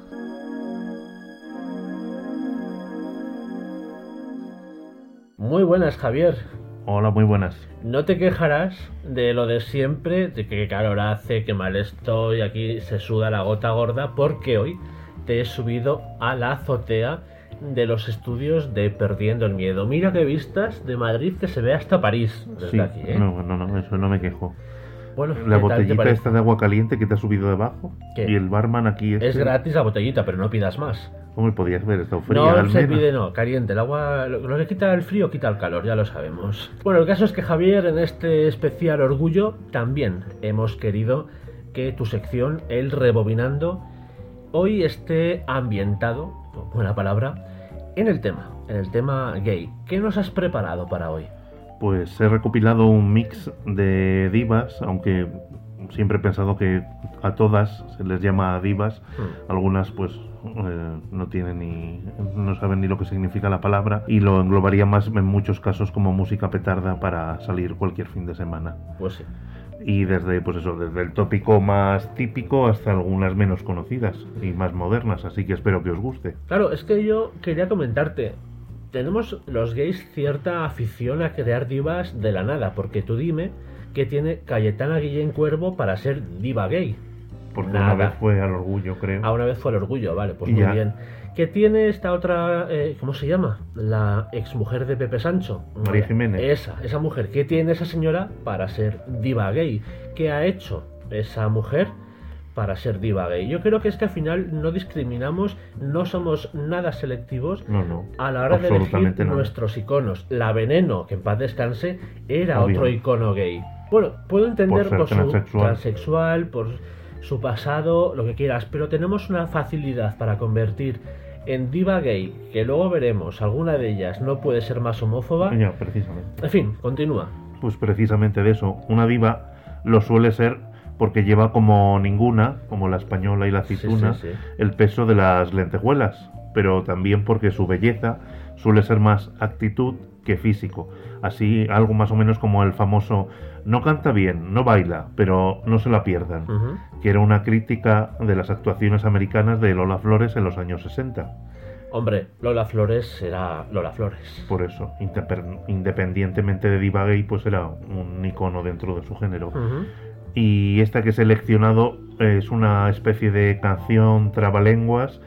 Muy buenas, Javier. Hola, muy buenas. No te quejarás de lo de siempre, de que calor hace, que mal estoy, aquí se suda la gota gorda, porque hoy te he subido a la azotea de los estudios de Perdiendo el Miedo. Mira qué vistas de Madrid que se ve hasta París desde Sí, aquí, ¿eh? no, no, no, eso no me quejo. Bueno, La ¿qué tal te botellita esta de agua caliente que te ha subido debajo ¿Qué? y el barman aquí Es este- gratis la botellita, pero no pidas más. Hombre, podías ver estado fría. No al se menos. pide, no, caliente. El agua, lo, lo que quita el frío quita el calor, ya lo sabemos. Bueno, el caso es que Javier, en este especial orgullo, también hemos querido que tu sección, el rebobinando, hoy esté ambientado, buena palabra, en el tema, en el tema gay. ¿Qué nos has preparado para hoy? Pues he recopilado un mix de divas, aunque siempre he pensado que a todas se les llama divas. Hmm. Algunas pues eh, no tienen ni no saben ni lo que significa la palabra y lo englobaría más en muchos casos como música petarda para salir cualquier fin de semana. Pues sí. Y desde pues eso, desde el tópico más típico hasta algunas menos conocidas y más modernas, así que espero que os guste. Claro, es que yo quería comentarte. Tenemos los gays cierta afición a crear divas de la nada, porque tú dime que tiene Cayetana Guillén Cuervo para ser diva gay. Porque Nada. una vez fue al orgullo, creo. Ah, una vez fue el orgullo, vale, pues muy ya. bien. Que tiene esta otra, eh, ¿cómo se llama? La exmujer de Pepe Sancho. María Jiménez. Esa, esa mujer. ¿Qué tiene esa señora para ser diva gay? ¿Qué ha hecho esa mujer para ser diva gay? Yo creo que es que al final no discriminamos, no somos nada selectivos No, no. a la hora de elegir nada. nuestros iconos. La Veneno, que en paz descanse, era Obvio. otro icono gay. Bueno, puedo entender por, su transexual, por su pasado, lo que quieras, pero tenemos una facilidad para convertir en diva gay, que luego veremos, alguna de ellas no puede ser más homófoba. Ya, precisamente. En fin, continúa. Pues precisamente de eso. Una diva lo suele ser porque lleva como ninguna, como la española y la aceituna, sí, sí. el peso de las lentejuelas, pero también porque su belleza suele ser más actitud que físico. Así, algo más o menos como el famoso no canta bien, no baila, pero no se la pierdan, que era una crítica de las actuaciones americanas de Lola Flores en los años 60. Hombre, Lola Flores era Lola Flores. Por eso, indepe- independientemente de Diva Gay, pues era un icono dentro de su género. Y esta que he seleccionado es una especie de canción trabalenguas,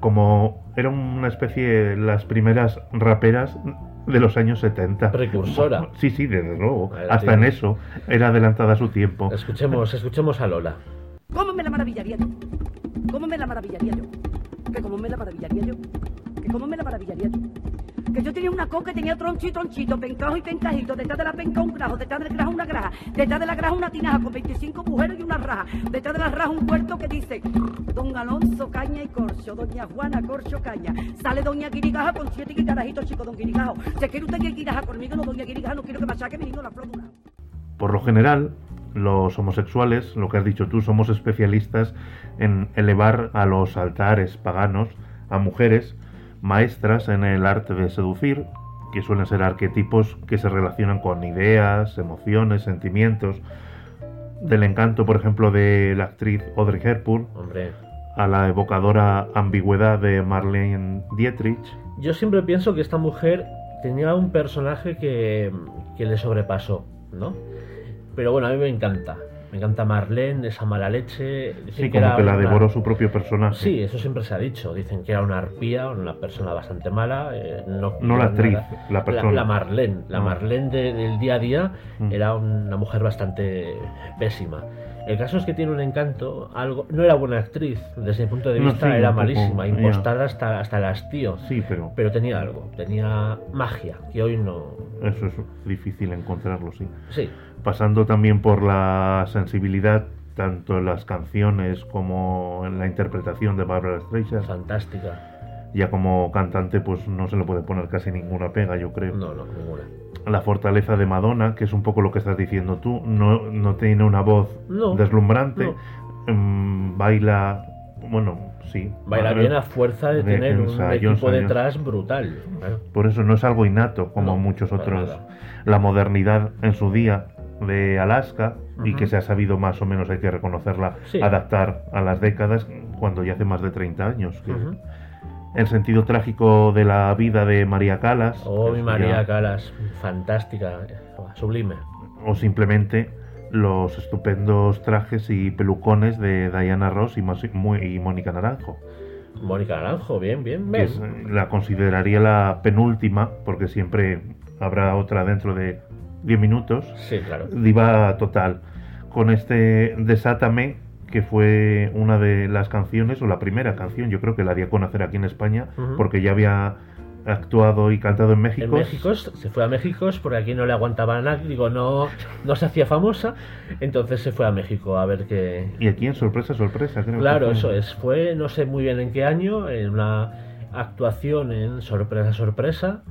como era una especie de las primeras raperas de los años 70. Precursora. Sí, sí, desde luego. Hasta en eso era adelantada a su tiempo. Escuchemos, escuchemos a Lola. ¿Cómo me la maravillaría yo? ¿Cómo me la maravillaría yo? Que cómo me la maravillaría yo? Que cómo me la maravillaría yo? Que yo tenía una coca y tenía tronchito, tronchito, pencajo y pencajito, detrás de la penca un grajo, detrás del grajo una graja, detrás de la graja una tinaja con 25 mujeres y una raja, detrás de la raja un puerto que dice Don Alonso Caña y Corcho, Doña Juana Corcho Caña, sale Doña Guirigaja con siete guitarajitos chicos, Don Guirigajo, se quiere usted que Guirigaja conmigo, no Doña Guirigaja, no quiero que machaque mi niño la flor de. Por lo general, los homosexuales, lo que has dicho tú, somos especialistas en elevar a los altares paganos a mujeres maestras en el arte de seducir, que suelen ser arquetipos que se relacionan con ideas, emociones, sentimientos, del encanto, por ejemplo, de la actriz Audrey Hepburn, Hombre, a la evocadora ambigüedad de Marlene Dietrich, yo siempre pienso que esta mujer tenía un personaje que, que le sobrepasó, ¿no? Pero bueno, a mí me encanta. Me encanta Marlene, esa mala leche. Dicen sí, como era que la una- devoró su propio personaje. Sí, eso siempre se ha dicho. Dicen que era una arpía, una persona bastante mala. eh, no, No la actriz, nada. la persona. La, Marlene. La Ah. Marlene de- del día a día Mm. era una mujer bastante pésima. El caso es que tiene un encanto, algo no era buena actriz, desde mi punto de No, vista sí, era malísima, impostada hasta, hasta el hastío. Sí, pero Pero tenía algo, tenía magia, que hoy no... eso es difícil encontrarlo, sí. Sí, pasando también por la sensibilidad tanto en las canciones como en la interpretación de Barbara Streisand. fantástica. Ya como cantante pues no se le puede poner casi ninguna pega, yo creo. No, no, ninguna. La fortaleza de Madonna, que es un poco lo que estás diciendo tú, no, no tiene una voz No, deslumbrante, mm, baila, bueno, sí. Baila bien a fuerza de de tener un equipo detrás brutal. claro. Por eso no es algo innato como No, muchos otros. nada. La modernidad en su día de Alaska y que se ha sabido más o menos, hay que reconocerla, Sí. adaptar a las décadas cuando ya hace más de 30 años. que-. El sentido trágico de la vida de María Calas. Oh, mi María ya- Calas, fantástica, sublime. O simplemente los estupendos trajes y pelucones de Diana Ross y, Mónica Naranjo. Mónica Naranjo, bien, bien, bien. es, eh, la consideraría la penúltima, porque siempre habrá otra dentro de 10 minutos. Sí, claro. Diva total. Con este Desátame, que fue una de las canciones, o la primera canción, yo creo que la di a conocer aquí en España, porque ya había actuado y cantado en En México. México se fue a México porque aquí no le aguantaba a nadie, digo, no, no se hacía famosa, entonces se fue a México a ver qué... Y aquí en Sorpresa, Sorpresa, creo. Claro, eso es, fue no sé muy bien en qué año, en una actuación en Sorpresa Sorpresa.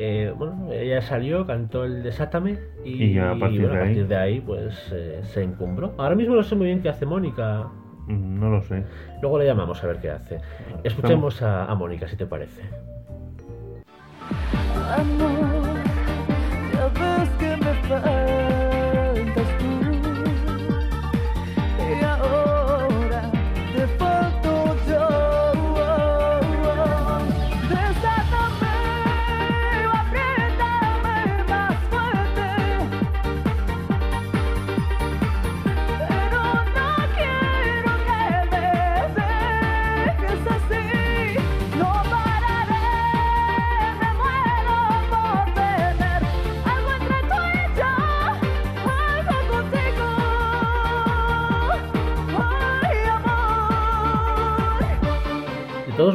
Eh, bueno, ella salió, cantó el Desátame y, a partir bueno, de a ahí. partir de ahí pues eh, se encumbró. Ahora mismo no sé muy bien qué hace Mónica, No lo sé. luego le llamamos a ver qué hace. Escuchemos a, a Mónica si te parece. Amor, ya ves que me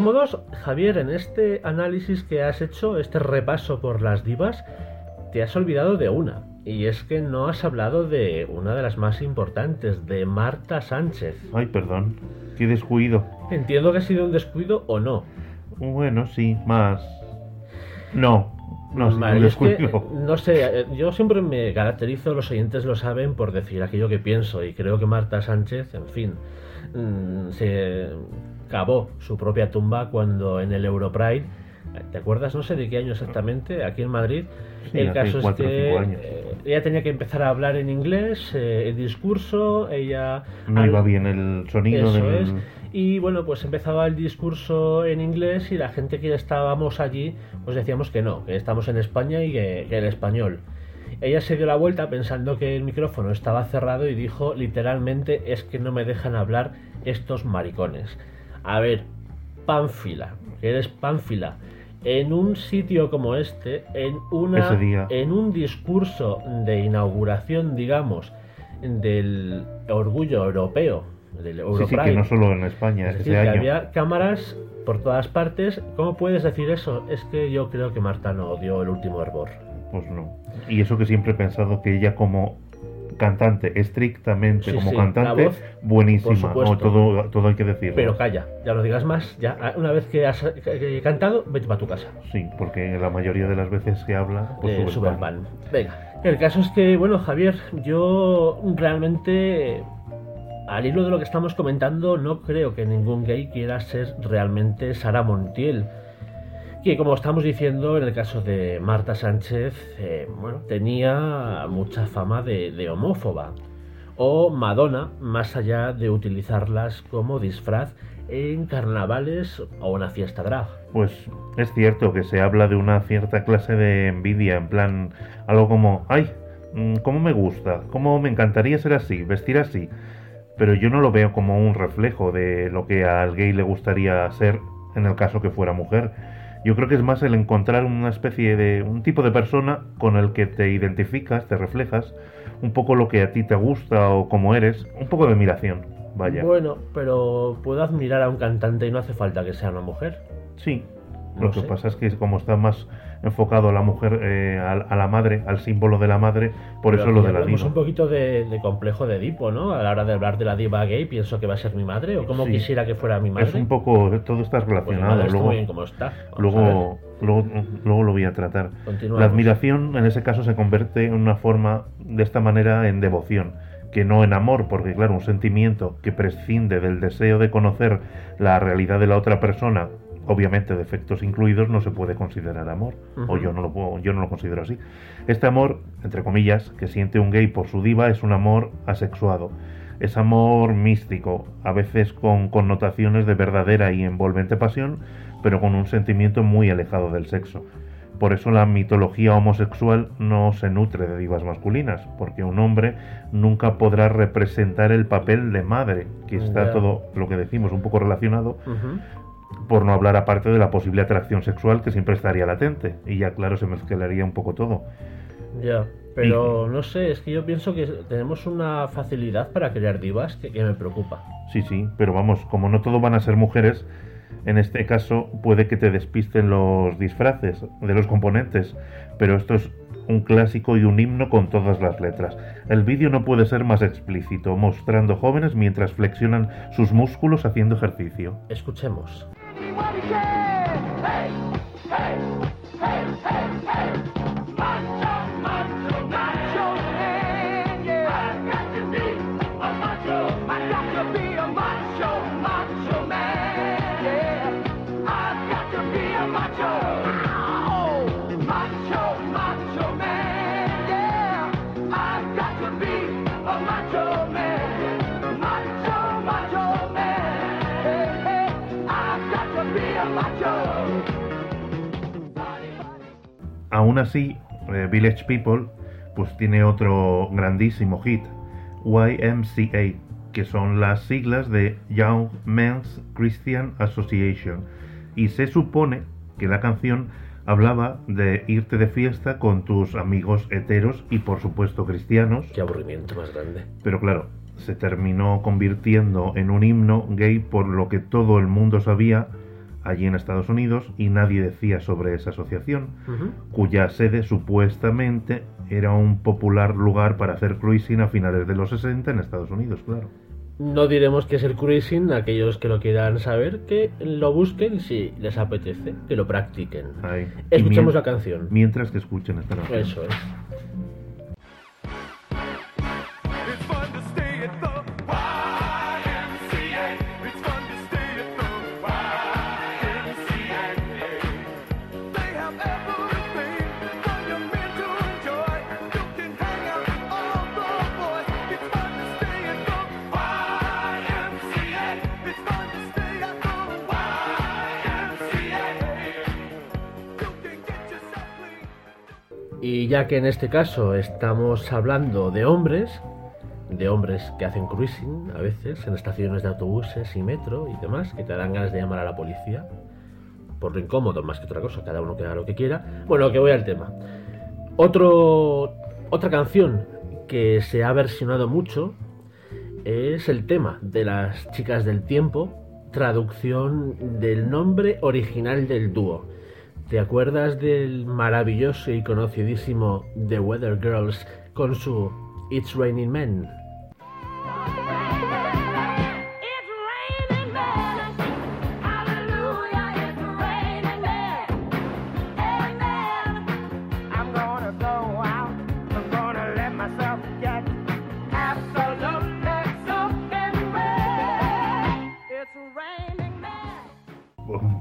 modos, Javier, en este análisis que has hecho, este repaso por las divas, te has olvidado de una. Y es que no has hablado de una de las más importantes, de Marta Sánchez. Ay, perdón. Qué descuido. Entiendo que ha sido un descuido o no. Bueno, sí, más. No. No, sí, es que, no sé, eh, yo siempre me caracterizo, los oyentes lo saben, por decir aquello que pienso y creo que Marta Sánchez, en fin, mm, se cavó su propia tumba cuando en el Europride, ¿te acuerdas? No sé de qué año exactamente, aquí en Madrid, Sí, el caso es que eh, ella tenía que empezar a hablar en inglés, eh, el discurso, ella... No al- iba bien el sonido eso del... es. Y bueno, pues empezaba el discurso en inglés y la gente que estábamos allí, pues decíamos que no, que estamos en España y que, que el español. Ella se dio la vuelta pensando que el micrófono estaba cerrado y dijo literalmente es que no me dejan hablar estos maricones. A ver, Pánfila, que eres Pánfila, en un sitio como este, en una en un discurso de inauguración, digamos, del orgullo europeo, del Sí, Europride. sí, que no solo en España, Es ese decir, que año. había cámaras por todas partes. ¿Cómo puedes decir eso? Es que yo creo que Marta no dio el último hervor. Pues no. Y eso que siempre he pensado que ella como cantante, estrictamente Sí, como sí, cantante, voz, buenísima. No, todo, todo hay que decirlo. Pero calla, ya no digas más. Ya ah, una vez que has cantado, vete para tu casa. Sí, porque la mayoría de las veces que habla, pues Eh. Venga, el caso es que, bueno, Javier, yo realmente, al hilo de lo que estamos comentando, no creo que ningún gay quiera ser realmente Sara Montiel. Que como estamos diciendo, en el caso de Marta Sánchez, eh, bueno, tenía mucha fama de, de homófoba. O Madonna, más allá de utilizarlas como disfraz en carnavales o una fiesta drag. Pues es cierto que se habla de una cierta clase de envidia, en plan, algo como, ay, mm, cómo me gusta, cómo me encantaría ser así, vestir así. Pero yo no lo veo como un reflejo de lo que al gay le gustaría ser en el caso que fuera mujer. Yo creo que es más el encontrar una especie de un tipo de persona con el que te identificas, te reflejas, un poco lo que a ti te gusta o como eres, un poco de admiración, vaya. Bueno, pero puedo admirar a un cantante y no hace falta que sea una mujer. Sí, No lo que pasa es que como está más enfocado a la mujer, eh, a, a la madre, al símbolo de la madre, por Pero eso lo de la diva. un poquito de, de complejo de Edipo, ¿no? A la hora de hablar de la diva gay, pienso que va a ser mi madre, o como Sí. quisiera que fuera mi madre. Es un poco, todo está Pues relacionado. luego, bien como está. Luego, luego, luego lo voy a tratar. La admiración en ese caso se convierte en una forma, de esta manera, en devoción, que no en amor, porque claro, un sentimiento que prescinde del deseo de conocer la realidad de la otra persona, obviamente defectos incluidos, no se puede considerar amor, o yo no lo puedo, yo no lo considero así. Este amor, entre comillas, que siente un gay por su diva es un amor asexuado. Es amor místico, a veces con connotaciones de verdadera y envolvente pasión, pero con un sentimiento muy alejado del sexo. Por eso la mitología homosexual no se nutre de divas masculinas, porque un hombre nunca podrá representar el papel de madre, que está todo lo que decimos un poco relacionado. Por no hablar aparte de la posible atracción sexual que siempre estaría latente, y ya claro se mezclaría un poco todo. Ya, pero no sé, es que yo pienso que tenemos una facilidad para crear divas que, que me preocupa. Sí, sí, pero vamos, como no todo van a ser mujeres, en este caso puede que te despisten los disfraces de los componentes, pero esto es un clásico y un himno con todas las letras. El vídeo no puede ser más explícito, mostrando jóvenes mientras flexionan sus músculos haciendo ejercicio. Escuchemos. Everybody say, hey, hey, hey, hey, hey. Aún así, eh, Village People pues tiene otro grandísimo hit, YMCA, que son las siglas de Young Men's Christian Association, y se supone que la canción hablaba de irte de fiesta con tus amigos heteros y por supuesto cristianos. Qué aburrimiento más grande. Pero claro, se terminó convirtiendo en un himno gay por lo que todo el mundo sabía allí en Estados Unidos y nadie decía sobre esa asociación, cuya sede supuestamente era un popular lugar para hacer cruising a finales de los 60 en Estados Unidos, claro. No diremos que es el cruising, aquellos que lo quieran saber, que lo busquen si les apetece, que lo practiquen. Ahí. Escuchemos la canción. Mientras que escuchen esta canción. Eso es. Y ya que en este caso estamos hablando de hombres, de hombres que hacen cruising a veces en estaciones de autobuses y metro y demás, que te dan ganas de llamar a la policía, por lo incómodo más que otra cosa, cada uno que haga lo que quiera. Bueno, que voy al tema. Otro, otra canción que se ha versionado mucho es el tema de las chicas del tiempo, traducción del nombre original del dúo. ¿Te acuerdas del maravilloso y conocidísimo The Weather Girls con su It's Raining Men?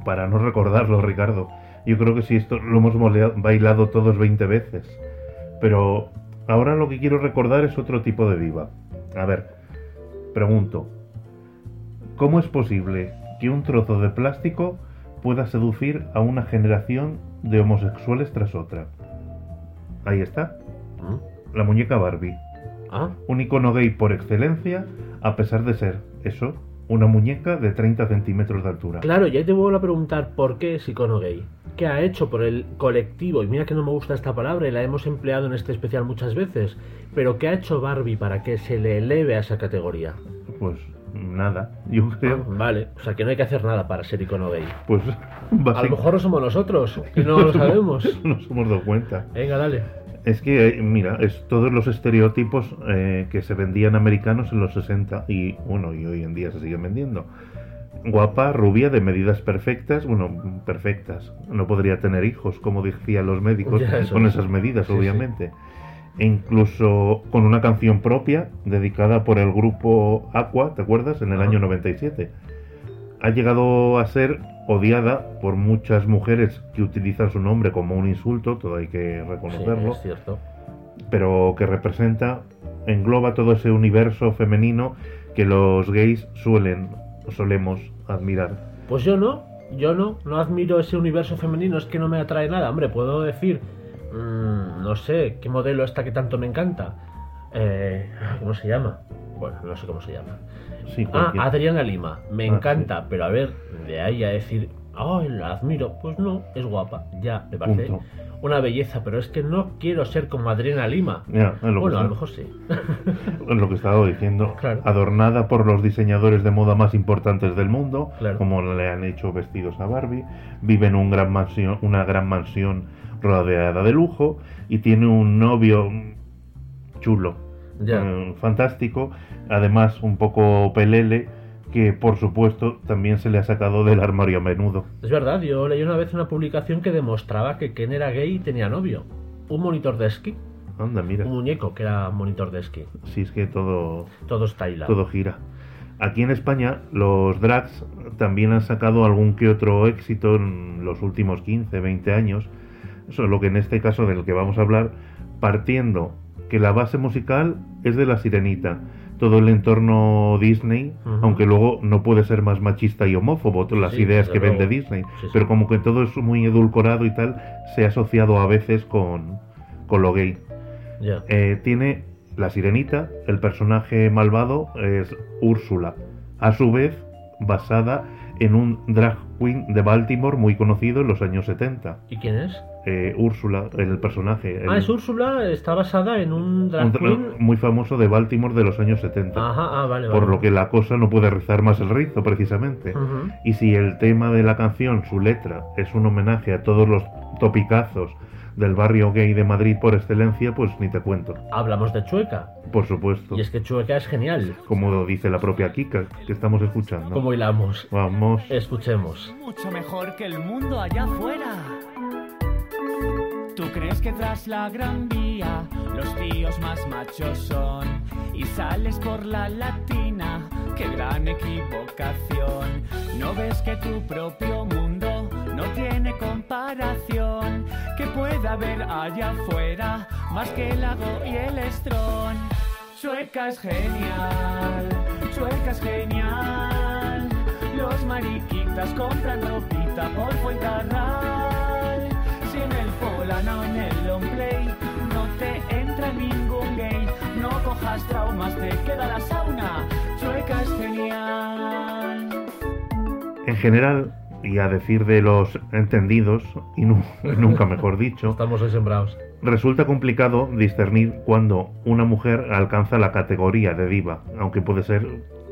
Para no recordarlo, Ricardo. Yo creo que sí, esto lo hemos bailado todos 20 veces. Pero ahora lo que quiero recordar es otro tipo de diva. A ver, pregunto. ¿Cómo es posible que un trozo de plástico pueda seducir a una generación de homosexuales tras otra? Ahí está. La muñeca Barbie. Ah. Un icono gay por excelencia, a pesar de ser, eso, una muñeca de 30 centímetros de altura. Claro, ya te vuelvo a preguntar por qué es icono gay. ¿Qué ha hecho por el colectivo? Y mira que no me gusta esta palabra y la hemos empleado en este especial muchas veces. Pero ¿qué ha hecho Barbie para que se le eleve a esa categoría? Pues nada, yo creo. Vale, o sea que no hay que hacer nada para ser icono gay. Pues A lo mejor no somos nosotros y no lo sabemos. no nos hemos dado cuenta. Venga, dale. Es que, eh, mira, es todos los estereotipos eh, que se vendían americanos en los 60 y, bueno, y hoy en día se siguen vendiendo. Guapa, rubia, de medidas perfectas, bueno, perfectas. No podría tener hijos, como decían los médicos, Ya, con es. esas medidas, Sí, sí. obviamente. E incluso con una canción propia dedicada por el grupo Aqua, ¿te acuerdas? En el Ajá. año 97. Ha llegado a ser odiada por muchas mujeres que utilizan su nombre como un insulto, todo hay que Sí, reconocerlo es cierto. pero que representa, engloba todo ese universo femenino que los gays suelen, solemos admirar. Pues yo no, yo no, no admiro ese universo femenino, es que no me atrae nada. Hombre, puedo decir, mm, no sé, qué modelo esta que tanto me encanta. Eh, ¿Cómo se llama? Bueno, no sé cómo se llama. Sí, Ah, Adriana Lima, me Ah, encanta, pero a ver, de ahí a decir, ay, la admiro, pues no, es guapa, ya, me parece Punto. una belleza, pero es que no quiero ser como Adriana Lima. Ya, lo que bueno, a lo mejor sí. Es lo que estaba diciendo, Claro. adornada por los diseñadores de moda más importantes del mundo, Claro. como le han hecho vestidos a Barbie, vive en un gran mansión, una gran mansión rodeada de lujo y tiene un novio chulo, Eh, fantástico, además un poco pelele, que por supuesto también se le ha sacado del armario a menudo. Es verdad, yo leí una vez una publicación que demostraba que Ken era gay y tenía novio. Un monitor de esquí. Anda, mira, Un muñeco que era monitor de esquí. si es que todo, Todo está hilado. todo gira. Aquí en España los drags también han sacado algún que otro éxito en los últimos 15, 20 años, solo que en este caso del que vamos a hablar, partiendo que la base musical es de La Sirenita, todo el entorno Disney, aunque luego no puede ser más machista y homófobo, todas las Sí, ideas que vende luego. Disney, Sí, sí. pero como que todo es muy edulcorado y tal, se ha asociado a veces con, con lo gay. Eh, tiene la sirenita, el personaje malvado es Úrsula, a su vez basada en un drag queen de Baltimore muy conocido en los años 70. ¿Y quién es? Eh, Úrsula, el personaje. el- Ah, es Úrsula, está basada en un drag un queen. muy famoso de Baltimore de los años 70. Ajá, ah, vale, por vale. lo que la cosa no puede rizar más el rizo, precisamente. Ujú. Y si el tema de la canción, su letra, es un homenaje a todos los topicazos del barrio gay de Madrid por excelencia, pues ni te cuento. Hablamos de Chueca. Por supuesto. Y es que Chueca es genial. Como dice la propia Kika, que estamos escuchando. ¿Cómo hilamos? Vamos. Escuchemos. mucho mejor que el mundo allá afuera. ¿Tú crees que tras la gran vía los tíos más machos son? Y sales por la latina, qué gran equivocación. ¿No ves que tu propio mundo no tiene comparación? Que pueda haber allá afuera más que el lago y el estrón. Chueca es genial, Chueca es genial. Los mariquitas compran ropita por Fuencarral. En el Polana o en el Longplay no te entra ningún gay, no cojas traumas, te queda la sauna. Chueca es genial. En general, y a decir de los entendidos, y nu- nunca mejor dicho, Estamos hoy sembrados. resulta complicado discernir cuando una mujer alcanza la categoría de diva, aunque puede ser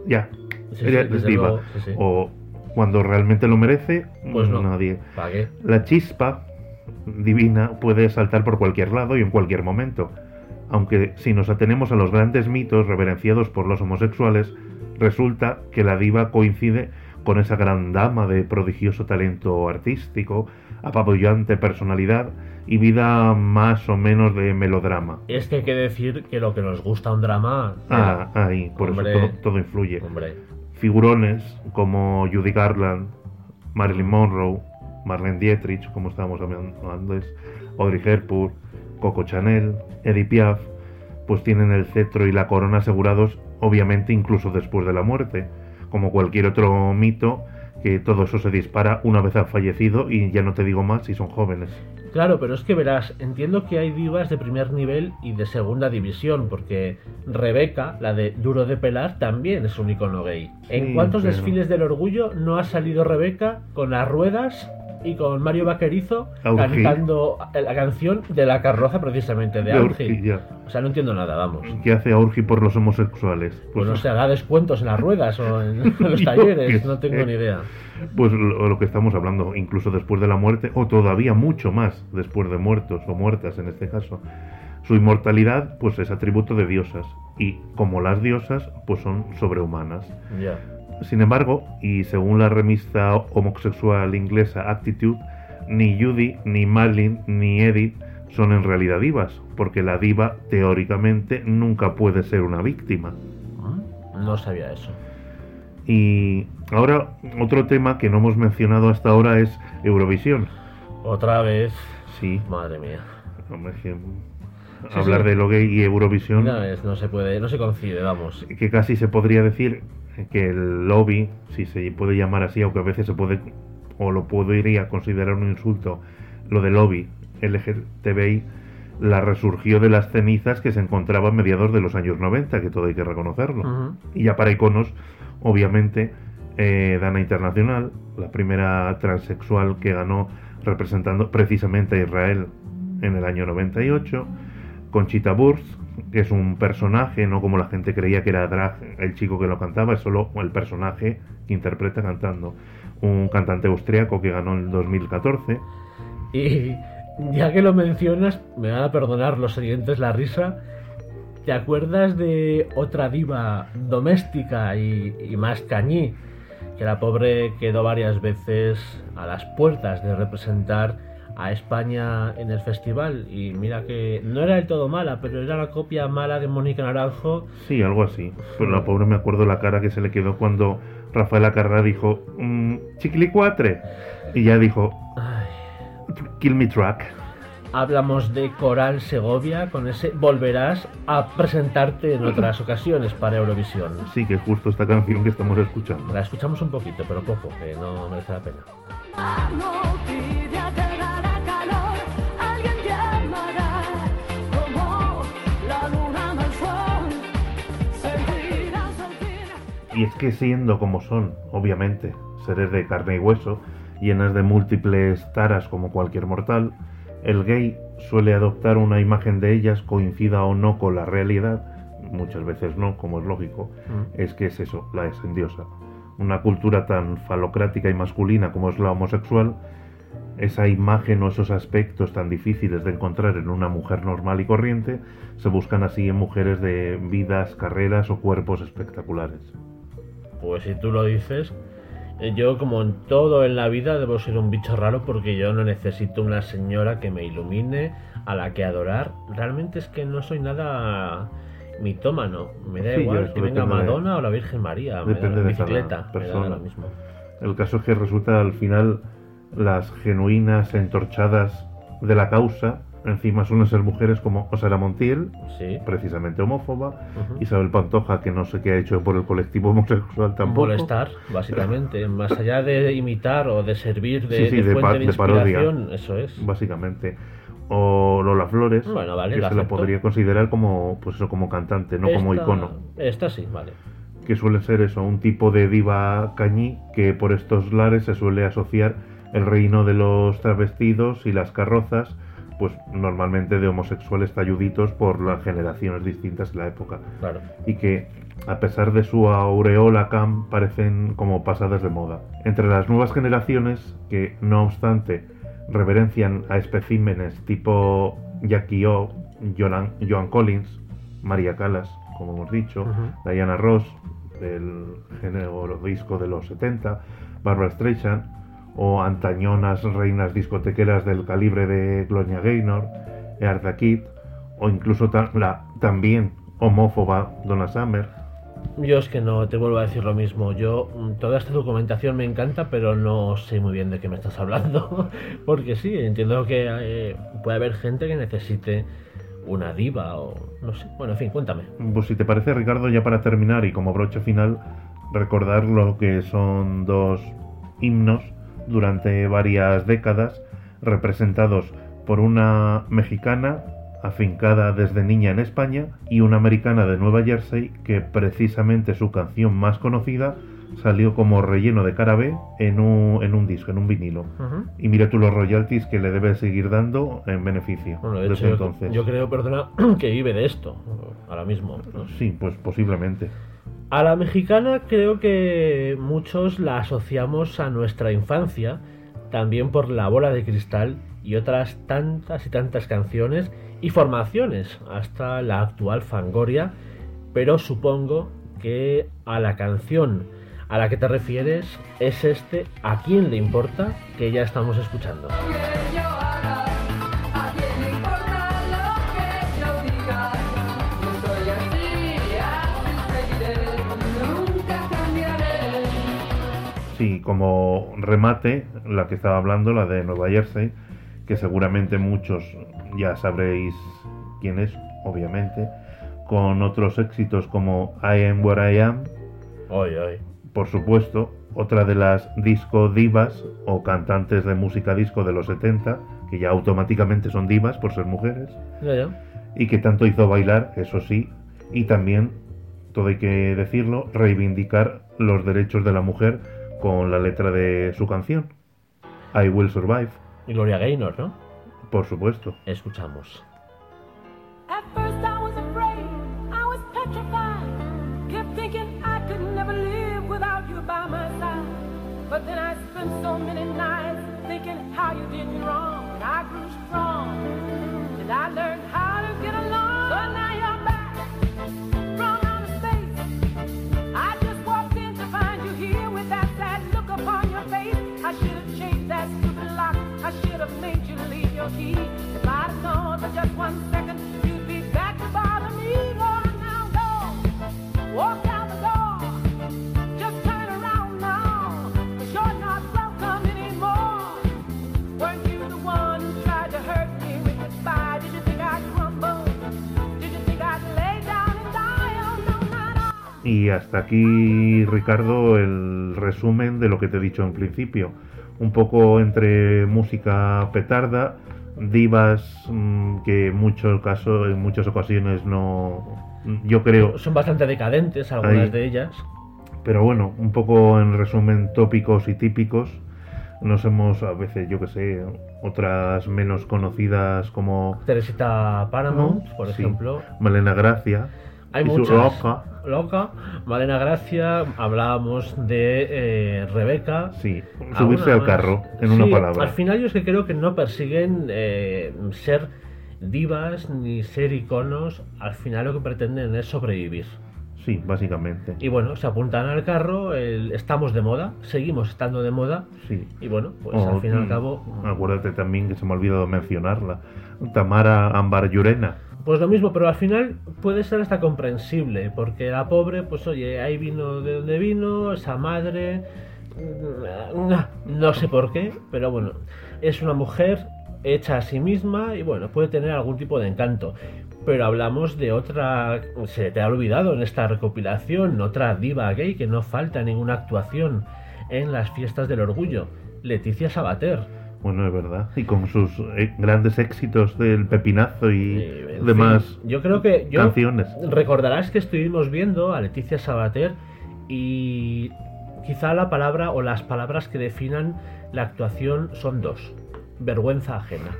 ya, Sí, ella sí, es diva, luego, sí, sí. o cuando realmente lo merece, Pues no. nadie. ¿Para qué? La chispa divina puede saltar por cualquier lado y en cualquier momento, aunque si nos atenemos a los grandes mitos reverenciados por los homosexuales, resulta que la diva coincide con esa gran dama de prodigioso talento artístico, apabullante personalidad y vida más o menos de melodrama. Es que hay que decir que lo que nos gusta un drama. Ah, ahí, por Hombre. eso todo, todo influye. Hombre. Figurones como Judy Garland, Marilyn Monroe, Marlene Dietrich, como estábamos hablando antes, Audrey Hepburn, Coco Chanel, Edith Piaf, pues tienen el cetro y la corona asegurados, obviamente incluso después de la muerte, como cualquier otro mito, que todo eso se dispara una vez han fallecido y ya no te digo más si son jóvenes. Claro, pero es que verás, entiendo que hay divas de primer nivel y de segunda división, porque Rebeca, la de Duro de Pelar, también es un icono gay. ¿En cuántos pero- desfiles del orgullo no ha salido Rebeca con las ruedas y con Mario Vaquerizo cantando la canción de la carroza precisamente de De Aurgi? O sea, no entiendo nada, vamos. ¿Qué hace Aurgi por los homosexuales? Pues no sé, hará descuentos en las ruedas o en los talleres, no tengo ni idea. Pues lo, lo que estamos hablando, incluso después de la muerte, o todavía mucho más después de muertos o muertas en este caso. Su inmortalidad, pues es atributo de diosas, y como las diosas, pues son sobrehumanas. Ya. Sin embargo, y según la revista homosexual inglesa Attitude, ni Judy, ni Marilyn, ni Edith son en realidad divas, porque la diva teóricamente nunca puede ser una víctima. No sabía eso. Y ahora otro tema que no hemos mencionado hasta ahora es Eurovisión. Otra vez. Sí. Madre mía. Sí, hablar sí. de lo gay y Eurovisión, Una vez no se puede, no se concibe, vamos. que casi se podría decir que el lobby, si se puede llamar así, aunque a veces se puede o lo podría considerar un insulto, lo del lobby LGTBI, la resurgió de las cenizas que se encontraba a mediados de los años 90, que todo hay que reconocerlo. Y ya para iconos, obviamente, eh, Dana Internacional, la primera transexual que ganó representando precisamente a Israel en el año 98, Conchita Wurst, que es un personaje, no como la gente creía que era drag el chico que lo cantaba, es solo el personaje que interpreta cantando. Un cantante austriaco que ganó en 2014. Y ya que lo mencionas, me van a perdonar los siguientes la risa. ¿Te acuerdas de otra diva doméstica y, y más cañí? Que la pobre quedó varias veces a las puertas de representar a España en el festival. Y mira que no era del todo mala, pero era la copia mala de Mónica Naranjo. Sí, algo así. Pero la pobre me acuerdo la cara que se le quedó cuando Rafael Acarra dijo mm, Chiquilicuatre. Y ya dijo Kill me track. Hablamos de Coral Segovia con ese Volverás a presentarte en otras ocasiones para Eurovisión. Sí, que es justo esta canción que estamos escuchando. La escuchamos un poquito, pero poco, que no merece la pena. Y es que siendo como son, obviamente, seres de carne y hueso, llenas de múltiples taras como cualquier mortal, el gay suele adoptar una imagen de ellas, coincida o no con la realidad, muchas veces no, como es lógico, Mm. es que es eso, la es endiosa. Una cultura tan falocrática y masculina como es la homosexual, esa imagen o esos aspectos tan difíciles de encontrar en una mujer normal y corriente, se buscan así en mujeres de vidas, carreras o cuerpos espectaculares. Pues si tú lo dices, eh, yo como en todo en la vida debo ser un bicho raro porque yo no necesito una señora que me ilumine, a la que adorar. Realmente es que no soy nada mitómano. Me da Sí, igual que venga depende de- Madonna o la Virgen María. Me da Depende la de bicicleta. Me da persona. lo mismo. El caso es que resulta al final las genuinas entorchadas de la causa, encima suelen ser mujeres como Osara Montiel, Sí. precisamente homófoba. Isabel Pantoja, que no sé qué ha hecho por el colectivo homosexual tampoco. Molestar, básicamente. Más allá de imitar o de servir de, Sí, sí, de de fuente pa- de de parodia. inspiración, eso es. Básicamente. O Lola Flores, Bueno, vale, que se la podría considerar como, pues eso, como cantante, no como icono. Esta sí, vale. que suele ser eso, un tipo de diva cañí que por estos lares se suele asociar el reino de los travestidos y las carrozas, pues normalmente de homosexuales talluditos por las generaciones distintas de la época. Claro. Y que a pesar de su aureola cam parecen como pasadas de moda. Entre las nuevas generaciones que no obstante reverencian a especímenes tipo Jackie O, Joan, Joan Collins, María Calas, como hemos dicho. Diana Ross, del género disco de los 70, Barbara Streisand, o antañonas reinas discotequeras del calibre de Gloria Gaynor, Eartha Kitt, o incluso ta- la también homófoba Donna Summer. Yo es que no te vuelvo a decir lo mismo. Yo, mm, toda esta documentación me encanta, pero no sé muy bien de qué me estás hablando. Porque sí, entiendo que eh, puede haber gente que necesite una diva o no sé. Bueno, en fin, cuéntame. Pues si te parece, Ricardo, ya para terminar y como broche final, recordar lo que son dos himnos durante varias décadas, representados por una mexicana afincada desde niña en España y una americana de Nueva Jersey que precisamente su canción más conocida salió como relleno de cara B en un, en un disco, en un vinilo. Y mira tú los royalties que le debe seguir dando en beneficio Bueno, de desde hecho, yo- creo, perdona, que vive de esto ahora mismo. ¿no? Sí, pues posiblemente. A la mexicana creo que muchos la asociamos a nuestra infancia, también por la bola de cristal y otras tantas y tantas canciones y formaciones hasta la actual Fangoria, pero supongo que a la canción a la que te refieres es este ¿A quién le importa? que ya estamos escuchando. Sí, como remate, la que estaba hablando, la de Nueva Jersey, que seguramente muchos ya sabréis quién es, obviamente, con otros éxitos como I Am Where I Am, Hoy, hoy. por supuesto, otra de las disco divas o cantantes de música disco de los 70, que ya automáticamente son divas por ser mujeres, Ya, ya. y que tanto hizo bailar, eso sí, y también, todo hay que decirlo, reivindicar los derechos de la mujer con la letra de su canción, I Will Survive, Y Gloria Gaynor, ¿no? por supuesto. Escuchamos. At first I was afraid, I was petrified. Kept thinking I could never live without you by my side. But then I spent so many nights thinking how you did me wrong. And I grew strong, and I learned Y hasta aquí, Ricardo, el resumen de lo que te he dicho en principio. Un poco entre música petarda, divas mm, que en muchos casos, en muchas ocasiones no, yo creo, Son bastante decadentes algunas Ahí. de ellas. pero bueno, un poco en resumen tópicos y típicos, Nos hemos, a veces, yo que sé, otras menos conocidas como Teresita Paramount, por Sí. ejemplo. Malena Gracia. Hay y muchas. Roca. Loca, Malena Gracia, hablábamos de eh, Rebeca. Sí, subirse al carro, en una palabra. Al final yo es que creo que no persiguen eh, ser divas ni ser iconos. Al final lo que pretenden es sobrevivir. Sí, básicamente. Y bueno, se apuntan al carro, el- estamos de moda, seguimos estando de moda. Sí. Y bueno, pues al fin y al mm, cabo, Acuérdate también que se me ha olvidado mencionarla. Tamara Ambar Llurena. Pues lo mismo, pero al final puede ser hasta comprensible, porque la pobre, pues oye, ahí vino de donde vino, esa madre, mm, no sé por qué, pero bueno, es una mujer hecha a sí misma y bueno, puede tener algún tipo de encanto. Pero hablamos de otra, se te ha olvidado en esta recopilación, otra diva gay que no falta ninguna actuación en las fiestas del orgullo, Leticia Sabater. Bueno, es verdad. Y con sus eh, grandes éxitos del pepinazo y demás fin, yo creo que yo canciones. recordarás que estuvimos viendo a Leticia Sabater y quizá la palabra o las palabras que definan la actuación son dos. Vergüenza ajena.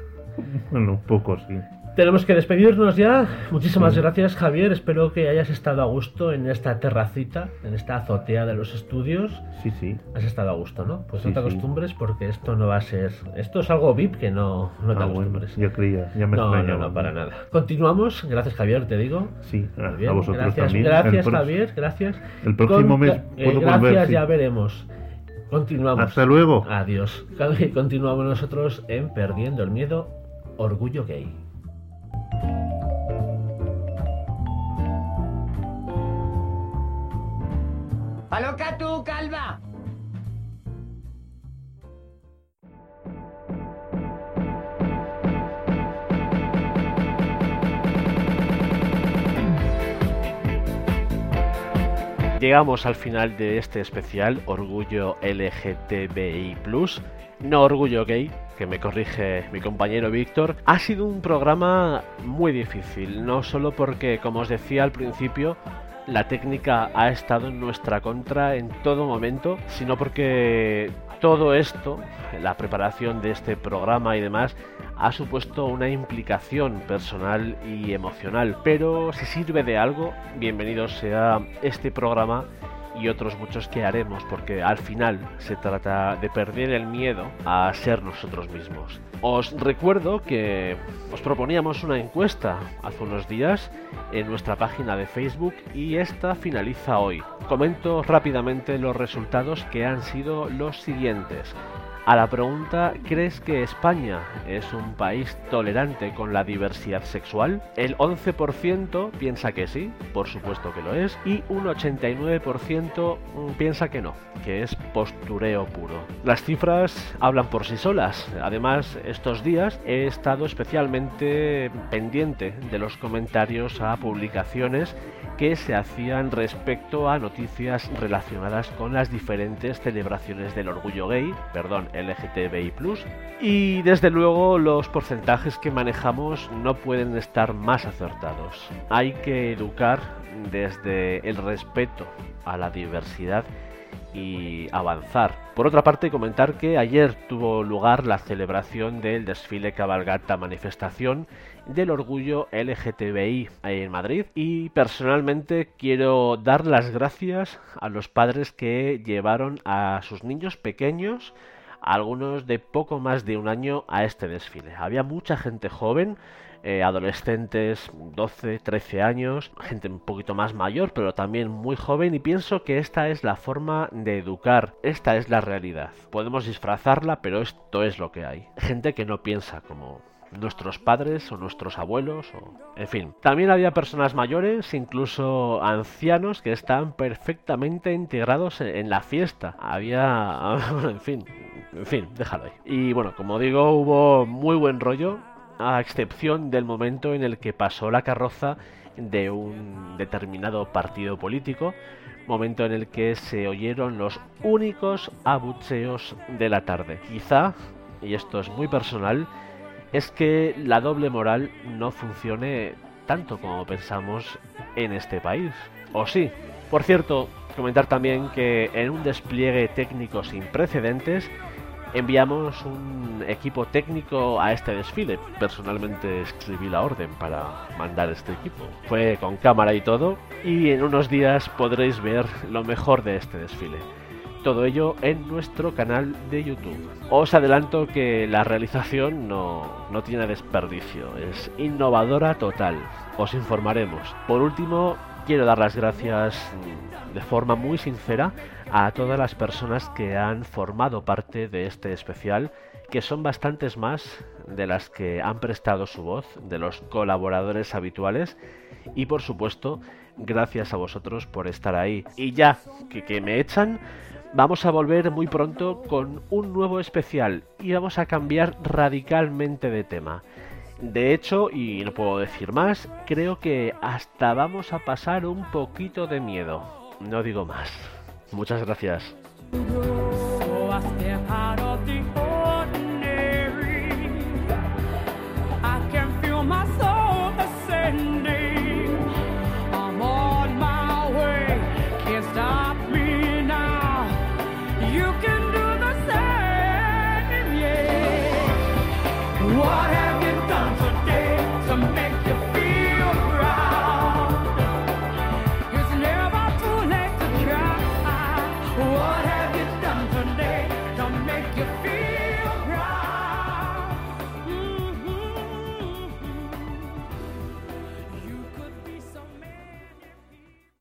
Bueno, un poco sí. Tenemos que despedirnos ya. Muchísimas Sí. gracias Javier. Espero que hayas estado a gusto en esta terracita, en esta azotea de los estudios. Sí, sí. Has estado a gusto, ¿no? Pues no te sí. acostumbres porque esto no va a ser... Esto es algo VIP que no, no te Ah, bueno, acostumbres. ya creía, ya me no, no, extrañaba. no, para nada. Continuamos. Gracias Javier, te digo. Sí, a, vosotros gracias, también. Gracias, Javier, gracias. El próximo mes eh, puedo gracias, volver, sí. ya veremos. Continuamos. Hasta luego. Adiós. Continuamos nosotros en Perdiendo el Miedo, Orgullo Gay. ¡Paloca tú, calva! Llegamos al final de este especial Orgullo LGTBI+, no Orgullo Gay, que me corrige mi compañero Víctor. Ha sido un programa muy difícil, no solo porque, como os decía al principio, la técnica ha estado en nuestra contra en todo momento, sino porque todo esto, la preparación de este programa y demás, ha supuesto una implicación personal y emocional. Pero si sirve de algo, bienvenido sea este programa y otros muchos que haremos, porque al final se trata de perder el miedo a ser nosotros mismos. Os recuerdo que os proponíamos una encuesta hace unos días en nuestra página de Facebook y esta finaliza hoy. Comento rápidamente los resultados que han sido los siguientes. A la pregunta ¿crees que España es un país tolerante con la diversidad sexual? El 11% piensa que sí, por supuesto que lo es, y un 89% piensa que no, que es postureo puro. Las cifras hablan por sí solas. Además, estos días he estado especialmente pendiente de los comentarios a publicaciones que se hacían respecto a noticias relacionadas con las diferentes celebraciones del orgullo gay, perdón, LGTBI+, y desde luego los porcentajes que manejamos no pueden estar más acertados. Hay que educar desde el respeto a la diversidad y avanzar. Por otra parte, comentar que ayer tuvo lugar la celebración del desfile cabalgata manifestación del orgullo LGTBI en Madrid y personalmente quiero dar las gracias a los padres que llevaron a sus niños pequeños algunos de poco más de un año a este desfile. Había mucha gente joven, eh, adolescentes, 12, 13 años, gente un poquito más mayor, pero también muy joven, y pienso que esta es la forma de educar, esta es la realidad. Podemos disfrazarla, pero esto es lo que hay. Gente que no piensa como nuestros padres o nuestros abuelos o en fin. También había personas mayores incluso ancianos que estaban perfectamente integrados en, la fiesta. Había en fin en fin déjalo ahí. Y bueno como digo hubo muy buen rollo a excepción del momento en el que pasó la carroza de un determinado partido político momento en el que se oyeron los únicos abucheos de la tarde. Quizá y esto es muy personal es que la doble moral no funcione tanto como pensamos en este país. ¿O sí? Por cierto, comentar también que en un despliegue técnico sin precedentes, enviamos un equipo técnico a este desfile. Personalmente escribí la orden para mandar este equipo. Fue con cámara y todo y en unos días podréis ver lo mejor de este desfile. Todo ello en nuestro canal de YouTube. Os adelanto que la realización no, no tiene desperdicio, es innovadora total. Os informaremos. Por último, quiero dar las gracias de forma muy sincera a todas las personas que han formado parte de este especial, que son bastantes más de las que han prestado su voz, de los colaboradores habituales y por supuesto gracias a vosotros por estar ahí. Y ya que, que me echan, vamos a volver muy pronto con un nuevo especial y vamos a cambiar radicalmente de tema. De hecho, y no puedo decir más, creo que hasta vamos a pasar un poquito de miedo. No digo más. Muchas gracias. what